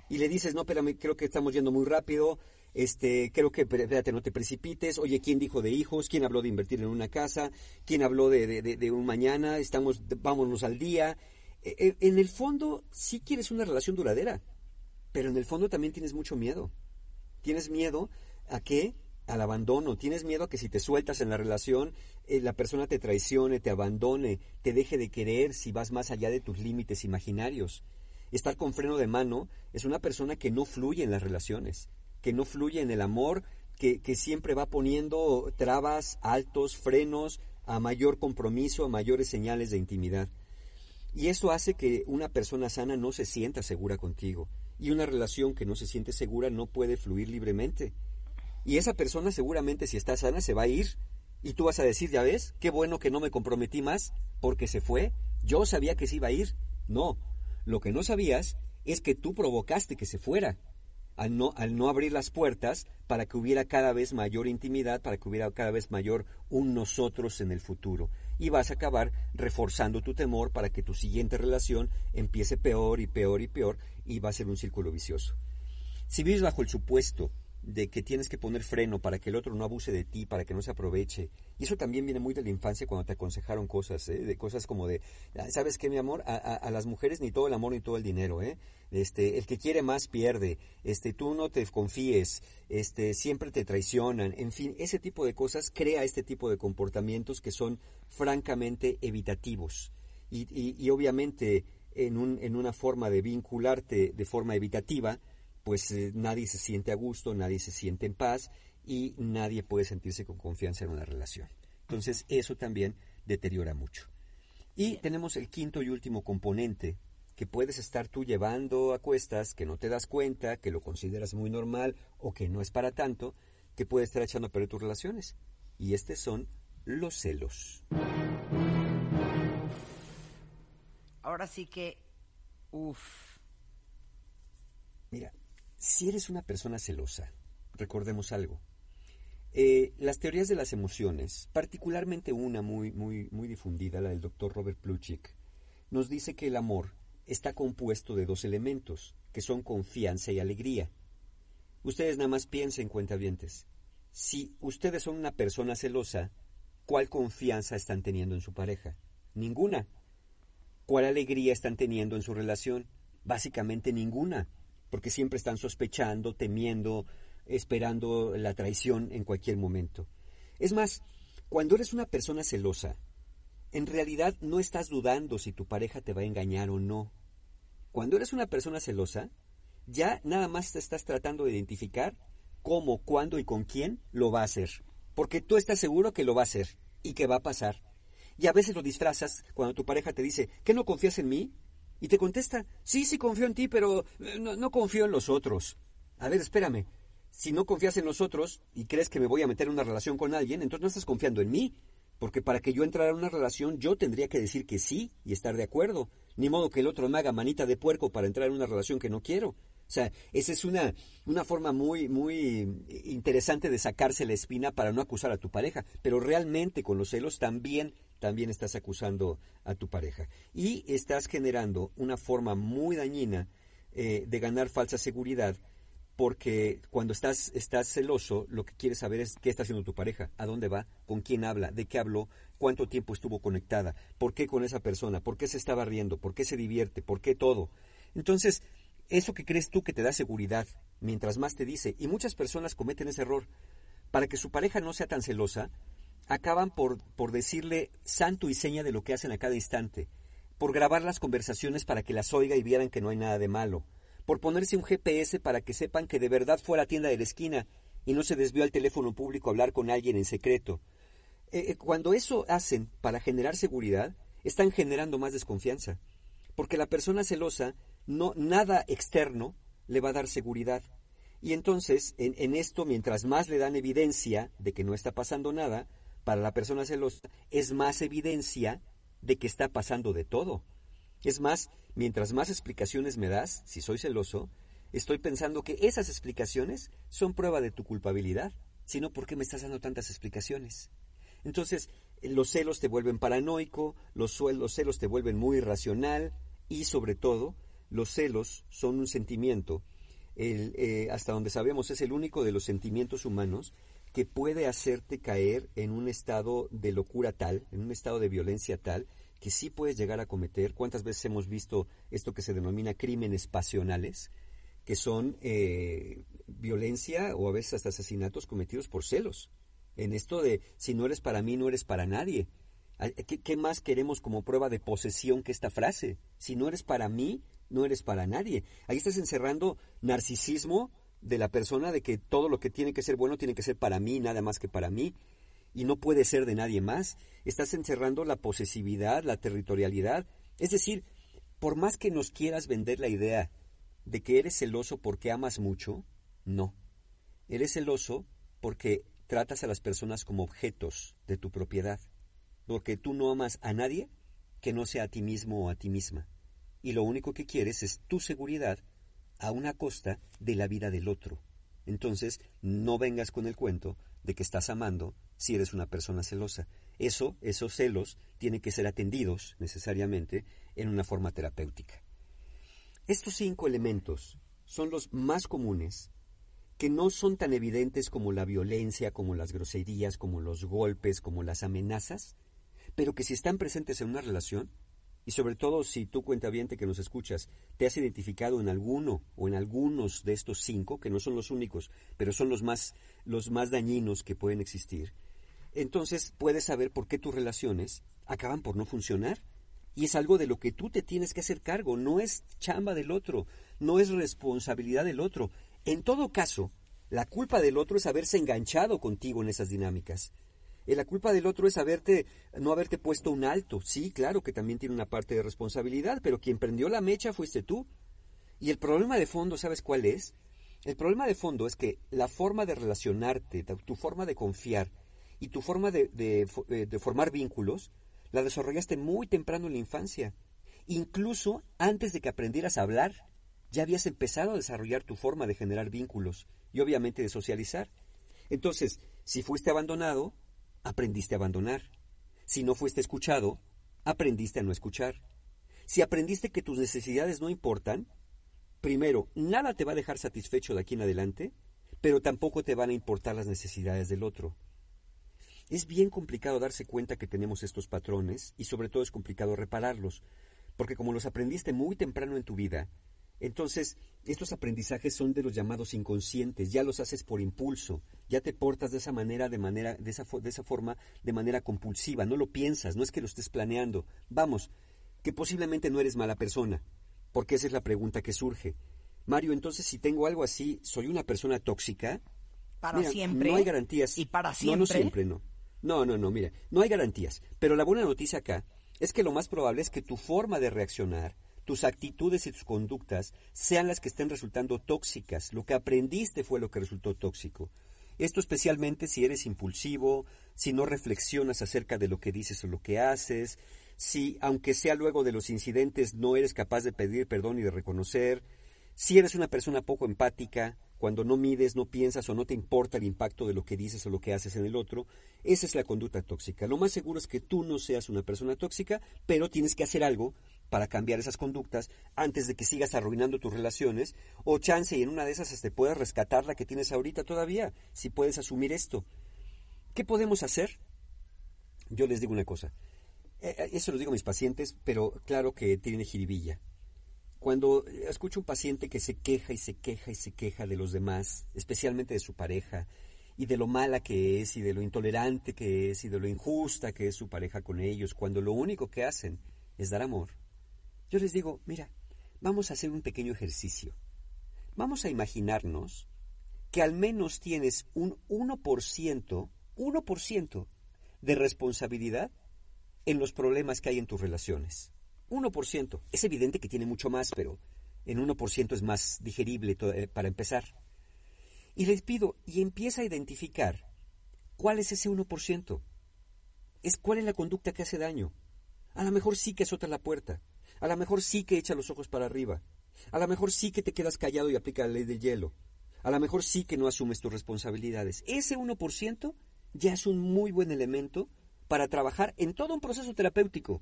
y le dices, no, espérame, creo que estamos yendo muy rápido, este, creo que, espérate, no te precipites, oye, ¿quién dijo de hijos? ¿Quién habló de invertir en una casa? ¿Quién habló de, un mañana? Estamos, vámonos al día. E, en el fondo, sí quieres una relación duradera, pero en el fondo también tienes mucho miedo. Tienes miedo a que al abandono, tienes miedo a que si te sueltas en la relación, eh, la persona te traicione, te abandone, te deje de querer si vas más allá de tus límites imaginarios. Estar con freno de mano es una persona que no fluye en las relaciones, que no fluye en el amor, que, que siempre va poniendo trabas, altos, frenos, a mayor compromiso, a mayores señales de intimidad. Y eso hace que una persona sana no se sienta segura contigo. Y una relación que no se siente segura no puede fluir libremente. Y esa persona seguramente si está sana se va a ir. Y tú vas a decir, ya ves, qué bueno que no me comprometí más porque se fue. Yo sabía que se iba a ir. No, lo que no sabías es que tú provocaste que se fuera. Al no, al no abrir las puertas para que hubiera cada vez mayor intimidad, para que hubiera cada vez mayor un nosotros en el futuro. Y vas a acabar reforzando tu temor para que tu siguiente relación empiece peor y peor y peor y va a ser un círculo vicioso. Si vives bajo el supuesto de que tienes que poner freno para que el otro no abuse de ti, para que no se aproveche. Y eso también viene muy de la infancia cuando te aconsejaron cosas, ¿eh? de cosas como de, ah, ¿sabes qué, mi amor? A, las mujeres ni todo el amor ni todo el dinero, ¿eh? Este, el que quiere más pierde, este, tú no te confíes, este, siempre te traicionan, en fin, ese tipo de cosas crea este tipo de comportamientos que son francamente evitativos. Y, y, y obviamente en, un, en una forma de vincularte de forma evitativa, pues eh, nadie se siente a gusto, nadie se siente en paz y nadie puede sentirse con confianza en una relación. Entonces eso también deteriora mucho. Y tenemos el quinto y último componente que puedes estar tú llevando a cuestas, que no te das cuenta, que lo consideras muy normal o que no es para tanto, que puede estar echando a perder tus relaciones. Y estos son los celos. Ahora sí que, uff. Mira, si eres una persona celosa, recordemos algo. Eh, las teorías de las emociones, particularmente una muy, muy, muy difundida, la del doctor Robert Plutchik, nos dice que el amor está compuesto de dos elementos, que son confianza y alegría. Ustedes nada más piensen, cuentavientes. Si ustedes son una persona celosa, ¿cuál confianza están teniendo en su pareja? Ninguna. ¿Cuál alegría están teniendo en su relación? Básicamente ninguna porque siempre están sospechando, temiendo, esperando la traición en cualquier momento. Es más, cuando eres una persona celosa, en realidad no estás dudando si tu pareja te va a engañar o no. Cuando eres una persona celosa, ya nada más te estás tratando de identificar cómo, cuándo y con quién lo va a hacer. Porque tú estás seguro que lo va a hacer y que va a pasar. Y a veces lo disfrazas cuando tu pareja te dice, ¿qué no confías en mí? Y te contesta, sí, sí confío en ti, pero eh, no, confío en los otros. A ver, espérame. Si no confías en los otros y crees que me voy a meter en una relación con alguien, entonces no estás confiando en mí. Porque para que yo entrara en una relación, yo tendría que decir que sí y estar de acuerdo. Ni modo que el otro me haga manita de puerco para entrar en una relación que no quiero. O sea, esa es una, una forma muy, muy interesante de sacarse la espina para no acusar a tu pareja. Pero realmente con los celos también también estás acusando a tu pareja. Y estás generando una forma muy dañina eh, de ganar falsa seguridad porque cuando estás, estás celoso, lo que quieres saber es qué está haciendo tu pareja, a dónde va, con quién habla, de qué habló, cuánto tiempo estuvo conectada, por qué con esa persona, por qué se estaba riendo, por qué se divierte, por qué todo. Entonces, eso que crees tú que te da seguridad, mientras más te dice, y muchas personas cometen ese error, para que su pareja no sea tan celosa, acaban por, por decirle santo y seña de lo que hacen a cada instante, por grabar las conversaciones para que las oiga y vieran que no hay nada de malo, por ponerse un GPS para que sepan que de verdad fue a la tienda de la esquina y no se desvió al teléfono público a hablar con alguien en secreto. Eh, eh, cuando eso hacen para generar seguridad, están generando más desconfianza, porque la persona celosa no nada externo le va a dar seguridad. Y entonces, en, en esto, mientras más le dan evidencia de que no está pasando nada, para la persona celosa es más evidencia de que está pasando de todo. Es más, mientras más explicaciones me das, si soy celoso, estoy pensando que esas explicaciones son prueba de tu culpabilidad, sino ¿por qué me estás dando tantas explicaciones? Entonces, los celos te vuelven paranoico, los, los celos te vuelven muy irracional y sobre todo, los celos son un sentimiento, el, eh, hasta donde sabemos es el único de los sentimientos humanos que puede hacerte caer en un estado de locura tal, en un estado de violencia tal, que sí puedes llegar a cometer. ¿Cuántas veces hemos visto esto que se denomina crímenes pasionales? que son eh, violencia o a veces hasta asesinatos cometidos por celos. En esto de si no eres para mí, no eres para nadie. ¿Qué, ¿Qué, más queremos como prueba de posesión que esta frase? Si no eres para mí, no eres para nadie. Ahí estás encerrando narcisismo de la persona de que todo lo que tiene que ser bueno tiene que ser para mí, nada más que para mí. Y no puede ser de nadie más. Estás encerrando la posesividad, la territorialidad. Es decir, por más que nos quieras vender la idea de que eres celoso porque amas mucho, no. Eres celoso porque tratas a las personas como objetos de tu propiedad, porque tú no amas a nadie que no sea a ti mismo o a ti misma, y lo único que quieres es tu seguridad a una costa de la vida del otro. Entonces, no vengas con el cuento de que estás amando si eres una persona celosa. Eso, esos celos, tienen que ser atendidos necesariamente en una forma terapéutica. Estos cinco elementos son los más comunes que no son tan evidentes como la violencia, como las groserías, como los golpes, como las amenazas, pero que si están presentes en una relación, y sobre todo si tú cuentaviente que nos escuchas, te has identificado en alguno o en algunos de estos cinco, que no son los únicos, pero son los más, los más dañinos que pueden existir, entonces puedes saber por qué tus relaciones acaban por no funcionar. Y es algo de lo que tú te tienes que hacer cargo, no es chamba del otro, no es responsabilidad del otro, en todo caso, la culpa del otro es haberse enganchado contigo en esas dinámicas. Eh, la culpa del otro es haberte, no haberte puesto un alto. Sí, claro que también tiene una parte de responsabilidad, pero quien prendió la mecha fuiste tú. Y el problema de fondo, ¿sabes cuál es? El problema de fondo es que la forma de relacionarte, tu forma de confiar y tu forma eh, de formar vínculos, la desarrollaste muy temprano en la infancia. Incluso antes de que aprendieras a hablar ya habías empezado a desarrollar tu forma de generar vínculos y obviamente de socializar. Entonces, si fuiste abandonado, aprendiste a abandonar. Si no fuiste escuchado, aprendiste a no escuchar. Si aprendiste que tus necesidades no importan, primero, nada te va a dejar satisfecho de aquí en adelante, pero tampoco te van a importar las necesidades del otro. Es bien complicado darse cuenta que tenemos estos patrones y sobre todo es complicado repararlos, porque como los aprendiste muy temprano en tu vida, entonces, estos aprendizajes son de los llamados inconscientes, ya los haces por impulso, ya te portas de esa manera, de manera, de esa, de esa forma, de manera compulsiva, no lo piensas, no es que lo estés planeando. Vamos, que posiblemente no eres mala persona, porque esa es la pregunta que surge. Mario, entonces si tengo algo así, ¿soy una persona tóxica? Para siempre. No hay garantías. ¿Y para siempre? No, no siempre, no. No, no, no, mira, no hay garantías. Pero la buena noticia acá es que lo más probable es que tu forma de reaccionar, tus actitudes y tus conductas sean las que estén resultando tóxicas. Lo que aprendiste fue lo que resultó tóxico. Esto especialmente si eres impulsivo, si no reflexionas acerca de lo que dices o lo que haces, si, aunque sea luego de los incidentes, no eres capaz de pedir perdón y de reconocer, si eres una persona poco empática, cuando no mides, no piensas o no te importa el impacto de lo que dices o lo que haces en el otro, esa es la conducta tóxica. Lo más seguro es que tú no seas una persona tóxica, pero tienes que hacer algo para cambiar esas conductas antes de que sigas arruinando tus relaciones o chance y en una de esas te puedes rescatar la que tienes ahorita todavía, si puedes asumir esto. ¿Qué podemos hacer? Yo les digo una cosa, eh, eh, eso lo digo a mis pacientes, pero claro que tiene jiribilla. Cuando escucho un paciente que se queja y se queja y se queja de los demás, especialmente de su pareja, y de lo mala que es, y de lo intolerante que es, y de lo injusta que es su pareja con ellos, cuando lo único que hacen es dar amor, yo les digo, mira, vamos a hacer un pequeño ejercicio. Vamos a imaginarnos que al menos tienes un 1%, 1% de responsabilidad en los problemas que hay en tus relaciones. 1%. Es evidente que tiene mucho más, pero en 1% es más digerible eh, para empezar. Y les pido, y empieza a identificar cuál es ese 1%. Es cuál es la conducta que hace daño. A lo mejor sí que azota la puerta. A lo mejor sí que echa los ojos para arriba. A lo mejor sí que te quedas callado y aplica la ley del hielo. A lo mejor sí que no asumes tus responsabilidades. Ese 1% ya es un muy buen elemento para trabajar en todo un proceso terapéutico,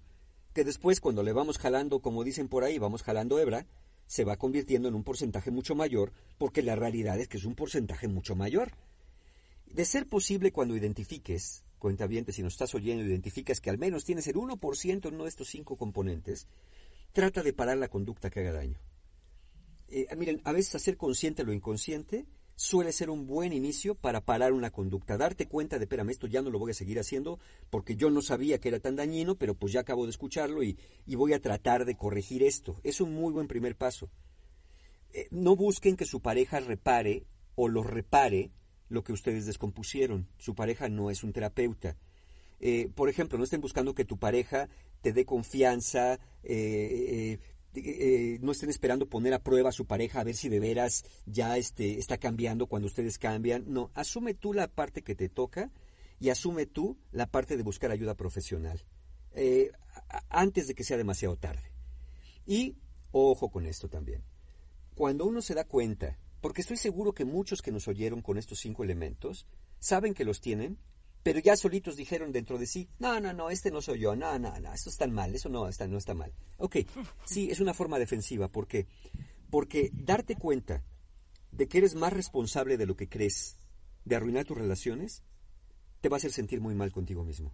que después cuando le vamos jalando, como dicen por ahí, vamos jalando hebra, se va convirtiendo en un porcentaje mucho mayor, porque la realidad es que es un porcentaje mucho mayor. De ser posible cuando identifiques, cuenta bien si nos estás oyendo, identificas que al menos tienes el 1% en uno de estos cinco componentes, trata de parar la conducta que haga daño. eh, miren, a veces hacer consciente lo inconsciente suele ser un buen inicio para parar una conducta, darte cuenta de, espérame, esto ya no lo voy a seguir haciendo porque yo no sabía que era tan dañino, pero pues ya acabo de escucharlo y, voy a tratar de corregir esto. Es un muy buen primer paso. Eh, no busquen que su pareja repare o lo repare lo que ustedes descompusieron. Su pareja no es un terapeuta. Eh, por ejemplo, no estén buscando que tu pareja te dé confianza, eh, eh, no estén esperando poner a prueba a su pareja a ver si de veras ya este, está cambiando cuando ustedes cambian. No, asume tú la parte que te toca y asume tú la parte de buscar ayuda profesional antes de que sea demasiado tarde. Y ojo con esto también. Cuando uno se da cuenta, porque estoy seguro que muchos que nos oyeron con estos cinco elementos saben que los tienen pero ya solitos dijeron dentro de sí, no, no, no, este no soy yo, no, no, no, esto está mal, eso no está, no está mal. Ok, sí, es una forma defensiva, ¿por qué? Porque darte cuenta de que eres más responsable de lo que crees, de arruinar tus relaciones, te va a hacer sentir muy mal contigo mismo.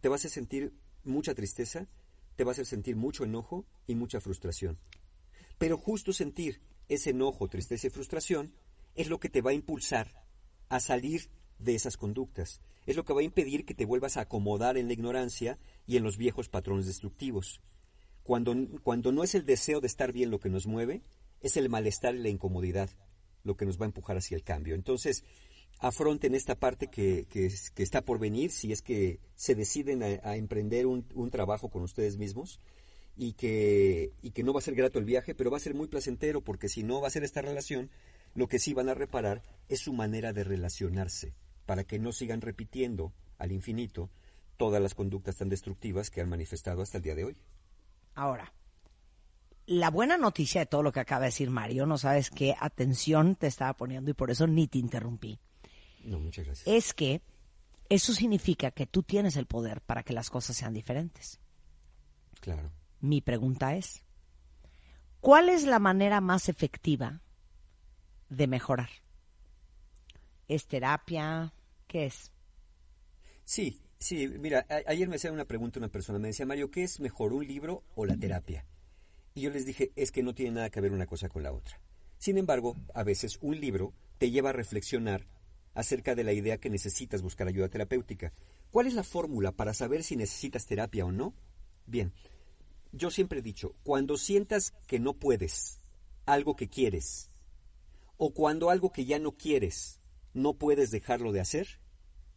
Te va a hacer sentir mucha tristeza, te va a hacer sentir mucho enojo y mucha frustración. Pero justo sentir ese enojo, tristeza y frustración es lo que te va a impulsar a salir de esas conductas. Es lo que va a impedir que te vuelvas a acomodar en la ignorancia y en los viejos patrones destructivos. Cuando, cuando no es el deseo de estar bien lo que nos mueve, es el malestar y la incomodidad lo que nos va a empujar hacia el cambio. Entonces, afronten esta parte que, que, está por venir si es que se deciden a, emprender un, un, trabajo con ustedes mismos y que, y que no va a ser grato el viaje, pero va a ser muy placentero porque si no va a ser esta relación, lo que sí van a reparar es su manera de relacionarse para que no sigan repitiendo al infinito todas las conductas tan destructivas que han manifestado hasta el día de hoy. Ahora, la buena noticia de todo lo que acaba de decir Mario, no sabes qué atención te estaba poniendo y por eso ni te interrumpí. No, muchas gracias. Es que eso significa que tú tienes el poder para que las cosas sean diferentes. Claro. Mi pregunta es, ¿cuál es la manera más efectiva de mejorar? ¿Es terapia? ¿Qué es? Sí, sí, mira, ayer me hacía una pregunta una persona, me decía, Mario, ¿qué es mejor, un libro o la terapia? Y yo les dije, es que no tiene nada que ver una cosa con la otra. Sin embargo, a veces un libro te lleva a reflexionar acerca de la idea que necesitas buscar ayuda terapéutica. ¿Cuál es la fórmula para saber si necesitas terapia o no? Bien, yo siempre he dicho, cuando sientas que no puedes, algo que quieres, o cuando algo que ya no quieres, no puedes dejarlo de hacer,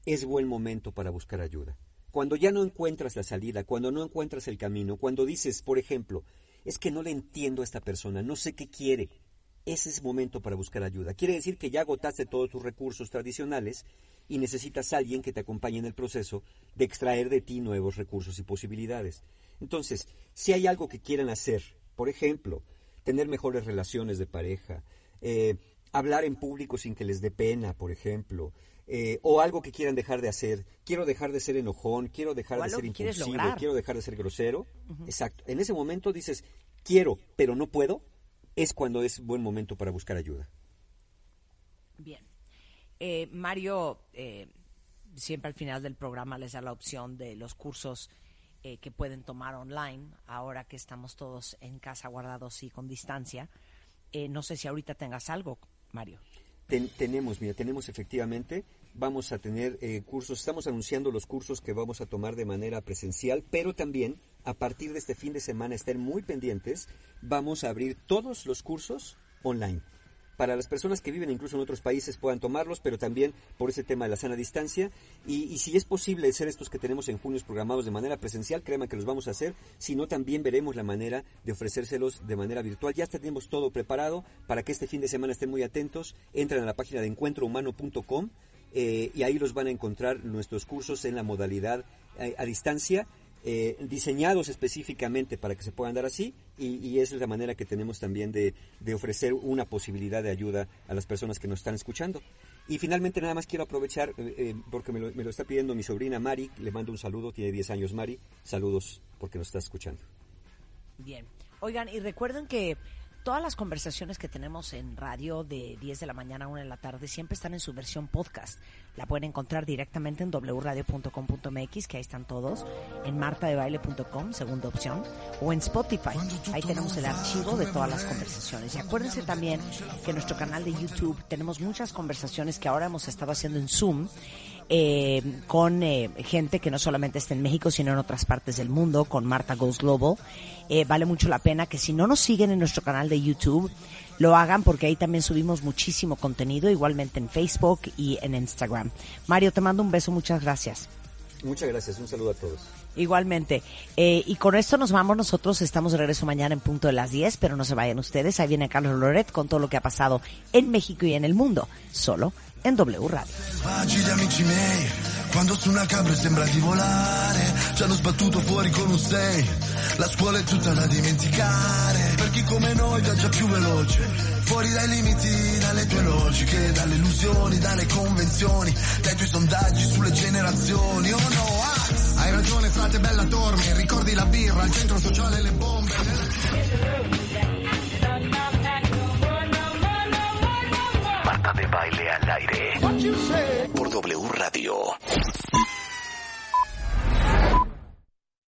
es buen momento para buscar ayuda. Cuando ya no encuentras la salida, cuando no encuentras el camino, cuando dices, por ejemplo, es que no le entiendo a esta persona, no sé qué quiere, ese es momento para buscar ayuda. Quiere decir que ya agotaste todos tus recursos tradicionales y necesitas a alguien que te acompañe en el proceso de extraer de ti nuevos recursos y posibilidades. Entonces, si hay algo que quieran hacer, por ejemplo, tener mejores relaciones de pareja, eh, hablar en público sin que les dé pena, por ejemplo, eh, o algo que quieran dejar de hacer. Quiero dejar de ser enojón, quiero dejar de ser impulsivo, quiero dejar de ser grosero. Exacto. En ese momento dices, quiero, pero no puedo, es cuando es buen momento para buscar ayuda. Bien. Eh, Mario, eh, siempre al final del programa les da la opción de los cursos que pueden tomar online, ahora que estamos todos en casa guardados y con distancia. no sé si ahorita tengas algo Mario. tenemos, mira, tenemos efectivamente, vamos a tener eh, cursos, estamos anunciando los cursos que vamos a tomar de manera presencial, pero también a partir de este fin de semana estén muy pendientes, vamos a abrir todos los cursos online para las personas que viven incluso en otros países puedan tomarlos, pero también por ese tema de la sana distancia. Y, si es posible hacer estos que tenemos en junio programados de manera presencial, créanme que los vamos a hacer, si no también veremos la manera de ofrecérselos de manera virtual. Ya tenemos todo preparado para que este fin de semana estén muy atentos. Entren a la página de encuentrohumano.com eh, y ahí los van a encontrar nuestros cursos en la modalidad eh, a distancia eh, diseñados específicamente para que se puedan dar así y, esa es la manera que tenemos también de, ofrecer una posibilidad de ayuda a las personas que nos están escuchando. Y finalmente nada más quiero aprovechar, eh, eh, porque me lo, me lo, está pidiendo mi sobrina Mari, le mando un saludo, tiene 10 años Mari, saludos porque nos está escuchando. Bien, oigan, y recuerden que todas las conversaciones que tenemos en radio de 10 de la mañana a 1 de la tarde siempre están en su versión podcast. La pueden encontrar directamente en wradio.com.mx, que ahí están todos, en martadebaile.com, segunda opción, o en Spotify. Ahí tenemos el archivo de todas las conversaciones. Y acuérdense también que en nuestro canal de YouTube tenemos muchas conversaciones que ahora hemos estado haciendo en Zoom eh, con eh, gente que no solamente está en México, sino en otras partes del mundo, con Marta Goes Global. Eh, vale mucho la pena que si no nos siguen en nuestro canal de YouTube, lo hagan porque ahí también subimos muchísimo contenido, igualmente en Facebook y en Instagram. Mario, te mando un beso, muchas gracias. Muchas gracias, un saludo a todos. Igualmente. Eh, y con esto nos vamos nosotros. Estamos de regreso mañana en punto de las 10, pero no se vayan ustedes. Ahí viene Carlos Loret con todo lo que ha pasado en México y en el mundo, solo en W Radio. Selvaggi di amici miei, quando su una cabra sembra di volare, ci hanno sbattuto fuori con un 6, la scuola è tutta da dimenticare, per chi come noi viaggia più veloce, fuori dai limiti, dalle tue logiche, dalle illusioni, dalle convenzioni, dai tuoi sondaggi sulle generazioni, oh no, ah, hai ragione frate bella tormi, ricordi la birra, il centro sociale, le bombe, baile al aire. Por W Radio.